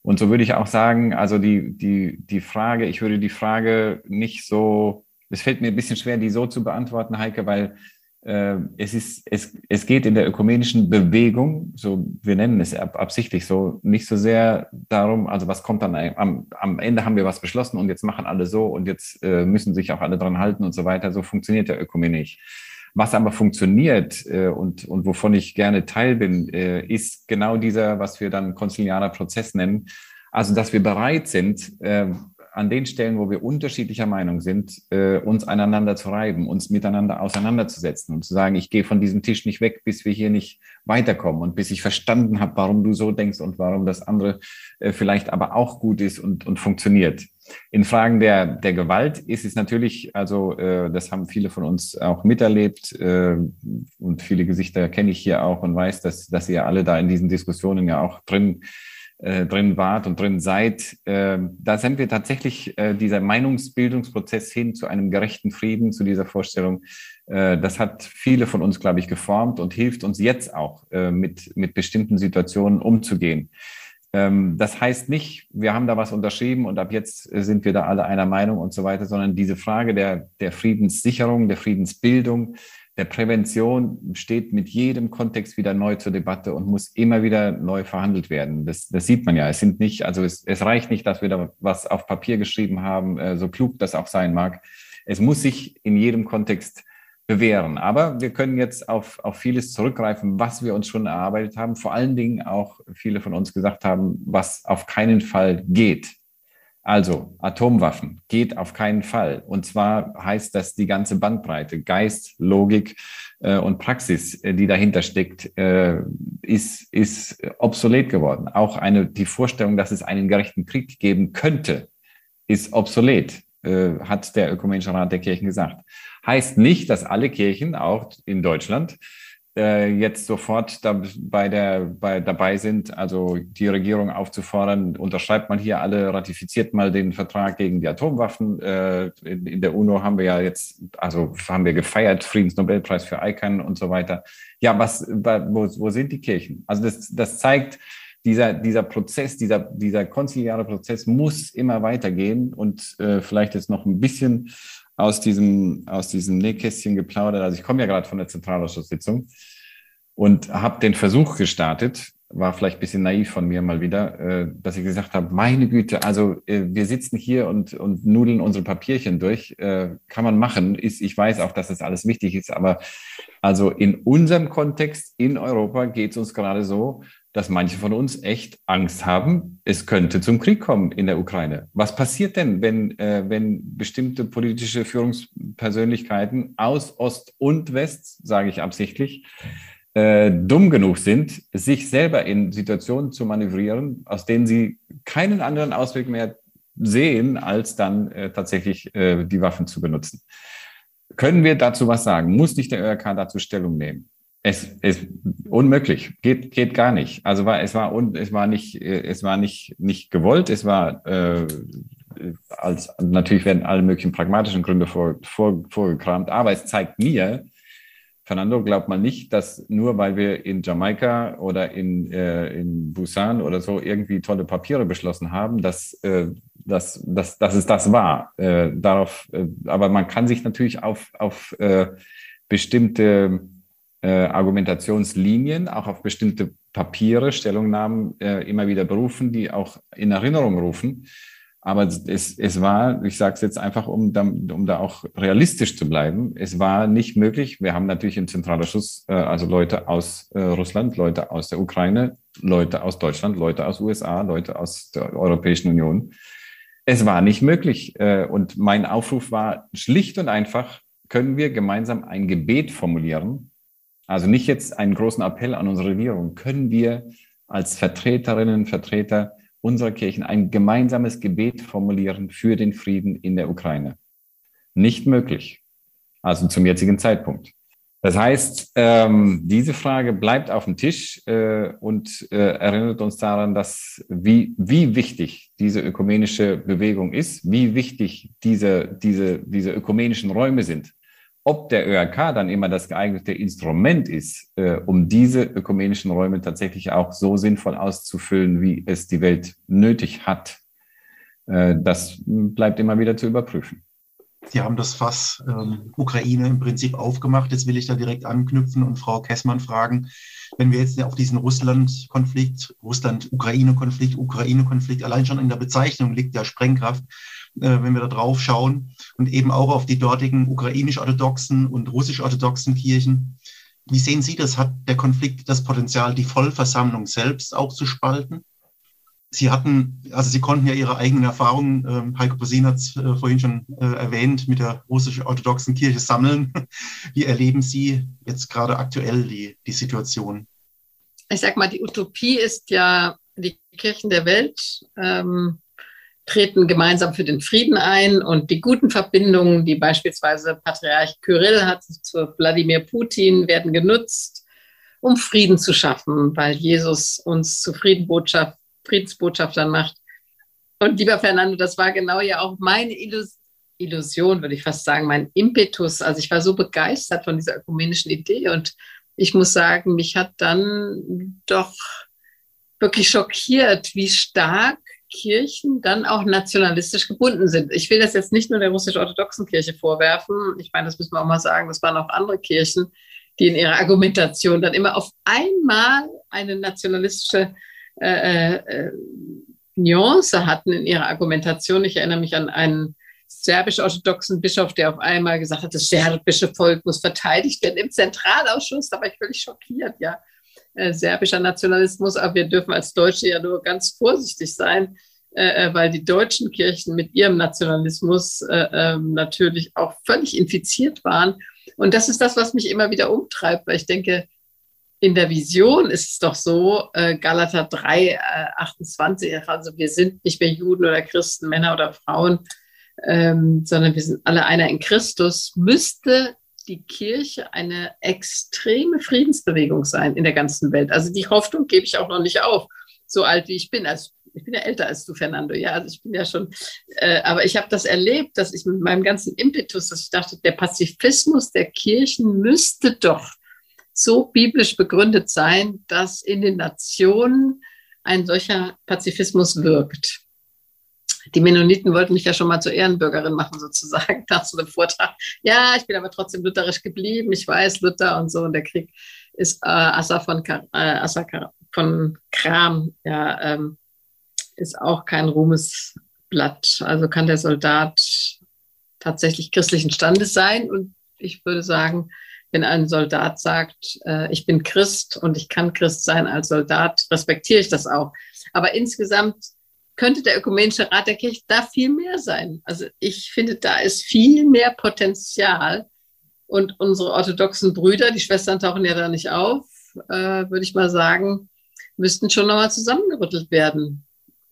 Und so würde ich auch sagen, also die, die, die Frage, ich würde die Frage nicht so, es fällt mir ein bisschen schwer, die so zu beantworten, Heike, weil äh, es, ist, es, es geht in der ökumenischen Bewegung, so wir nennen es absichtlich so, nicht so sehr darum, also was kommt dann am, am Ende haben wir was beschlossen und jetzt machen alle so und jetzt äh, müssen sich auch alle dran halten und so weiter. So funktioniert der Ökumene nicht. Was aber funktioniert äh, und, und wovon ich gerne Teil bin, äh, ist genau dieser, was wir dann konziliarer Prozess nennen. Also, dass wir bereit sind, äh, an den Stellen, wo wir unterschiedlicher Meinung sind, äh, uns aneinander zu reiben, uns miteinander auseinanderzusetzen und zu sagen, ich gehe von diesem Tisch nicht weg, bis wir hier nicht weiterkommen und bis ich verstanden habe, warum du so denkst und warum das andere äh, vielleicht aber auch gut ist und, und funktioniert. In Fragen der, der Gewalt ist es natürlich, also äh, das haben viele von uns auch miterlebt äh, und viele Gesichter kenne ich hier auch und weiß, dass, dass ihr alle da in diesen Diskussionen ja auch drin äh, drin wart und drin seid, äh, da sind wir tatsächlich äh, dieser Meinungsbildungsprozess hin zu einem gerechten Frieden, zu dieser Vorstellung. Äh, das hat viele von uns, glaube ich, geformt und hilft uns jetzt auch, äh, mit, mit bestimmten Situationen umzugehen. Ähm, das heißt nicht, wir haben da was unterschrieben und ab jetzt sind wir da alle einer Meinung und so weiter, sondern diese Frage der, der Friedenssicherung, der Friedensbildung, der Prävention steht mit jedem Kontext wieder neu zur Debatte und muss immer wieder neu verhandelt werden. Das, das sieht man ja. Es sind nicht, also es, es reicht nicht, dass wir da was auf Papier geschrieben haben, äh, so klug das auch sein mag. Es muss sich in jedem Kontext bewähren. Aber wir können jetzt auf, auf vieles zurückgreifen, was wir uns schon erarbeitet haben. Vor allen Dingen auch viele von uns gesagt haben, was auf keinen Fall geht. Also Atomwaffen geht auf keinen Fall. Und zwar heißt das die ganze Bandbreite, Geist, Logik äh, und Praxis, äh, die dahinter steckt, äh, ist, ist obsolet geworden. Auch eine, die Vorstellung, dass es einen gerechten Krieg geben könnte, ist obsolet, äh, hat der Ökumenische Rat der Kirchen gesagt. Heißt nicht, dass alle Kirchen, auch in Deutschland, äh, jetzt sofort da bei der, bei, dabei sind, also die Regierung aufzufordern, unterschreibt man hier alle, ratifiziert mal den Vertrag gegen die Atomwaffen. Äh, in, in, der UNO haben wir ja jetzt, also haben wir gefeiert, Friedensnobelpreis für ICANN und so weiter. Ja, was, wo, wo sind die Kirchen? Also das, das zeigt, dieser, dieser Prozess, dieser, dieser konziliare Prozess muss immer weitergehen und äh, vielleicht jetzt noch ein bisschen aus diesem, aus diesem Nähkästchen geplaudert. Also ich komme ja gerade von der Zentralausschusssitzung und habe den Versuch gestartet, war vielleicht ein bisschen naiv von mir mal wieder, äh, dass ich gesagt habe, meine Güte, also äh, wir sitzen hier und, und nudeln unsere Papierchen durch, äh, kann man machen. Ich weiß auch, dass das alles wichtig ist, aber also in unserem Kontext in Europa geht es uns gerade so, dass manche von uns echt Angst haben, es könnte zum Krieg kommen in der Ukraine. Was passiert denn, wenn, äh, wenn bestimmte politische Führungspersönlichkeiten aus Ost und West, sage ich absichtlich, äh, dumm genug sind, sich selber in Situationen zu manövrieren, aus denen sie keinen anderen Ausweg mehr sehen, als dann äh, tatsächlich äh, die Waffen zu benutzen. Können wir dazu was sagen? Muss nicht der ÖRK dazu Stellung nehmen? Es ist unmöglich, geht, geht gar nicht. Also war, es war, un, es war nicht, es war nicht, nicht gewollt, es war, äh, als, natürlich werden alle möglichen pragmatischen Gründe vor, vor, vorgekramt, aber es zeigt mir, Fernando, glaubt man nicht, dass nur weil wir in Jamaika oder in, äh, in Busan oder so irgendwie tolle Papiere beschlossen haben, dass, äh, dass, dass, dass es das war. Äh, darauf, äh, aber man kann sich natürlich auf, auf äh, bestimmte äh, Argumentationslinien, auch auf bestimmte Papiere, Stellungnahmen äh, immer wieder berufen, die auch in Erinnerung rufen. Aber es, es war, ich sage es jetzt einfach, um da, um da auch realistisch zu bleiben, es war nicht möglich. Wir haben natürlich im Zentralausschuss äh, also Leute aus äh, Russland, Leute aus der Ukraine, Leute aus Deutschland, Leute aus USA, Leute aus der Europäischen Union. Es war nicht möglich. Äh, und mein Aufruf war schlicht und einfach, können wir gemeinsam ein Gebet formulieren, also nicht jetzt einen großen Appell an unsere Regierung. Können wir als Vertreterinnen und Vertreter unserer Kirchen ein gemeinsames Gebet formulieren für den Frieden in der Ukraine? Nicht möglich. Also zum jetzigen Zeitpunkt. Das heißt, ähm, diese Frage bleibt auf dem Tisch äh, und äh, erinnert uns daran, dass wie, wie wichtig diese ökumenische Bewegung ist, wie wichtig diese, diese, diese ökumenischen Räume sind ob der ÖRK dann immer das geeignete Instrument ist, äh, um diese ökumenischen Räume tatsächlich auch so sinnvoll auszufüllen, wie es die Welt nötig hat, äh, das bleibt immer wieder zu überprüfen. Sie haben das Fass ähm, Ukraine im Prinzip aufgemacht. Jetzt will ich da direkt anknüpfen und Frau Kessmann fragen, wenn wir jetzt auf diesen Russland-Konflikt, Russland-Ukraine-Konflikt, Ukraine-Konflikt, allein schon in der Bezeichnung liegt ja Sprengkraft, wenn wir da drauf schauen und eben auch auf die dortigen ukrainisch-orthodoxen und russisch-orthodoxen Kirchen. Wie sehen Sie das? Hat der Konflikt das Potenzial, die Vollversammlung selbst auch zu spalten? Sie hatten, also Sie konnten ja Ihre eigenen Erfahrungen, äh, Heiko Bosin hat es äh, vorhin schon äh, erwähnt, mit der russisch-orthodoxen Kirche sammeln. [LAUGHS] Wie erleben Sie jetzt gerade aktuell die, die Situation? Ich sag mal, die Utopie ist ja, die Kirchen der Welt ähm, treten gemeinsam für den Frieden ein und die guten Verbindungen, die beispielsweise Patriarch Kyrill hat zu Wladimir Putin, werden genutzt, um Frieden zu schaffen, weil Jesus uns zu Friedensbotschaftern macht. Und lieber Fernando, das war genau ja auch meine Illus Illusion, würde ich fast sagen, mein Impetus. Also ich war so begeistert von dieser ökumenischen Idee und ich muss sagen, mich hat dann doch wirklich schockiert, wie stark Kirchen dann auch nationalistisch gebunden sind. Ich will das jetzt nicht nur der russisch-orthodoxen Kirche vorwerfen. Ich meine, das müssen wir auch mal sagen, das waren auch andere Kirchen, die in ihrer Argumentation dann immer auf einmal eine nationalistische äh, äh, Nuance hatten in ihrer Argumentation. Ich erinnere mich an einen serbisch-orthodoxen Bischof, der auf einmal gesagt hat, das serbische Volk muss verteidigt werden im Zentralausschuss. Da war ich völlig schockiert, ja. Äh, serbischer Nationalismus, aber wir dürfen als Deutsche ja nur ganz vorsichtig sein, äh, äh weil die deutschen Kirchen mit ihrem Nationalismus äh, ähm, natürlich auch völlig infiziert waren. Und das ist das, was mich immer wieder umtreibt, weil ich denke, in der Vision ist es doch so, äh, Galater 3, äh, 28, also wir sind nicht mehr Juden oder Christen, Männer oder Frauen, ähm, sondern wir sind alle einer in Christus, müsste die Kirche eine extreme Friedensbewegung sein in der ganzen Welt. Also die Hoffnung gebe ich auch noch nicht auf, so alt wie ich bin. Also ich bin ja älter als du, Fernando. Ja, also ich bin ja schon, äh, aber ich habe das erlebt, dass ich mit meinem ganzen Impetus, dass ich dachte, der Pazifismus der Kirchen müsste doch so biblisch begründet sein, dass in den Nationen ein solcher Pazifismus wirkt. Die Mennoniten wollten mich ja schon mal zur Ehrenbürgerin machen, sozusagen, [LAUGHS] nach so einem Vortrag. Ja, ich bin aber trotzdem lutherisch geblieben. Ich weiß, Luther und so. Und der Krieg ist äh, Assa, von, äh, von Kram, ja, ähm, ist auch kein Ruhmesblatt. Also kann der Soldat tatsächlich christlichen Standes sein. Und ich würde sagen, wenn ein Soldat sagt, äh, ich bin Christ und ich kann Christ sein als Soldat, respektiere ich das auch. Aber insgesamt könnte der Ökumenische Rat der Kirche da viel mehr sein. Also ich finde, da ist viel mehr Potenzial. Und unsere orthodoxen Brüder, die Schwestern tauchen ja da nicht auf, äh, würde ich mal sagen, müssten schon nochmal zusammengerüttelt werden.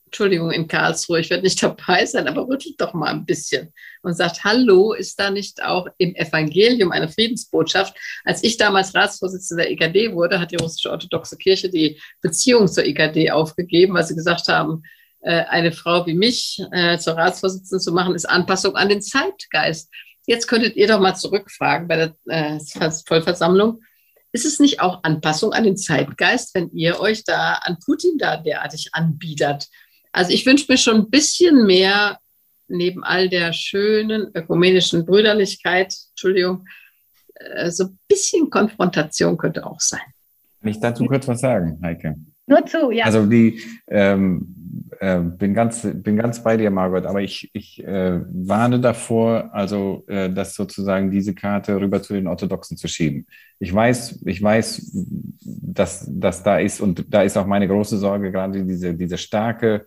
Entschuldigung, in Karlsruhe, ich werde nicht [LAUGHS] dabei sein, aber rüttelt doch mal ein bisschen und sagt, hallo, ist da nicht auch im Evangelium eine Friedensbotschaft? Als ich damals Ratsvorsitzende der EKD wurde, hat die russische orthodoxe Kirche die Beziehung zur EKD aufgegeben, weil sie gesagt haben, eine Frau wie mich äh, zur Ratsvorsitzenden zu machen, ist Anpassung an den Zeitgeist. Jetzt könntet ihr doch mal zurückfragen bei der äh, Vollversammlung. Ist es nicht auch Anpassung an den Zeitgeist, wenn ihr euch da an Putin da derartig anbietet? Also ich wünsche mir schon ein bisschen mehr, neben all der schönen ökumenischen Brüderlichkeit, Entschuldigung, äh, so ein bisschen Konfrontation könnte auch sein. Kann ich dazu kurz was sagen, Heike? Nur zu, ja. Also die, ähm, äh, bin ganz, bin ganz bei dir, Margot, aber ich, ich äh, warne davor, also äh, das sozusagen diese Karte rüber zu den Orthodoxen zu schieben. Ich weiß, ich weiß, dass das da ist und da ist auch meine große Sorge gerade diese, diese starke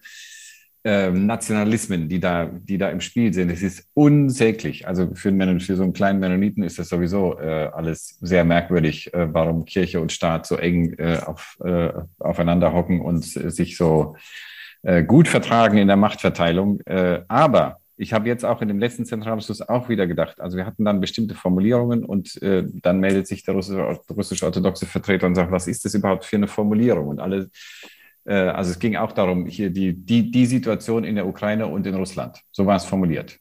äh, Nationalismen, die da, die da im Spiel sind. Es ist unsäglich. Also für, einen, für so einen kleinen Mennoniten ist das sowieso äh, alles sehr merkwürdig, äh, warum Kirche und Staat so eng äh, auf, äh, aufeinander hocken und sich so äh, gut vertragen in der Machtverteilung. Äh, aber ich habe jetzt auch in dem letzten Zentralausschuss auch wieder gedacht, also wir hatten dann bestimmte Formulierungen und äh, dann meldet sich der russisch-orthodoxe Vertreter und sagt, was ist das überhaupt für eine Formulierung? Und alle äh, also es ging auch darum, hier die, die, die Situation in der Ukraine und in Russland. So war es formuliert.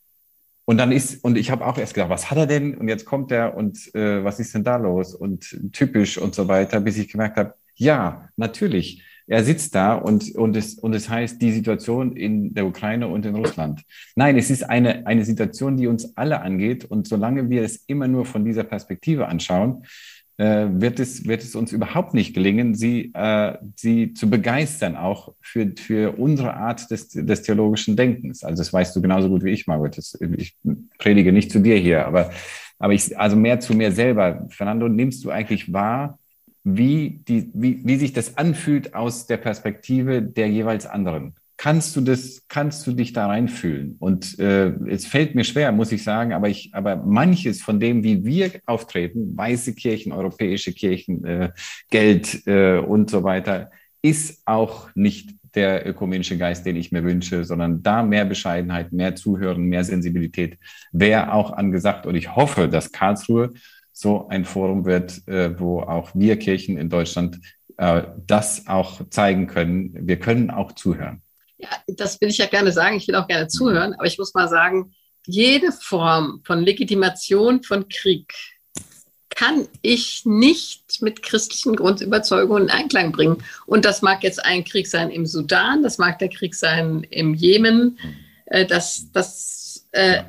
Und dann ist, und ich habe auch erst gedacht, was hat er denn? Und jetzt kommt er und äh, was ist denn da los? Und typisch und so weiter, bis ich gemerkt habe, ja, natürlich. er sitzt da und, und, es, und es heißt die Situation in der Ukraine und in Russland. Nein, es ist eine, eine Situation, die uns alle angeht. Und solange wir es immer nur von dieser Perspektive anschauen, äh, wird, es, wird es uns überhaupt nicht gelingen, sie, äh, sie zu begeistern, auch für, für unsere Art des, des theologischen Denkens. Also das weißt du genauso gut wie ich, Margot. Das, ich predige nicht zu dir hier, aber, aber ich, also mehr zu mir selber. Fernando, nimmst du eigentlich wahr, wie, die, wie, wie sich das anfühlt aus der Perspektive der jeweils anderen. Kannst du das, kannst du dich da reinfühlen? Und äh, es fällt mir schwer, muss ich sagen, aber ich, aber manches von dem, wie wir auftreten, weiße Kirchen, europäische Kirchen, äh, Geld äh, und so weiter, ist auch nicht der ökumenische Geist, den ich mir wünsche, sondern da mehr Bescheidenheit, mehr Zuhören, mehr Sensibilität wäre auch angesagt. Und ich hoffe, dass Karlsruhe so ein Forum wird, äh, wo auch wir Kirchen in Deutschland äh, das auch zeigen können. Wir können auch zuhören. Ja, das will ich ja gerne sagen. Ich will auch gerne zuhören, aber ich muss mal sagen, jede Form von Legitimation von Krieg kann ich nicht mit christlichen Grundüberzeugungen in Einklang bringen. Und das mag jetzt ein Krieg sein im Sudan, das mag der Krieg sein im Jemen, äh, das, das äh,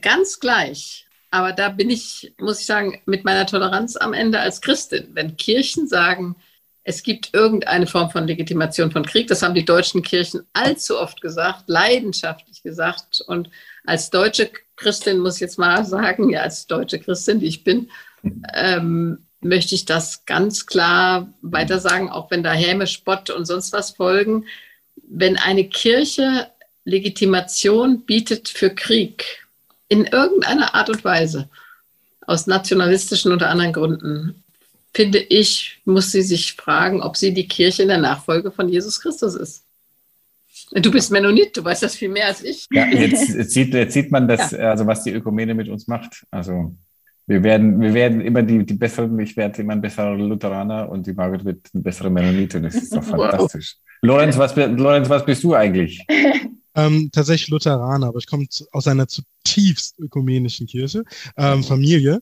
ganz gleich. Aber da bin ich, muss ich sagen, mit meiner Toleranz am Ende als Christin. Wenn Kirchen sagen, es gibt irgendeine Form von Legitimation von Krieg, das haben die deutschen Kirchen allzu oft gesagt, leidenschaftlich gesagt. Und als deutsche Christin muss ich jetzt mal sagen, ja, als deutsche Christin, die ich bin, ähm, möchte ich das ganz klar weiter sagen, auch wenn da Häme, Spott und sonst was folgen. Wenn eine Kirche Legitimation bietet für Krieg, in irgendeiner Art und Weise, aus nationalistischen oder anderen Gründen, finde ich, muss sie sich fragen, ob sie die Kirche in der Nachfolge von Jesus Christus ist. Du bist Mennonit, du weißt das viel mehr als ich. Ja, jetzt, jetzt, sieht, jetzt sieht man das, ja. also was die Ökumene mit uns macht. Also wir werden, wir werden immer die, die besseren, ich werde immer ein besserer Lutheraner und die Margaret wird ein besserer Mennonite. Das ist doch fantastisch. Wow. Lorenz, was, Lorenz, was bist du eigentlich? [LAUGHS] Ähm, tatsächlich Lutheraner, aber ich komme aus einer zutiefst ökumenischen Kirche, ähm, Familie,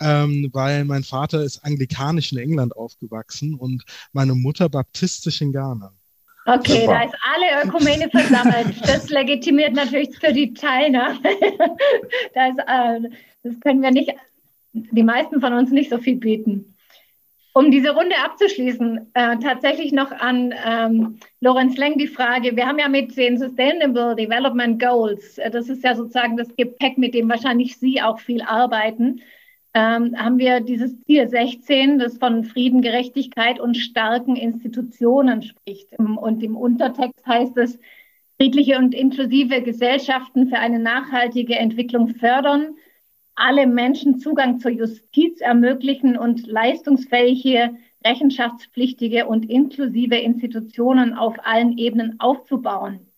ähm, weil mein Vater ist anglikanisch in England aufgewachsen und meine Mutter baptistisch in Ghana. Okay, Super. da ist alle Ökumene versammelt. Das legitimiert natürlich für die Teilnahme. [LAUGHS] da ist, äh, das können wir nicht, die meisten von uns nicht so viel bieten. Um diese Runde abzuschließen, äh, tatsächlich noch an ähm, Lorenz Leng die Frage, wir haben ja mit den Sustainable Development Goals, äh, das ist ja sozusagen das Gepäck, mit dem wahrscheinlich Sie auch viel arbeiten, ähm, haben wir dieses Ziel 16, das von Frieden, Gerechtigkeit und starken Institutionen spricht. Und im Untertext heißt es, friedliche und inklusive Gesellschaften für eine nachhaltige Entwicklung fördern, alle Menschen Zugang zur Justiz ermöglichen und leistungsfähige, rechenschaftspflichtige und inklusive Institutionen auf allen Ebenen aufzubauen.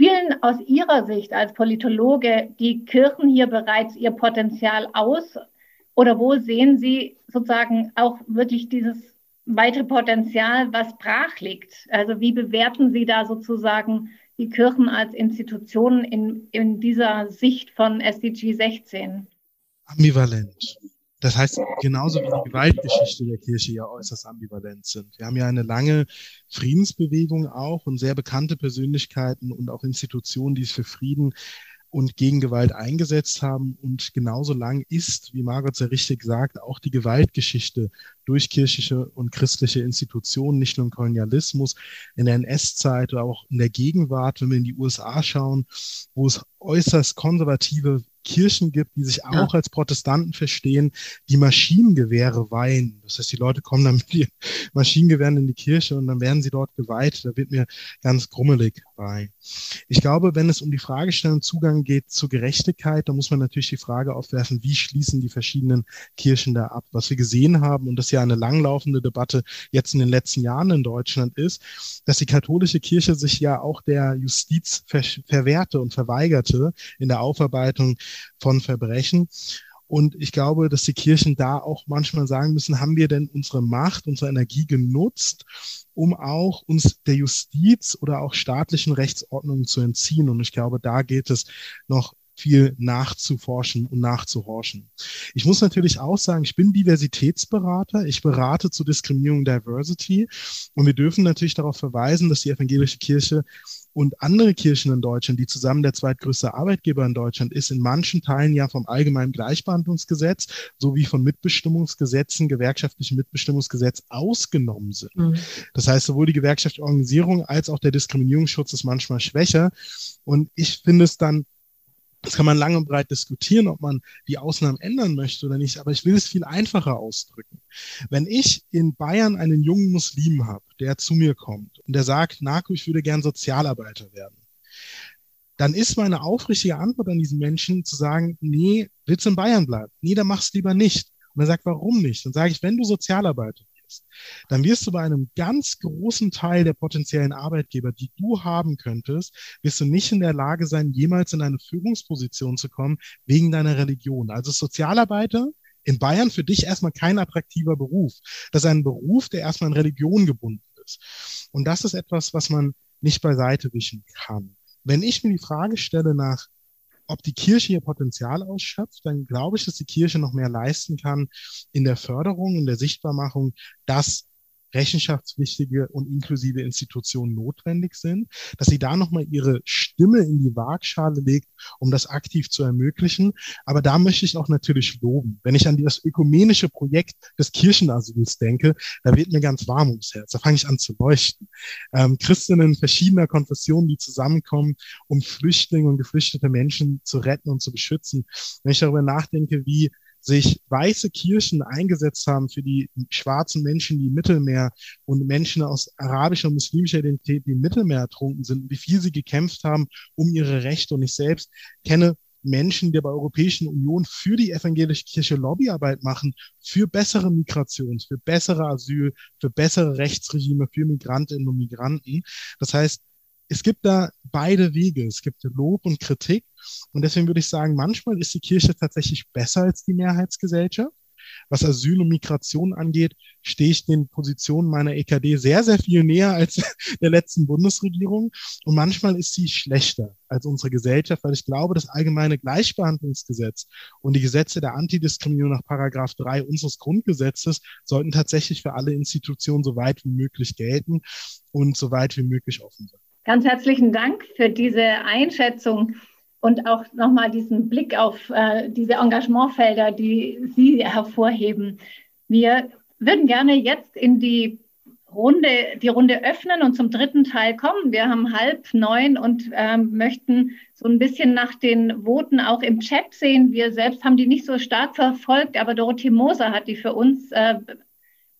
Spielen aus Ihrer Sicht als Politologe die Kirchen hier bereits ihr Potenzial aus? Oder wo sehen Sie sozusagen auch wirklich dieses weitere Potenzial, was brach liegt? Also wie bewerten Sie da sozusagen die Kirchen als Institutionen in, in dieser Sicht von SDG 16? Ambivalent. Das heißt, genauso wie die Gewaltgeschichte der Kirche ja äußerst ambivalent sind. Wir haben ja eine lange Friedensbewegung auch und sehr bekannte Persönlichkeiten und auch Institutionen, die es für Frieden und gegen Gewalt eingesetzt haben. Und genauso lang ist, wie Margot sehr richtig sagt, auch die Gewaltgeschichte durch kirchliche und christliche Institutionen, nicht nur im Kolonialismus, in der NS-Zeit oder auch in der Gegenwart, wenn wir in die USA schauen, wo es äußerst konservative Kirchen gibt, die sich auch ja. als Protestanten verstehen, die Maschinengewehre weihen. Das heißt, die Leute kommen dann mit ihren [LAUGHS] Maschinengewehren in die Kirche und dann werden sie dort geweiht. Da wird mir ganz grummelig bei. Ich glaube, wenn es um die Fragestellung Zugang geht zur Gerechtigkeit, da muss man natürlich die Frage aufwerfen, wie schließen die verschiedenen Kirchen da ab? Was wir gesehen haben, und das ja eine langlaufende Debatte jetzt in den letzten Jahren in Deutschland ist, dass die katholische Kirche sich ja auch der Justiz ver verwehrte und verweigerte in der Aufarbeitung von Verbrechen. Und ich glaube, dass die Kirchen da auch manchmal sagen müssen, haben wir denn unsere Macht, unsere Energie genutzt, um auch uns der Justiz oder auch staatlichen Rechtsordnungen zu entziehen? Und ich glaube, da geht es noch viel nachzuforschen und nachzuhorchen. Ich muss natürlich auch sagen, ich bin Diversitätsberater. Ich berate zu Diskriminierung Diversity. Und wir dürfen natürlich darauf verweisen, dass die evangelische Kirche und andere Kirchen in Deutschland, die zusammen der zweitgrößte Arbeitgeber in Deutschland ist, in manchen Teilen ja vom allgemeinen Gleichbehandlungsgesetz sowie von Mitbestimmungsgesetzen, gewerkschaftlichen Mitbestimmungsgesetz ausgenommen sind. Mhm. Das heißt, sowohl die gewerkschaftliche Organisierung als auch der Diskriminierungsschutz ist manchmal schwächer. Und ich finde es dann das kann man lang und breit diskutieren, ob man die Ausnahmen ändern möchte oder nicht, aber ich will es viel einfacher ausdrücken. Wenn ich in Bayern einen jungen Muslim habe, der zu mir kommt und der sagt, Narko, ich würde gern Sozialarbeiter werden, dann ist meine aufrichtige Antwort an diesen Menschen zu sagen, nee, willst du in Bayern bleiben? Nee, dann mach's lieber nicht. Und er sagt, warum nicht? Dann sage ich, wenn du Sozialarbeiter wirst, dann wirst du bei einem ganz großen Teil der potenziellen Arbeitgeber, die du haben könntest, wirst du nicht in der Lage sein, jemals in eine Führungsposition zu kommen wegen deiner Religion. Also Sozialarbeiter in Bayern für dich erstmal kein attraktiver Beruf. Das ist ein Beruf, der erstmal in Religion gebunden ist. Und das ist etwas, was man nicht beiseite wischen kann. Wenn ich mir die Frage stelle nach ob die Kirche ihr Potenzial ausschöpft, dann glaube ich, dass die Kirche noch mehr leisten kann in der Förderung, in der Sichtbarmachung, dass rechenschaftspflichtige und inklusive Institutionen notwendig sind, dass sie da nochmal ihre Stimme in die Waagschale legt, um das aktiv zu ermöglichen. Aber da möchte ich auch natürlich loben. Wenn ich an das ökumenische Projekt des Kirchenasyls denke, da wird mir ganz warm ums Herz. Da fange ich an zu leuchten. Ähm, Christinnen verschiedener Konfessionen, die zusammenkommen, um Flüchtlinge und geflüchtete Menschen zu retten und zu beschützen. Wenn ich darüber nachdenke, wie sich weiße Kirchen eingesetzt haben für die schwarzen Menschen, die im Mittelmeer und Menschen aus arabischer und muslimischer Identität, die im Mittelmeer ertrunken sind, wie viel sie gekämpft haben um ihre Rechte. Und ich selbst kenne Menschen, die bei der Europäischen Union für die evangelische Kirche Lobbyarbeit machen, für bessere Migration, für bessere Asyl, für bessere Rechtsregime für Migrantinnen und Migranten. Das heißt, es gibt da beide Wege. Es gibt Lob und Kritik. Und deswegen würde ich sagen, manchmal ist die Kirche tatsächlich besser als die Mehrheitsgesellschaft. Was Asyl und Migration angeht, stehe ich den Positionen meiner EKD sehr, sehr viel näher als [LAUGHS] der letzten Bundesregierung. Und manchmal ist sie schlechter als unsere Gesellschaft, weil ich glaube, das allgemeine Gleichbehandlungsgesetz und die Gesetze der Antidiskriminierung nach Paragraph 3 unseres Grundgesetzes sollten tatsächlich für alle Institutionen so weit wie möglich gelten und so weit wie möglich offen sein. Ganz herzlichen Dank für diese Einschätzung und auch nochmal diesen Blick auf äh, diese Engagementfelder, die Sie hervorheben. Wir würden gerne jetzt in die Runde, die Runde öffnen und zum dritten Teil kommen. Wir haben halb neun und ähm, möchten so ein bisschen nach den Voten auch im Chat sehen. Wir selbst haben die nicht so stark verfolgt, aber Dorothee Moser hat die für uns äh,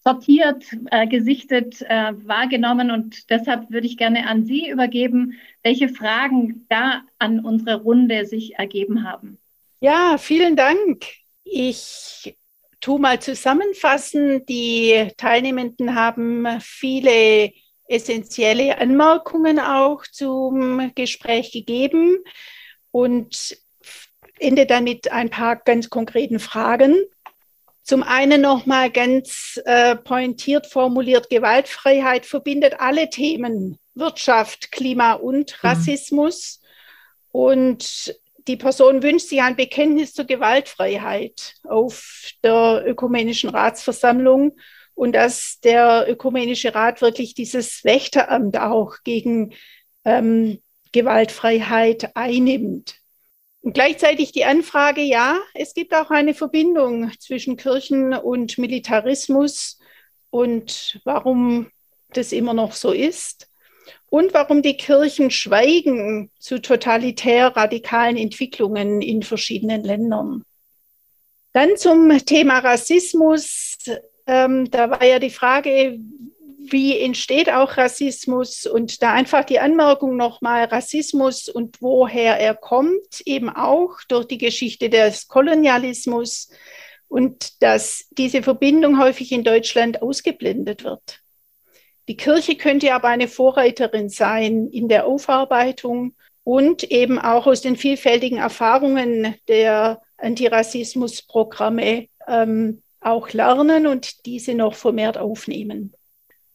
sortiert, äh, gesichtet, äh, wahrgenommen. Und deshalb würde ich gerne an Sie übergeben, welche Fragen da an unsere Runde sich ergeben haben. Ja, vielen Dank. Ich tue mal zusammenfassen. Die Teilnehmenden haben viele essentielle Anmerkungen auch zum Gespräch gegeben und ende dann mit ein paar ganz konkreten Fragen. Zum einen nochmal ganz äh, pointiert formuliert, Gewaltfreiheit verbindet alle Themen, Wirtschaft, Klima und mhm. Rassismus. Mhm. Und die Person wünscht sich ein Bekenntnis zur Gewaltfreiheit auf der Ökumenischen Ratsversammlung und dass der Ökumenische Rat wirklich dieses Wächteramt auch gegen ähm, Gewaltfreiheit einnimmt. Und gleichzeitig die Anfrage, ja, es gibt auch eine Verbindung zwischen Kirchen und Militarismus und warum das immer noch so ist und warum die Kirchen schweigen zu totalitär radikalen Entwicklungen in verschiedenen Ländern. Dann zum Thema Rassismus. Ähm, da war ja die Frage, wie entsteht auch Rassismus und da einfach die Anmerkung nochmal, Rassismus und woher er kommt, eben auch durch die Geschichte des Kolonialismus und dass diese Verbindung häufig in Deutschland ausgeblendet wird. Die Kirche könnte aber eine Vorreiterin sein in der Aufarbeitung und eben auch aus den vielfältigen Erfahrungen der Antirassismusprogramme ähm, auch lernen und diese noch vermehrt aufnehmen.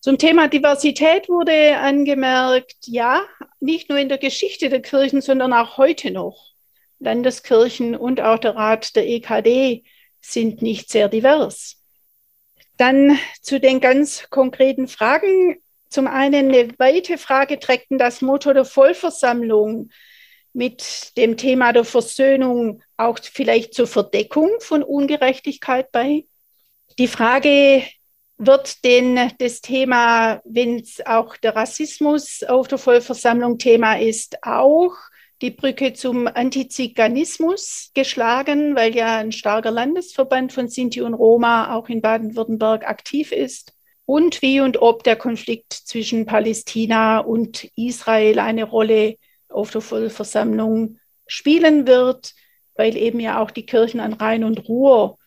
Zum Thema Diversität wurde angemerkt, ja, nicht nur in der Geschichte der Kirchen, sondern auch heute noch. Landeskirchen und auch der Rat der EKD sind nicht sehr divers. Dann zu den ganz konkreten Fragen. Zum einen eine weite Frage trägt das Motto der Vollversammlung mit dem Thema der Versöhnung auch vielleicht zur Verdeckung von Ungerechtigkeit bei. Die Frage wird denn das Thema, wenn es auch der Rassismus auf der Vollversammlung Thema ist, auch die Brücke zum Antiziganismus geschlagen, weil ja ein starker Landesverband von Sinti und Roma auch in Baden-Württemberg aktiv ist. Und wie und ob der Konflikt zwischen Palästina und Israel eine Rolle auf der Vollversammlung spielen wird, weil eben ja auch die Kirchen an Rhein und Ruhr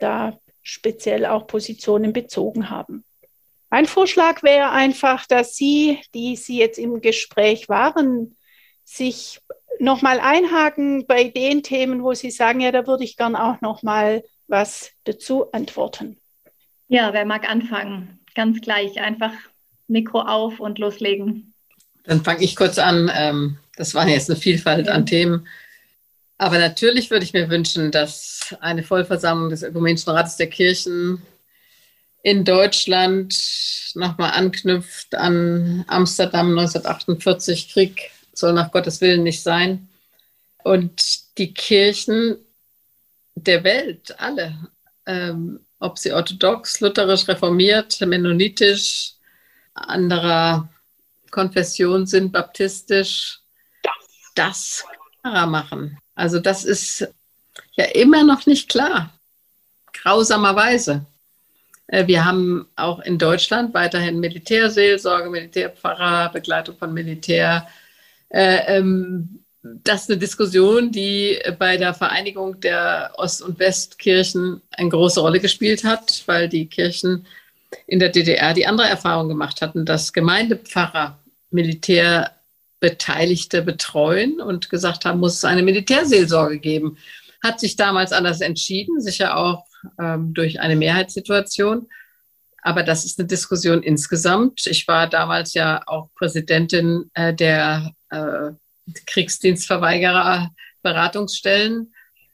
da speziell auch Positionen bezogen haben. Mein Vorschlag wäre einfach, dass Sie, die Sie jetzt im Gespräch waren, sich nochmal einhaken bei den Themen, wo Sie sagen, ja, da würde ich gern auch nochmal was dazu antworten. Ja, wer mag anfangen? Ganz gleich, einfach Mikro auf und loslegen. Dann fange ich kurz an. Ähm, das war jetzt eine Vielfalt an Themen. Aber natürlich würde ich mir wünschen, dass eine Vollversammlung des Ökumenischen Rates der Kirchen in Deutschland nochmal anknüpft an Amsterdam 1948. Krieg soll nach Gottes Willen nicht sein. Und die Kirchen der Welt, alle, ähm, ob sie orthodox, lutherisch, reformiert, mennonitisch, anderer Konfession sind, baptistisch, das klarer machen. Also das ist ja immer noch nicht klar, grausamerweise. Äh, wir haben auch in Deutschland weiterhin Militärseelsorge, Militärpfarrer, Begleitung von Militär. Äh, ähm, das ist eine Diskussion, die bei der Vereinigung der Ost- und Westkirchen eine große Rolle gespielt hat, weil die Kirchen in der DDR die andere Erfahrung gemacht hatten, dass Gemeindepfarrer Militär Beteiligte betreuen und gesagt haben, muss es eine Militärseelsorge geben. Hat sich damals anders entschieden, sicher auch ähm, durch eine Mehrheitssituation. Aber das ist eine Diskussion insgesamt. Ich war damals ja auch Präsidentin äh, der äh, Kriegsdienstverweigerer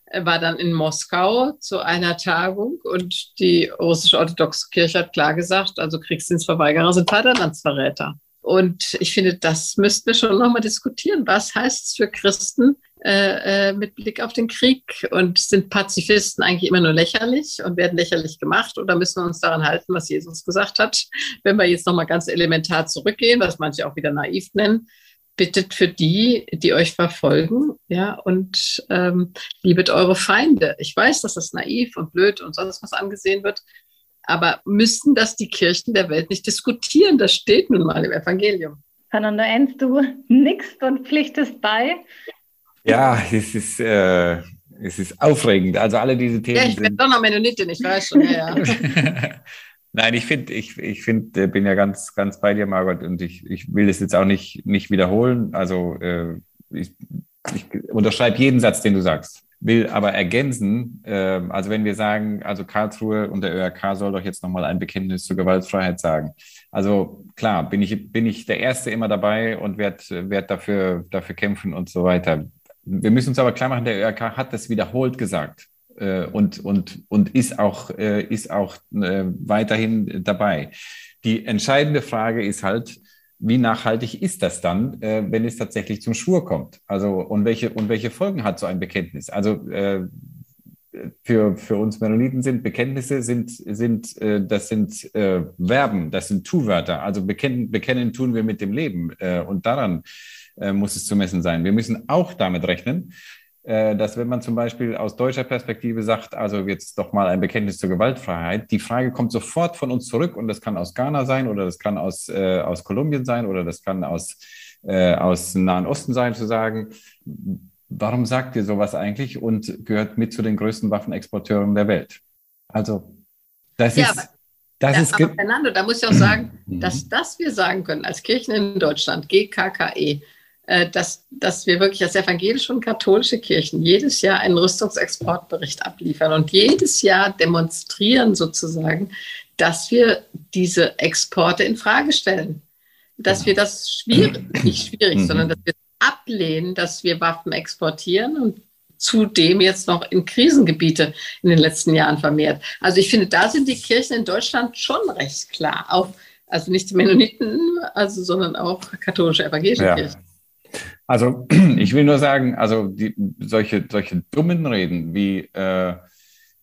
äh, war dann in Moskau zu einer Tagung und die russische orthodoxe Kirche hat klar gesagt, also Kriegsdienstverweigerer sind Vaterlandsverräter. Und ich finde, das müssten wir schon nochmal diskutieren. Was heißt es für Christen äh, äh, mit Blick auf den Krieg? Und sind Pazifisten eigentlich immer nur lächerlich und werden lächerlich gemacht? Oder müssen wir uns daran halten, was Jesus gesagt hat? Wenn wir jetzt nochmal ganz elementar zurückgehen, was manche auch wieder naiv nennen, bittet für die, die euch verfolgen, ja, und ähm, liebet eure Feinde. Ich weiß, dass das naiv und blöd und sonst was angesehen wird, aber müssten das die Kirchen der Welt nicht diskutieren? Das steht nun mal im Evangelium. Fernando Enz, du nickst und pflichtest bei. Ja, es ist, äh, es ist aufregend. Also alle diese Themen. Ja, ich bin doch noch Mennonitin, ich weiß schon. Ja, ja. [LAUGHS] Nein, ich finde, ich, ich finde, äh, bin ja ganz, ganz bei dir, Margot, und ich, ich will das jetzt auch nicht, nicht wiederholen. Also äh, ich, ich unterschreibe jeden Satz, den du sagst will aber ergänzen, äh, also wenn wir sagen, also Karlsruhe und der ÖRK soll doch jetzt nochmal ein Bekenntnis zur Gewaltfreiheit sagen. Also klar, bin ich, bin ich der Erste immer dabei und werde werd dafür, dafür kämpfen und so weiter. Wir müssen uns aber klar machen, der ÖRK hat das wiederholt gesagt äh, und, und, und ist auch, äh, ist auch äh, weiterhin dabei. Die entscheidende Frage ist halt, wie nachhaltig ist das dann, äh, wenn es tatsächlich zum Schwur kommt? Also und welche und welche Folgen hat so ein Bekenntnis? Also äh, für, für uns Mennoniten sind Bekenntnisse sind sind äh, das sind äh, Verben, das sind Tu-Wörter. Also bekennen bekennen tun wir mit dem Leben äh, und daran äh, muss es zu messen sein. Wir müssen auch damit rechnen, dass wenn man zum Beispiel aus deutscher Perspektive sagt, also jetzt doch mal ein Bekenntnis zur Gewaltfreiheit, die Frage kommt sofort von uns zurück und das kann aus Ghana sein oder das kann aus, äh, aus Kolumbien sein oder das kann aus, äh, aus dem Nahen Osten sein, zu sagen, warum sagt ihr sowas eigentlich und gehört mit zu den größten Waffenexporteuren der Welt? Also, das ja, ist. Das ja, ist aber Fernando, da muss ich auch sagen, [CLEARS THROAT] dass das wir sagen können als Kirchen in Deutschland, GKKE, äh, dass, dass wir wirklich als evangelische und katholische Kirchen jedes Jahr einen Rüstungsexportbericht abliefern und jedes Jahr demonstrieren sozusagen, dass wir diese Exporte in Frage stellen. Dass wir das schwierig, nicht schwierig, mhm. sondern dass wir ablehnen, dass wir Waffen exportieren und zudem jetzt noch in Krisengebiete in den letzten Jahren vermehrt. Also ich finde, da sind die Kirchen in Deutschland schon recht klar. Auch, also nicht die Mennoniten, also, sondern auch katholische evangelische ja. Kirchen. Also [CLEARS THROAT] ich will nur sagen, also die, solche, solche dummen Reden wie äh,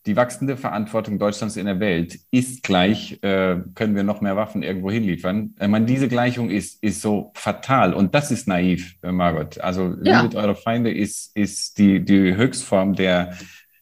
die wachsende Verantwortung Deutschlands in der Welt ist gleich, äh, können wir noch mehr Waffen irgendwo hinliefern. Ich meine, diese Gleichung ist, ist so fatal und das ist naiv, äh, Margot. Also ja. liebet eure Feinde ist, ist die, die Höchstform der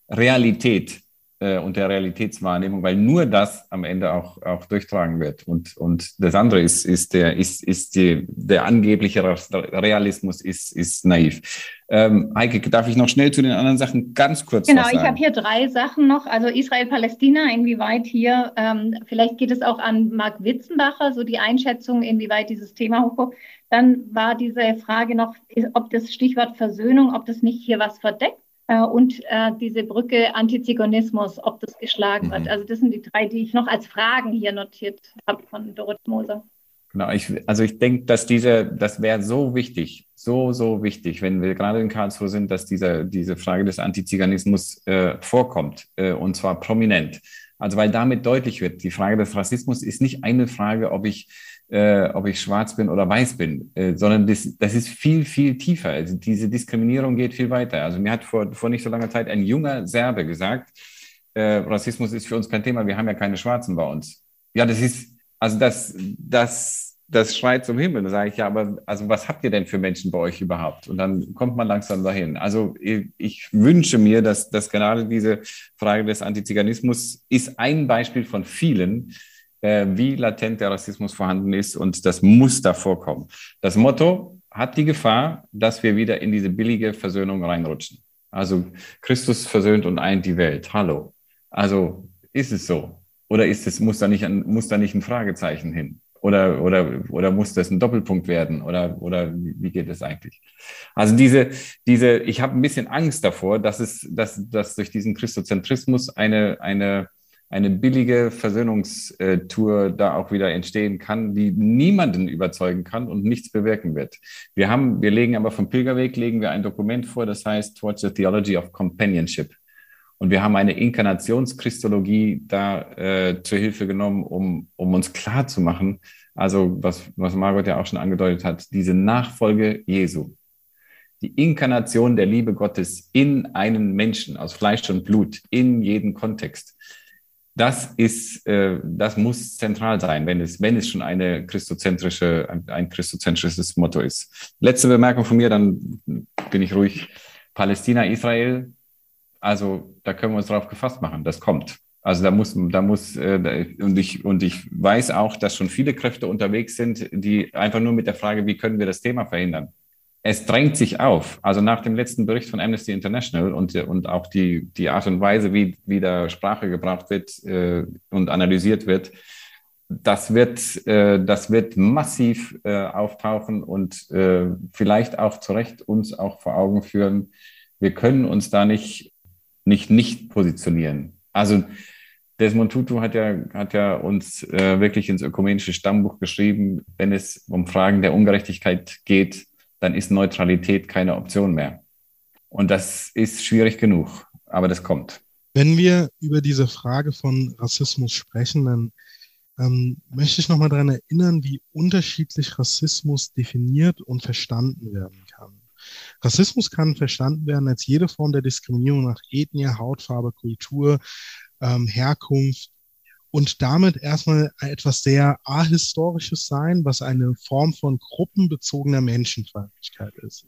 Realität äh, und der Realitätswahrnehmung, weil nur das am Ende auch, auch durchtragen wird. Und, und das andere ist, ist, der, ist, ist die, der angebliche Realismus ist, ist naiv. Ähm, Heike, darf ich noch schnell zu den anderen Sachen ganz kurz Genau, ich habe hier drei Sachen noch. Also Israel-Palästina, inwieweit hier, ähm, vielleicht geht es auch an Marc Witzenbacher, so die Einschätzung, inwieweit dieses Thema hochkommt. Dann war diese Frage noch, ob das Stichwort Versöhnung, ob das nicht hier was verdeckt und äh, diese Brücke Antizigonismus, ob das geschlagen mhm. wird. Also das sind die drei, die ich noch als Fragen hier notiert habe von Dorothee Moser. Genau, ich, also ich denke, dass diese, das wäre so wichtig, so, so wichtig, wenn wir gerade in Karlsruhe sind, dass diese, diese Frage des Antiziganismus äh, vorkommt, äh, und zwar prominent. Also weil damit deutlich wird, die Frage des Rassismus ist nicht eine Frage, ob ich äh, ob ich schwarz bin oder weiß bin, äh, sondern das, das ist viel, viel tiefer. Also diese Diskriminierung geht viel weiter. Also mir hat vor, vor nicht so langer Zeit ein junger Serbe gesagt, äh, Rassismus ist für uns kein Thema, wir haben ja keine Schwarzen bei uns. Ja, das ist, also das, das, das schreit zum Himmel. Da sage ich, ja, aber also was habt ihr denn für Menschen bei euch überhaupt? Und dann kommt man langsam dahin. Also ich, wünsche mir, dass, dass gerade diese Frage des Antiziganismus ist ein Beispiel von vielen, äh, wie latent der Rassismus vorhanden ist und das muss da vorkommen. Das Motto hat die Gefahr, dass wir wieder in diese billige Versöhnung reinrutschen. Also Christus versöhnt und eint die Welt. Hallo. Also ist es so? Oder ist es, muss da nicht ein, muss da nicht ein Fragezeichen hin? Oder, oder, oder muss das ein Doppelpunkt werden? Oder, oder wie geht es eigentlich? Also diese, diese, ich habe ein bisschen Angst davor, dass es, dass, dass durch diesen Christozentrismus eine, eine, eine billige Versöhnungstour da auch wieder entstehen kann, die niemanden überzeugen kann und nichts bewirken wird. Wir haben, wir legen aber vom Pilgerweg legen wir ein Dokument vor, das heißt Towards the Theology of Companionship. Und wir haben eine Inkarnationschristologie da äh, zur Hilfe genommen, um, um uns klar zu machen, also was, was Margot ja auch schon angedeutet hat, diese Nachfolge Jesu. Die Inkarnation der Liebe Gottes in einen Menschen aus Fleisch und Blut, in jeden Kontext das ist, äh, das muss zentral sein, wenn es, wenn es schon eine christozentrische, ein, ein christozentrisches Motto ist. Letzte Bemerkung von mir, dann bin ich ruhig. Palästina, Israel, also da können wir uns drauf gefasst machen. Das kommt. Also da muss, da muss, äh, und ich, und ich weiß auch, dass schon viele Kräfte unterwegs sind, die einfach nur mit der Frage, wie können wir das Thema verhindern? Es drängt sich auf. Also nach dem letzten Bericht von Amnesty International und, und auch die, die Art und Weise, wie, wie da Sprache gebracht wird äh, und analysiert wird, das wird, äh, das wird massiv äh, auftauchen und äh, vielleicht auch zu Recht uns auch vor Augen führen, wir können uns da nicht, nicht, nicht positionieren. Also Desmond Tutu hat ja, hat ja uns äh, wirklich ins ökumenische Stammbuch geschrieben, wenn es um Fragen der Ungerechtigkeit geht, dann ist Neutralität keine Option mehr. Und das ist schwierig genug, aber das kommt. Wenn wir über diese Frage von Rassismus sprechen, dann ähm, möchte ich nochmal daran erinnern, wie unterschiedlich Rassismus definiert und verstanden werden kann. Rassismus kann verstanden werden als jede Form der Diskriminierung nach Ethnie, Hautfarbe, Kultur, ähm, Herkunft, und damit erstmal etwas sehr ahistorisches sein, was eine Form von gruppenbezogener Menschenfeindlichkeit ist.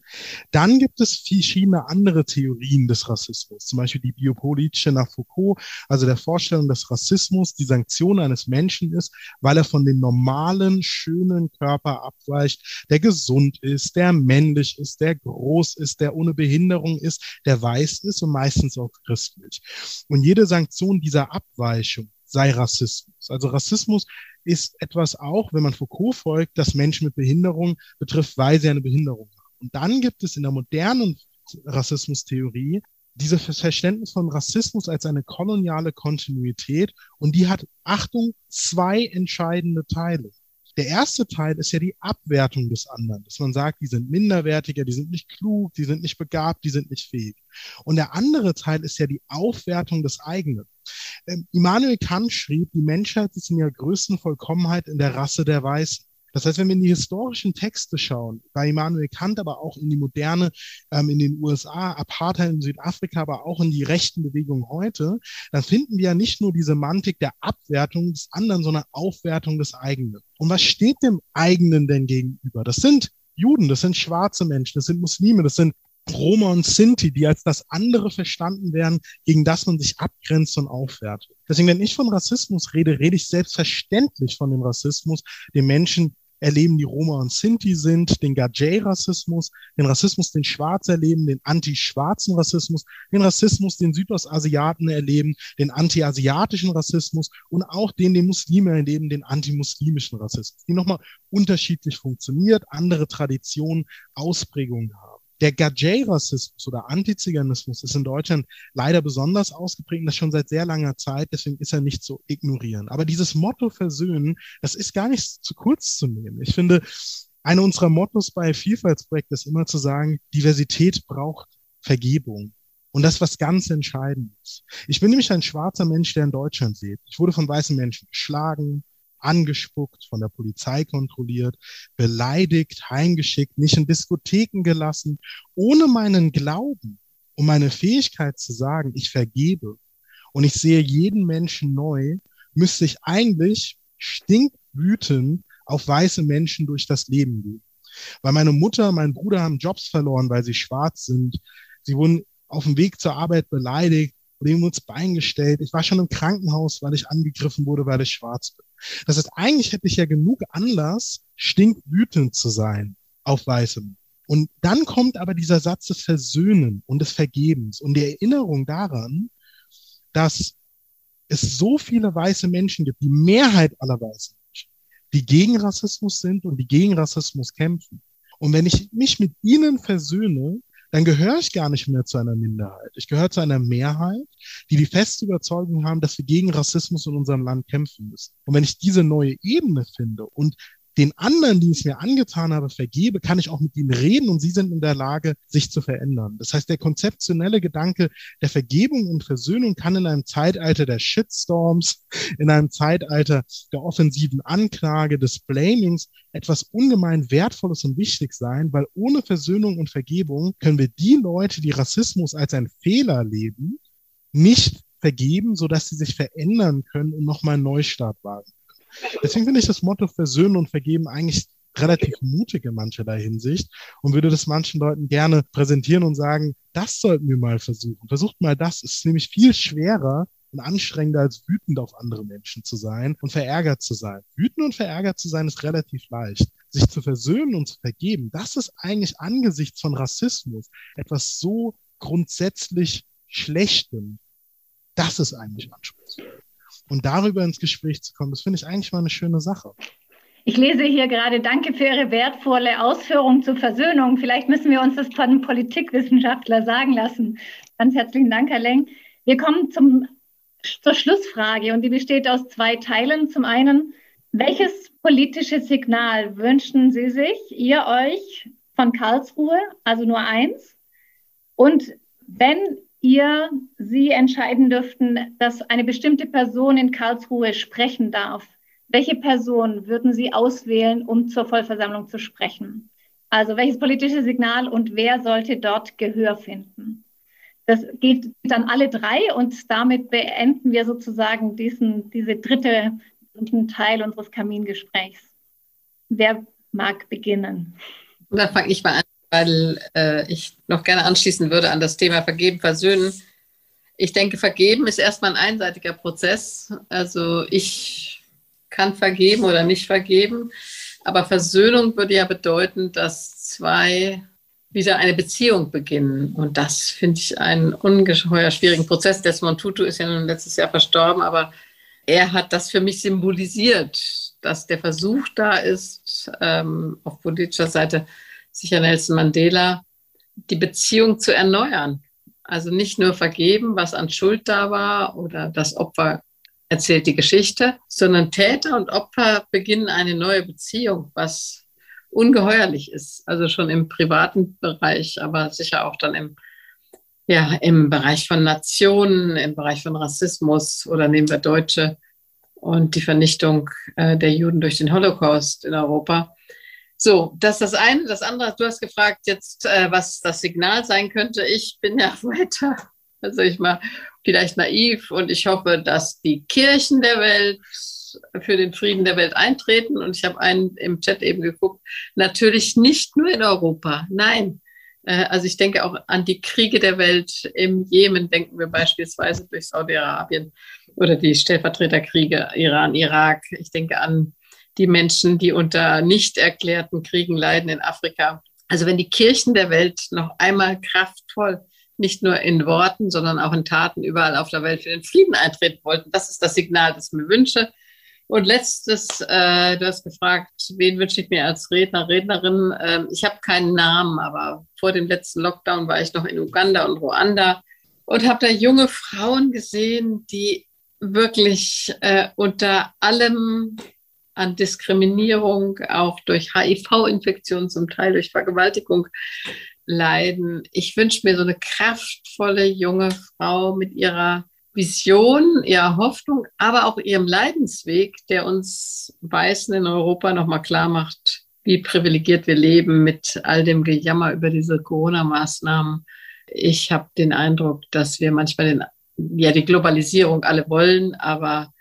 Dann gibt es verschiedene andere Theorien des Rassismus, zum Beispiel die biopolitische nach Foucault, also der Vorstellung, dass Rassismus die Sanktion eines Menschen ist, weil er von dem normalen, schönen Körper abweicht, der gesund ist, der männlich ist, der groß ist, der ohne Behinderung ist, der weiß ist und meistens auch christlich. Und jede Sanktion dieser Abweichung sei Rassismus. Also Rassismus ist etwas auch, wenn man Foucault folgt, das Menschen mit Behinderung betrifft, weil sie eine Behinderung haben. Und dann gibt es in der modernen Rassismustheorie dieses Verständnis von Rassismus als eine koloniale Kontinuität und die hat, Achtung, zwei entscheidende Teile. Der erste Teil ist ja die Abwertung des anderen, dass man sagt, die sind minderwertiger, die sind nicht klug, die sind nicht begabt, die sind nicht fähig. Und der andere Teil ist ja die Aufwertung des eigenen. Ähm, Immanuel Kant schrieb, die Menschheit ist in ihrer größten Vollkommenheit in der Rasse der Weißen. Das heißt, wenn wir in die historischen Texte schauen, bei Immanuel Kant, aber auch in die moderne, ähm, in den USA, Apartheid in Südafrika, aber auch in die rechten Bewegungen heute, dann finden wir ja nicht nur diese Semantik der Abwertung des anderen, sondern Aufwertung des eigenen. Und was steht dem eigenen denn gegenüber? Das sind Juden, das sind schwarze Menschen, das sind Muslime, das sind Roma und Sinti, die als das andere verstanden werden, gegen das man sich abgrenzt und aufwertet. Deswegen, wenn ich von Rassismus rede, rede ich selbstverständlich von dem Rassismus, den Menschen erleben, die Roma und Sinti sind, den Gajay-Rassismus, den Rassismus, den Schwarze erleben, den anti-schwarzen Rassismus, den Rassismus, den Südostasiaten erleben, den anti-asiatischen Rassismus und auch den, den Muslime erleben, den anti-muslimischen Rassismus, die nochmal unterschiedlich funktioniert, andere Traditionen, Ausprägungen haben. Der Gajay-Rassismus oder Antiziganismus ist in Deutschland leider besonders ausgeprägt, das schon seit sehr langer Zeit, deswegen ist er nicht zu ignorieren. Aber dieses Motto Versöhnen, das ist gar nicht zu kurz zu nehmen. Ich finde, eine unserer Mottos bei Vielfaltsprojekten ist immer zu sagen, Diversität braucht Vergebung. Und das was ganz entscheidend ist. Ich bin nämlich ein schwarzer Mensch, der in Deutschland lebt. Ich wurde von weißen Menschen geschlagen, angespuckt, von der Polizei kontrolliert, beleidigt, heimgeschickt, nicht in Diskotheken gelassen, ohne meinen Glauben und meine Fähigkeit zu sagen, ich vergebe und ich sehe jeden Menschen neu, müsste ich eigentlich stinkwütend auf weiße Menschen durch das Leben gehen. Weil meine Mutter, mein Bruder haben Jobs verloren, weil sie schwarz sind. Sie wurden auf dem Weg zur Arbeit beleidigt oder ihm ins Bein gestellt. Ich war schon im Krankenhaus, weil ich angegriffen wurde, weil ich schwarz bin. Das heißt, eigentlich hätte ich ja genug Anlass, stinkwütend zu sein auf Weißem. Und dann kommt aber dieser Satz des Versöhnen und des Vergebens und die Erinnerung daran, dass es so viele weiße Menschen gibt, die Mehrheit aller weißen Menschen, die gegen Rassismus sind und die gegen Rassismus kämpfen. Und wenn ich mich mit ihnen versöhne, dann gehöre ich gar nicht mehr zu einer Minderheit. Ich gehöre zu einer Mehrheit, die die feste Überzeugung haben, dass wir gegen Rassismus in unserem Land kämpfen müssen. Und wenn ich diese neue Ebene finde und den anderen, die es mir angetan habe, vergebe, kann ich auch mit ihnen reden und sie sind in der Lage, sich zu verändern. Das heißt, der konzeptionelle Gedanke der Vergebung und Versöhnung kann in einem Zeitalter der Shitstorms, in einem Zeitalter der offensiven Anklage, des Blamings etwas ungemein Wertvolles und wichtig sein, weil ohne Versöhnung und Vergebung können wir die Leute, die Rassismus als ein Fehler leben, nicht vergeben, sodass sie sich verändern können und nochmal einen Neustart wagen. Deswegen finde ich das Motto Versöhnen und Vergeben eigentlich relativ mutig in mancherlei Hinsicht und würde das manchen Leuten gerne präsentieren und sagen, das sollten wir mal versuchen. Versucht mal das. Es ist nämlich viel schwerer und anstrengender als wütend auf andere Menschen zu sein und verärgert zu sein. Wütend und verärgert zu sein ist relativ leicht. Sich zu versöhnen und zu vergeben, das ist eigentlich angesichts von Rassismus etwas so grundsätzlich Schlechtem. Das ist eigentlich anspruchsvoll und darüber ins Gespräch zu kommen, das finde ich eigentlich mal eine schöne Sache. Ich lese hier gerade, danke für Ihre wertvolle Ausführung zur Versöhnung. Vielleicht müssen wir uns das von einem Politikwissenschaftler sagen lassen. Ganz herzlichen Dank, Herr Leng. Wir kommen zum, zur Schlussfrage und die besteht aus zwei Teilen. Zum einen, welches politische Signal wünschen Sie sich, ihr euch von Karlsruhe, also nur eins? Und wenn ihr Sie entscheiden dürften, dass eine bestimmte Person in Karlsruhe sprechen darf, welche Person würden Sie auswählen, um zur Vollversammlung zu sprechen? Also welches politische Signal und wer sollte dort Gehör finden? Das geht dann alle drei und damit beenden wir sozusagen diesen, diese dritte dritten Teil unseres Kamingesprächs. Wer mag beginnen? Dann fange ich mal an weil äh, ich noch gerne anschließen würde an das Thema Vergeben, Versöhnen. Ich denke, Vergeben ist erstmal ein einseitiger Prozess. Also ich kann vergeben oder nicht vergeben, aber Versöhnung würde ja bedeuten, dass zwei wieder eine Beziehung beginnen. Und das finde ich einen ungeheuer schwierigen Prozess. Desmond Tutu ist ja nun letztes Jahr verstorben, aber er hat das für mich symbolisiert, dass der Versuch da ist, ähm, auf politischer Seite sicher Nelson Mandela, die Beziehung zu erneuern. Also nicht nur vergeben, was an Schuld da war oder das Opfer erzählt die Geschichte, sondern Täter und Opfer beginnen eine neue Beziehung, was ungeheuerlich ist. Also schon im privaten Bereich, aber sicher auch dann im, ja, im Bereich von Nationen, im Bereich von Rassismus oder nehmen wir Deutsche und die Vernichtung äh, der Juden durch den Holocaust in Europa. So, das ist das eine. Das andere, du hast gefragt jetzt, äh, was das Signal sein könnte. Ich bin ja [LAUGHS] weiter, also ich mal vielleicht naiv und ich hoffe, dass die Kirchen der Welt für den Frieden der Welt eintreten. Und ich habe einen im Chat eben geguckt. Natürlich nicht nur in Europa. Nein. Äh, also ich denke auch an die Kriege der Welt. Im Jemen denken wir beispielsweise durch Saudi-Arabien oder die Stellvertreterkriege Iran, Irak. Ich denke an die Menschen, die unter nicht erklärten Kriegen leiden in Afrika. Also wenn die Kirchen der Welt noch einmal kraftvoll, nicht nur in Worten, sondern auch in Taten überall auf der Welt für den Frieden eintreten wollten, das ist das Signal, das ich mir wünsche. Und letztes, äh, du hast gefragt, wen wünsche ich mir als Redner, Rednerin? Ähm, ich habe keinen Namen, aber vor dem letzten Lockdown war ich noch in Uganda und Ruanda und habe da junge Frauen gesehen, die wirklich äh, unter allem an Diskriminierung, auch durch HIV-Infektion, zum Teil durch Vergewaltigung leiden. Ich wünsche mir so eine kraftvolle junge Frau mit ihrer Vision, ihrer Hoffnung, aber auch ihrem Leidensweg, der uns Weißen in Europa nochmal klar macht, wie privilegiert wir leben mit all dem Gejammer über diese Corona-Maßnahmen. Ich habe den Eindruck, dass wir manchmal den, ja, die Globalisierung alle wollen, aber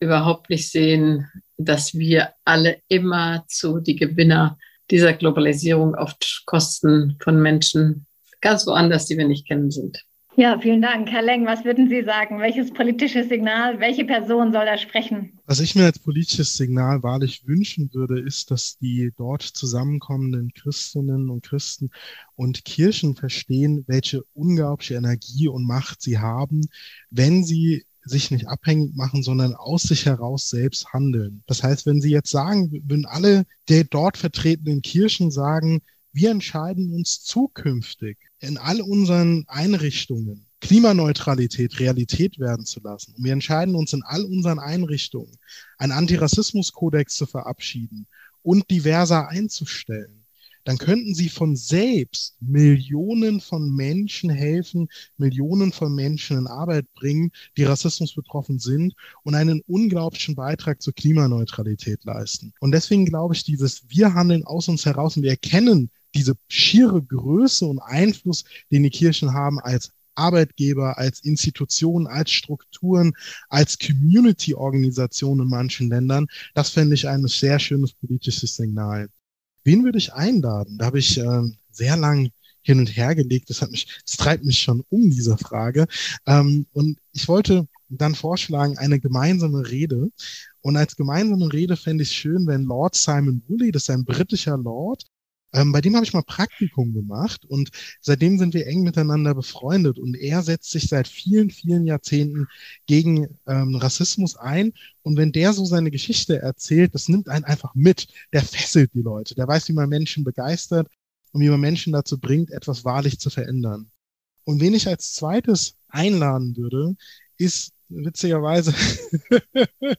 überhaupt nicht sehen, dass wir alle immer zu die Gewinner dieser Globalisierung auf Kosten von Menschen ganz woanders, die wir nicht kennen, sind. Ja, vielen Dank. Herr Leng, was würden Sie sagen? Welches politische Signal, welche Person soll da sprechen? Was ich mir als politisches Signal wahrlich wünschen würde, ist, dass die dort zusammenkommenden Christinnen und Christen und Kirchen verstehen, welche unglaubliche Energie und Macht sie haben, wenn sie sich nicht abhängig machen, sondern aus sich heraus selbst handeln. Das heißt, wenn Sie jetzt sagen, wenn alle der dort vertretenen Kirchen sagen, wir entscheiden uns zukünftig in all unseren Einrichtungen Klimaneutralität Realität werden zu lassen. Und wir entscheiden uns in all unseren Einrichtungen, einen Antirassismuskodex zu verabschieden und diverser einzustellen dann könnten sie von selbst Millionen von Menschen helfen, Millionen von Menschen in Arbeit bringen, die Rassismus betroffen sind und einen unglaublichen Beitrag zur Klimaneutralität leisten. Und deswegen glaube ich, dieses Wir handeln aus uns heraus und wir erkennen diese schiere Größe und Einfluss, den die Kirchen haben als Arbeitgeber, als Institutionen, als Strukturen, als Community-Organisation in manchen Ländern. Das fände ich ein sehr schönes politisches Signal. Wen würde ich einladen? Da habe ich äh, sehr lang hin und her gelegt. Das hat mich, das treibt mich schon um diese Frage. Ähm, und ich wollte dann vorschlagen, eine gemeinsame Rede. Und als gemeinsame Rede fände ich schön, wenn Lord Simon Woolley, das ist ein britischer Lord, ähm, bei dem habe ich mal Praktikum gemacht und seitdem sind wir eng miteinander befreundet und er setzt sich seit vielen, vielen Jahrzehnten gegen ähm, Rassismus ein und wenn der so seine Geschichte erzählt, das nimmt einen einfach mit, der fesselt die Leute, der weiß, wie man Menschen begeistert und wie man Menschen dazu bringt, etwas wahrlich zu verändern. Und wen ich als zweites einladen würde, ist witzigerweise, [LAUGHS]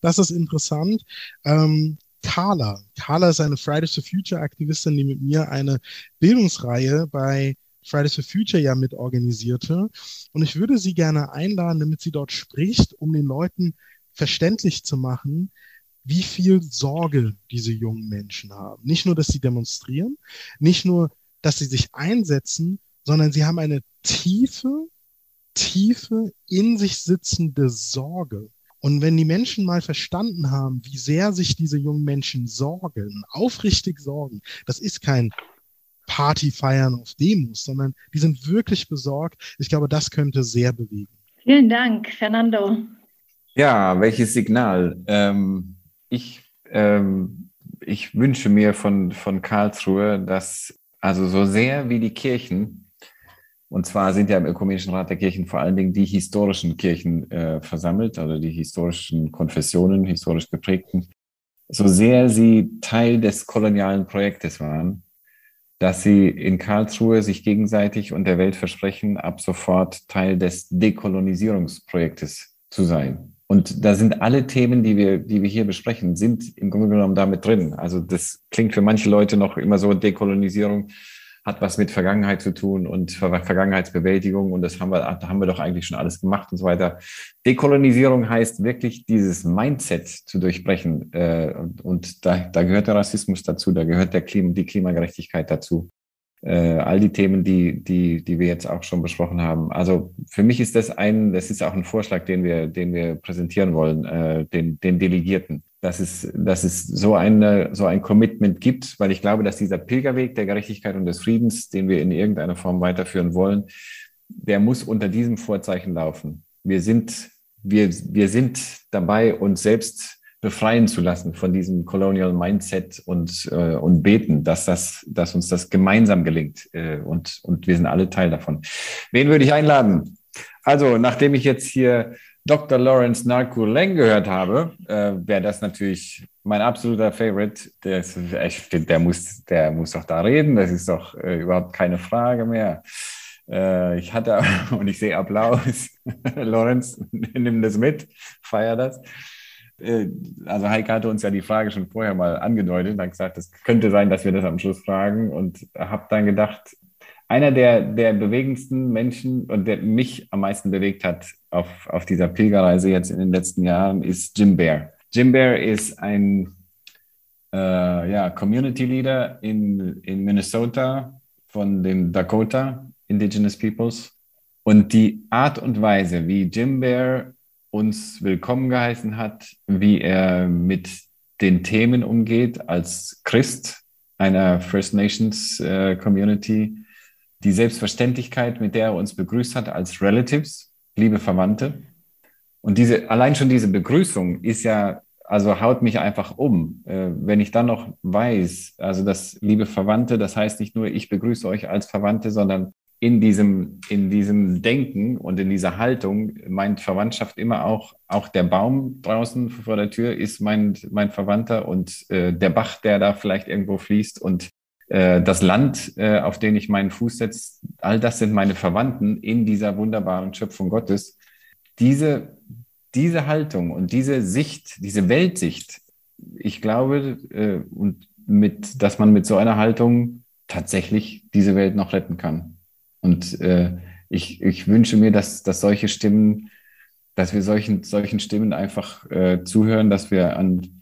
das ist interessant, ähm, Carla. Carla ist eine Fridays for Future Aktivistin, die mit mir eine Bildungsreihe bei Fridays for Future ja mit organisierte. Und ich würde sie gerne einladen, damit sie dort spricht, um den Leuten verständlich zu machen, wie viel Sorge diese jungen Menschen haben. Nicht nur, dass sie demonstrieren, nicht nur, dass sie sich einsetzen, sondern sie haben eine tiefe, tiefe, in sich sitzende Sorge. Und wenn die Menschen mal verstanden haben, wie sehr sich diese jungen Menschen sorgen, aufrichtig sorgen, das ist kein Party feiern auf Demos, sondern die sind wirklich besorgt. Ich glaube, das könnte sehr bewegen. Vielen Dank, Fernando. Ja, welches Signal? Ähm, ich, ähm, ich wünsche mir von, von Karlsruhe, dass also so sehr wie die Kirchen und zwar sind ja im Ökumenischen Rat der Kirchen vor allen Dingen die historischen Kirchen äh, versammelt, also die historischen Konfessionen, historisch geprägten. So sehr sie Teil des kolonialen Projektes waren, dass sie in Karlsruhe sich gegenseitig und der Welt versprechen, ab sofort Teil des Dekolonisierungsprojektes zu sein. Und da sind alle Themen, die wir, die wir hier besprechen, sind im Grunde genommen damit drin. Also das klingt für manche Leute noch immer so Dekolonisierung hat was mit Vergangenheit zu tun und Vergangenheitsbewältigung und das haben wir, da haben wir doch eigentlich schon alles gemacht und so weiter. Dekolonisierung heißt wirklich dieses Mindset zu durchbrechen äh, und da, da gehört der Rassismus dazu, da gehört der Klima, die Klimagerechtigkeit dazu. Äh, all die Themen, die, die, die wir jetzt auch schon besprochen haben. Also für mich ist das ein, das ist auch ein Vorschlag, den wir, den wir präsentieren wollen, äh, den, den Delegierten dass es, dass es so, eine, so ein Commitment gibt, weil ich glaube, dass dieser Pilgerweg der Gerechtigkeit und des Friedens, den wir in irgendeiner Form weiterführen wollen, der muss unter diesem Vorzeichen laufen. Wir sind, wir, wir sind dabei, uns selbst befreien zu lassen von diesem Colonial Mindset und, äh, und beten, dass, das, dass uns das gemeinsam gelingt. Äh, und, und wir sind alle Teil davon. Wen würde ich einladen? Also, nachdem ich jetzt hier Dr. Lawrence Narkur Leng gehört habe, äh, wäre das natürlich mein absoluter Favorite. Der, ist, echt, der, muss, der muss doch da reden, das ist doch äh, überhaupt keine Frage mehr. Äh, ich hatte, [LAUGHS] und ich sehe Applaus. [LAUGHS] Lawrence, [LAUGHS] nimm das mit, feier das. Äh, also Heike hatte uns ja die Frage schon vorher mal angedeutet, hat gesagt, es könnte sein, dass wir das am Schluss fragen und habe dann gedacht, einer der, der bewegendsten Menschen und der mich am meisten bewegt hat auf, auf dieser Pilgerreise jetzt in den letzten Jahren ist Jim Bear. Jim Bear ist ein äh, ja, Community Leader in, in Minnesota von den Dakota Indigenous Peoples. Und die Art und Weise, wie Jim Bear uns willkommen geheißen hat, wie er mit den Themen umgeht als Christ einer First Nations äh, Community, die Selbstverständlichkeit, mit der er uns begrüßt hat als Relatives, liebe Verwandte. Und diese, allein schon diese Begrüßung ist ja, also haut mich einfach um. Äh, wenn ich dann noch weiß, also das liebe Verwandte, das heißt nicht nur, ich begrüße euch als Verwandte, sondern in diesem, in diesem Denken und in dieser Haltung meint Verwandtschaft immer auch, auch der Baum draußen vor der Tür ist mein, mein Verwandter und äh, der Bach, der da vielleicht irgendwo fließt und das Land, äh, auf dem ich meinen Fuß setze, all das sind meine Verwandten in dieser wunderbaren Schöpfung Gottes. Diese, diese Haltung und diese Sicht, diese Weltsicht, ich glaube, äh, und mit, dass man mit so einer Haltung tatsächlich diese Welt noch retten kann. Und äh, ich, ich wünsche mir, dass, dass solche Stimmen, dass wir solchen, solchen Stimmen einfach äh, zuhören, dass wir an,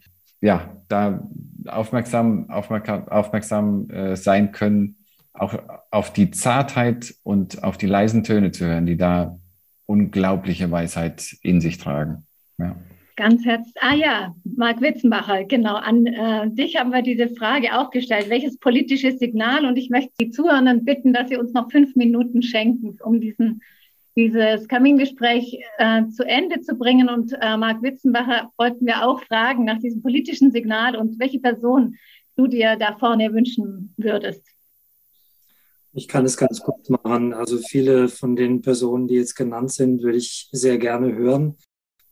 ja, da aufmerksam, aufmerksam, aufmerksam äh, sein können, auch auf die Zartheit und auf die leisen Töne zu hören, die da unglaubliche Weisheit in sich tragen. Ja. Ganz herzlich. Ah ja, Marc Witzenbacher, genau. An äh, dich haben wir diese Frage auch gestellt. Welches politische Signal? Und ich möchte die Zuhörenden bitten, dass sie uns noch fünf Minuten schenken, um diesen dieses Kamingespräch äh, zu Ende zu bringen. Und äh, Marc Witzenbacher wollten wir auch fragen nach diesem politischen Signal und welche Person du dir da vorne wünschen würdest. Ich kann es ganz kurz machen. Also viele von den Personen, die jetzt genannt sind, würde ich sehr gerne hören.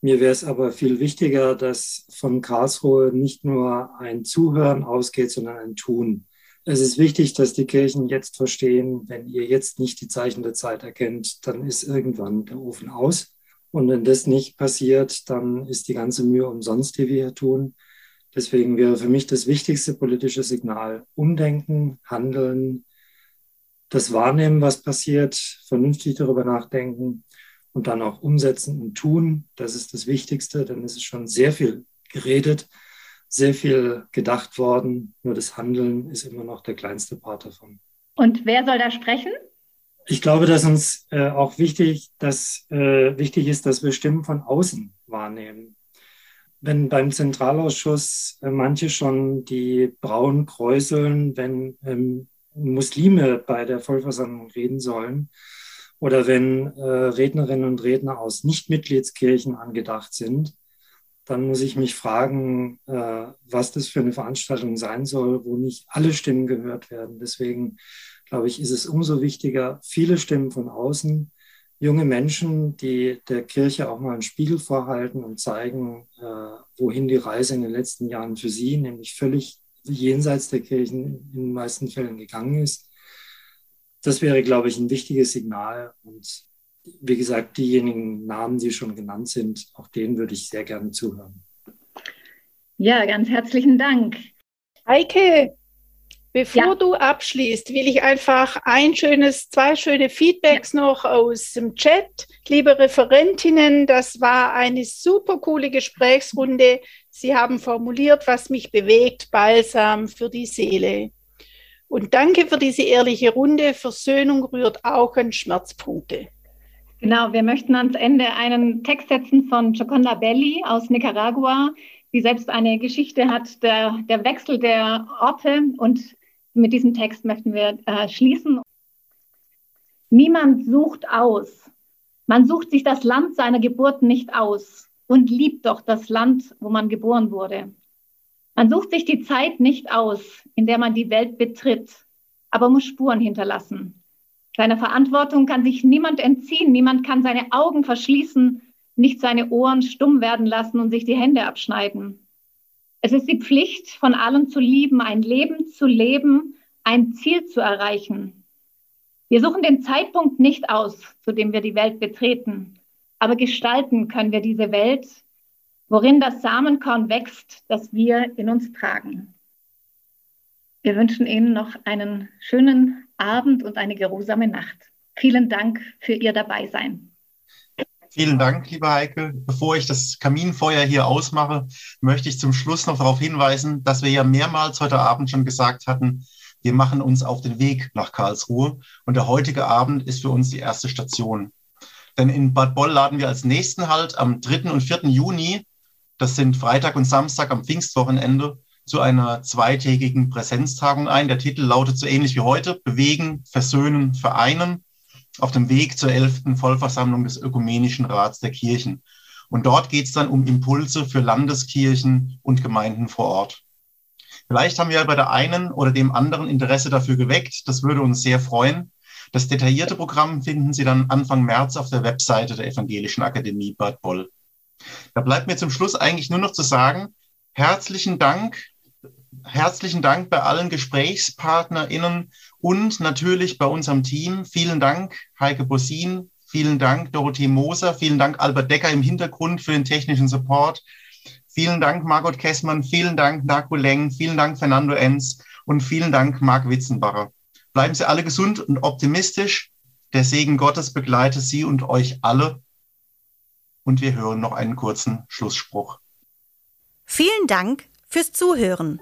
Mir wäre es aber viel wichtiger, dass von Karlsruhe nicht nur ein Zuhören ausgeht, sondern ein Tun. Es ist wichtig, dass die Kirchen jetzt verstehen, wenn ihr jetzt nicht die Zeichen der Zeit erkennt, dann ist irgendwann der Ofen aus. Und wenn das nicht passiert, dann ist die ganze Mühe umsonst, die wir hier tun. Deswegen wäre für mich das wichtigste politische Signal Umdenken, Handeln, das Wahrnehmen, was passiert, vernünftig darüber nachdenken und dann auch umsetzen und tun. Das ist das Wichtigste, ist es schon sehr viel geredet sehr viel gedacht worden. Nur das Handeln ist immer noch der kleinste Part davon. Und wer soll da sprechen? Ich glaube, dass uns äh, auch wichtig, dass, äh, wichtig ist, dass wir Stimmen von außen wahrnehmen. Wenn beim Zentralausschuss äh, manche schon die Brauen kräuseln, wenn ähm, Muslime bei der Vollversammlung reden sollen oder wenn äh, Rednerinnen und Redner aus Nichtmitgliedskirchen angedacht sind, dann muss ich mich fragen, äh, was das für eine Veranstaltung sein soll, wo nicht alle Stimmen gehört werden. Deswegen glaube ich, ist es umso wichtiger, viele Stimmen von außen, junge Menschen, die der Kirche auch mal einen Spiegel vorhalten und zeigen, äh, wohin die Reise in den letzten Jahren für sie, nämlich völlig jenseits der Kirchen in den meisten Fällen gegangen ist. Das wäre, glaube ich, ein wichtiges Signal. Und wie gesagt, diejenigen Namen, die schon genannt sind, auch denen würde ich sehr gerne zuhören. Ja, ganz herzlichen Dank. Heike, bevor ja. du abschließt, will ich einfach ein schönes, zwei schöne Feedbacks ja. noch aus dem Chat. Liebe Referentinnen, das war eine super coole Gesprächsrunde. Sie haben formuliert, was mich bewegt, balsam für die Seele. Und danke für diese ehrliche Runde. Versöhnung rührt auch an Schmerzpunkte. Genau, wir möchten ans Ende einen Text setzen von Joconda Belli aus Nicaragua, die selbst eine Geschichte hat, der, der Wechsel der Orte. Und mit diesem Text möchten wir äh, schließen. Niemand sucht aus. Man sucht sich das Land seiner Geburt nicht aus und liebt doch das Land, wo man geboren wurde. Man sucht sich die Zeit nicht aus, in der man die Welt betritt, aber muss Spuren hinterlassen. Seiner Verantwortung kann sich niemand entziehen, niemand kann seine Augen verschließen, nicht seine Ohren stumm werden lassen und sich die Hände abschneiden. Es ist die Pflicht von allen zu lieben, ein Leben zu leben, ein Ziel zu erreichen. Wir suchen den Zeitpunkt nicht aus, zu dem wir die Welt betreten, aber gestalten können wir diese Welt worin das Samenkorn wächst, das wir in uns tragen. Wir wünschen Ihnen noch einen schönen Abend und eine geruhsame Nacht. Vielen Dank für Ihr Dabeisein. Vielen Dank, liebe Heike. Bevor ich das Kaminfeuer hier ausmache, möchte ich zum Schluss noch darauf hinweisen, dass wir ja mehrmals heute Abend schon gesagt hatten, wir machen uns auf den Weg nach Karlsruhe und der heutige Abend ist für uns die erste Station. Denn in Bad Boll laden wir als nächsten Halt am 3. und 4. Juni das sind Freitag und Samstag am Pfingstwochenende zu einer zweitägigen Präsenztagung ein. Der Titel lautet so ähnlich wie heute, Bewegen, Versöhnen, Vereinen auf dem Weg zur 11. Vollversammlung des Ökumenischen Rats der Kirchen. Und dort geht es dann um Impulse für Landeskirchen und Gemeinden vor Ort. Vielleicht haben wir bei der einen oder dem anderen Interesse dafür geweckt. Das würde uns sehr freuen. Das detaillierte Programm finden Sie dann Anfang März auf der Webseite der Evangelischen Akademie Bad Boll. Da bleibt mir zum Schluss eigentlich nur noch zu sagen, herzlichen Dank, herzlichen Dank bei allen GesprächspartnerInnen und natürlich bei unserem Team. Vielen Dank, Heike Bossin, vielen Dank, Dorothee Moser, vielen Dank, Albert Decker im Hintergrund für den technischen Support. Vielen Dank, Margot Kessmann, vielen Dank, Naku Leng, vielen Dank, Fernando Enz und vielen Dank, Marc Witzenbacher. Bleiben Sie alle gesund und optimistisch. Der Segen Gottes begleite Sie und euch alle und wir hören noch einen kurzen Schlussspruch. Vielen Dank fürs Zuhören.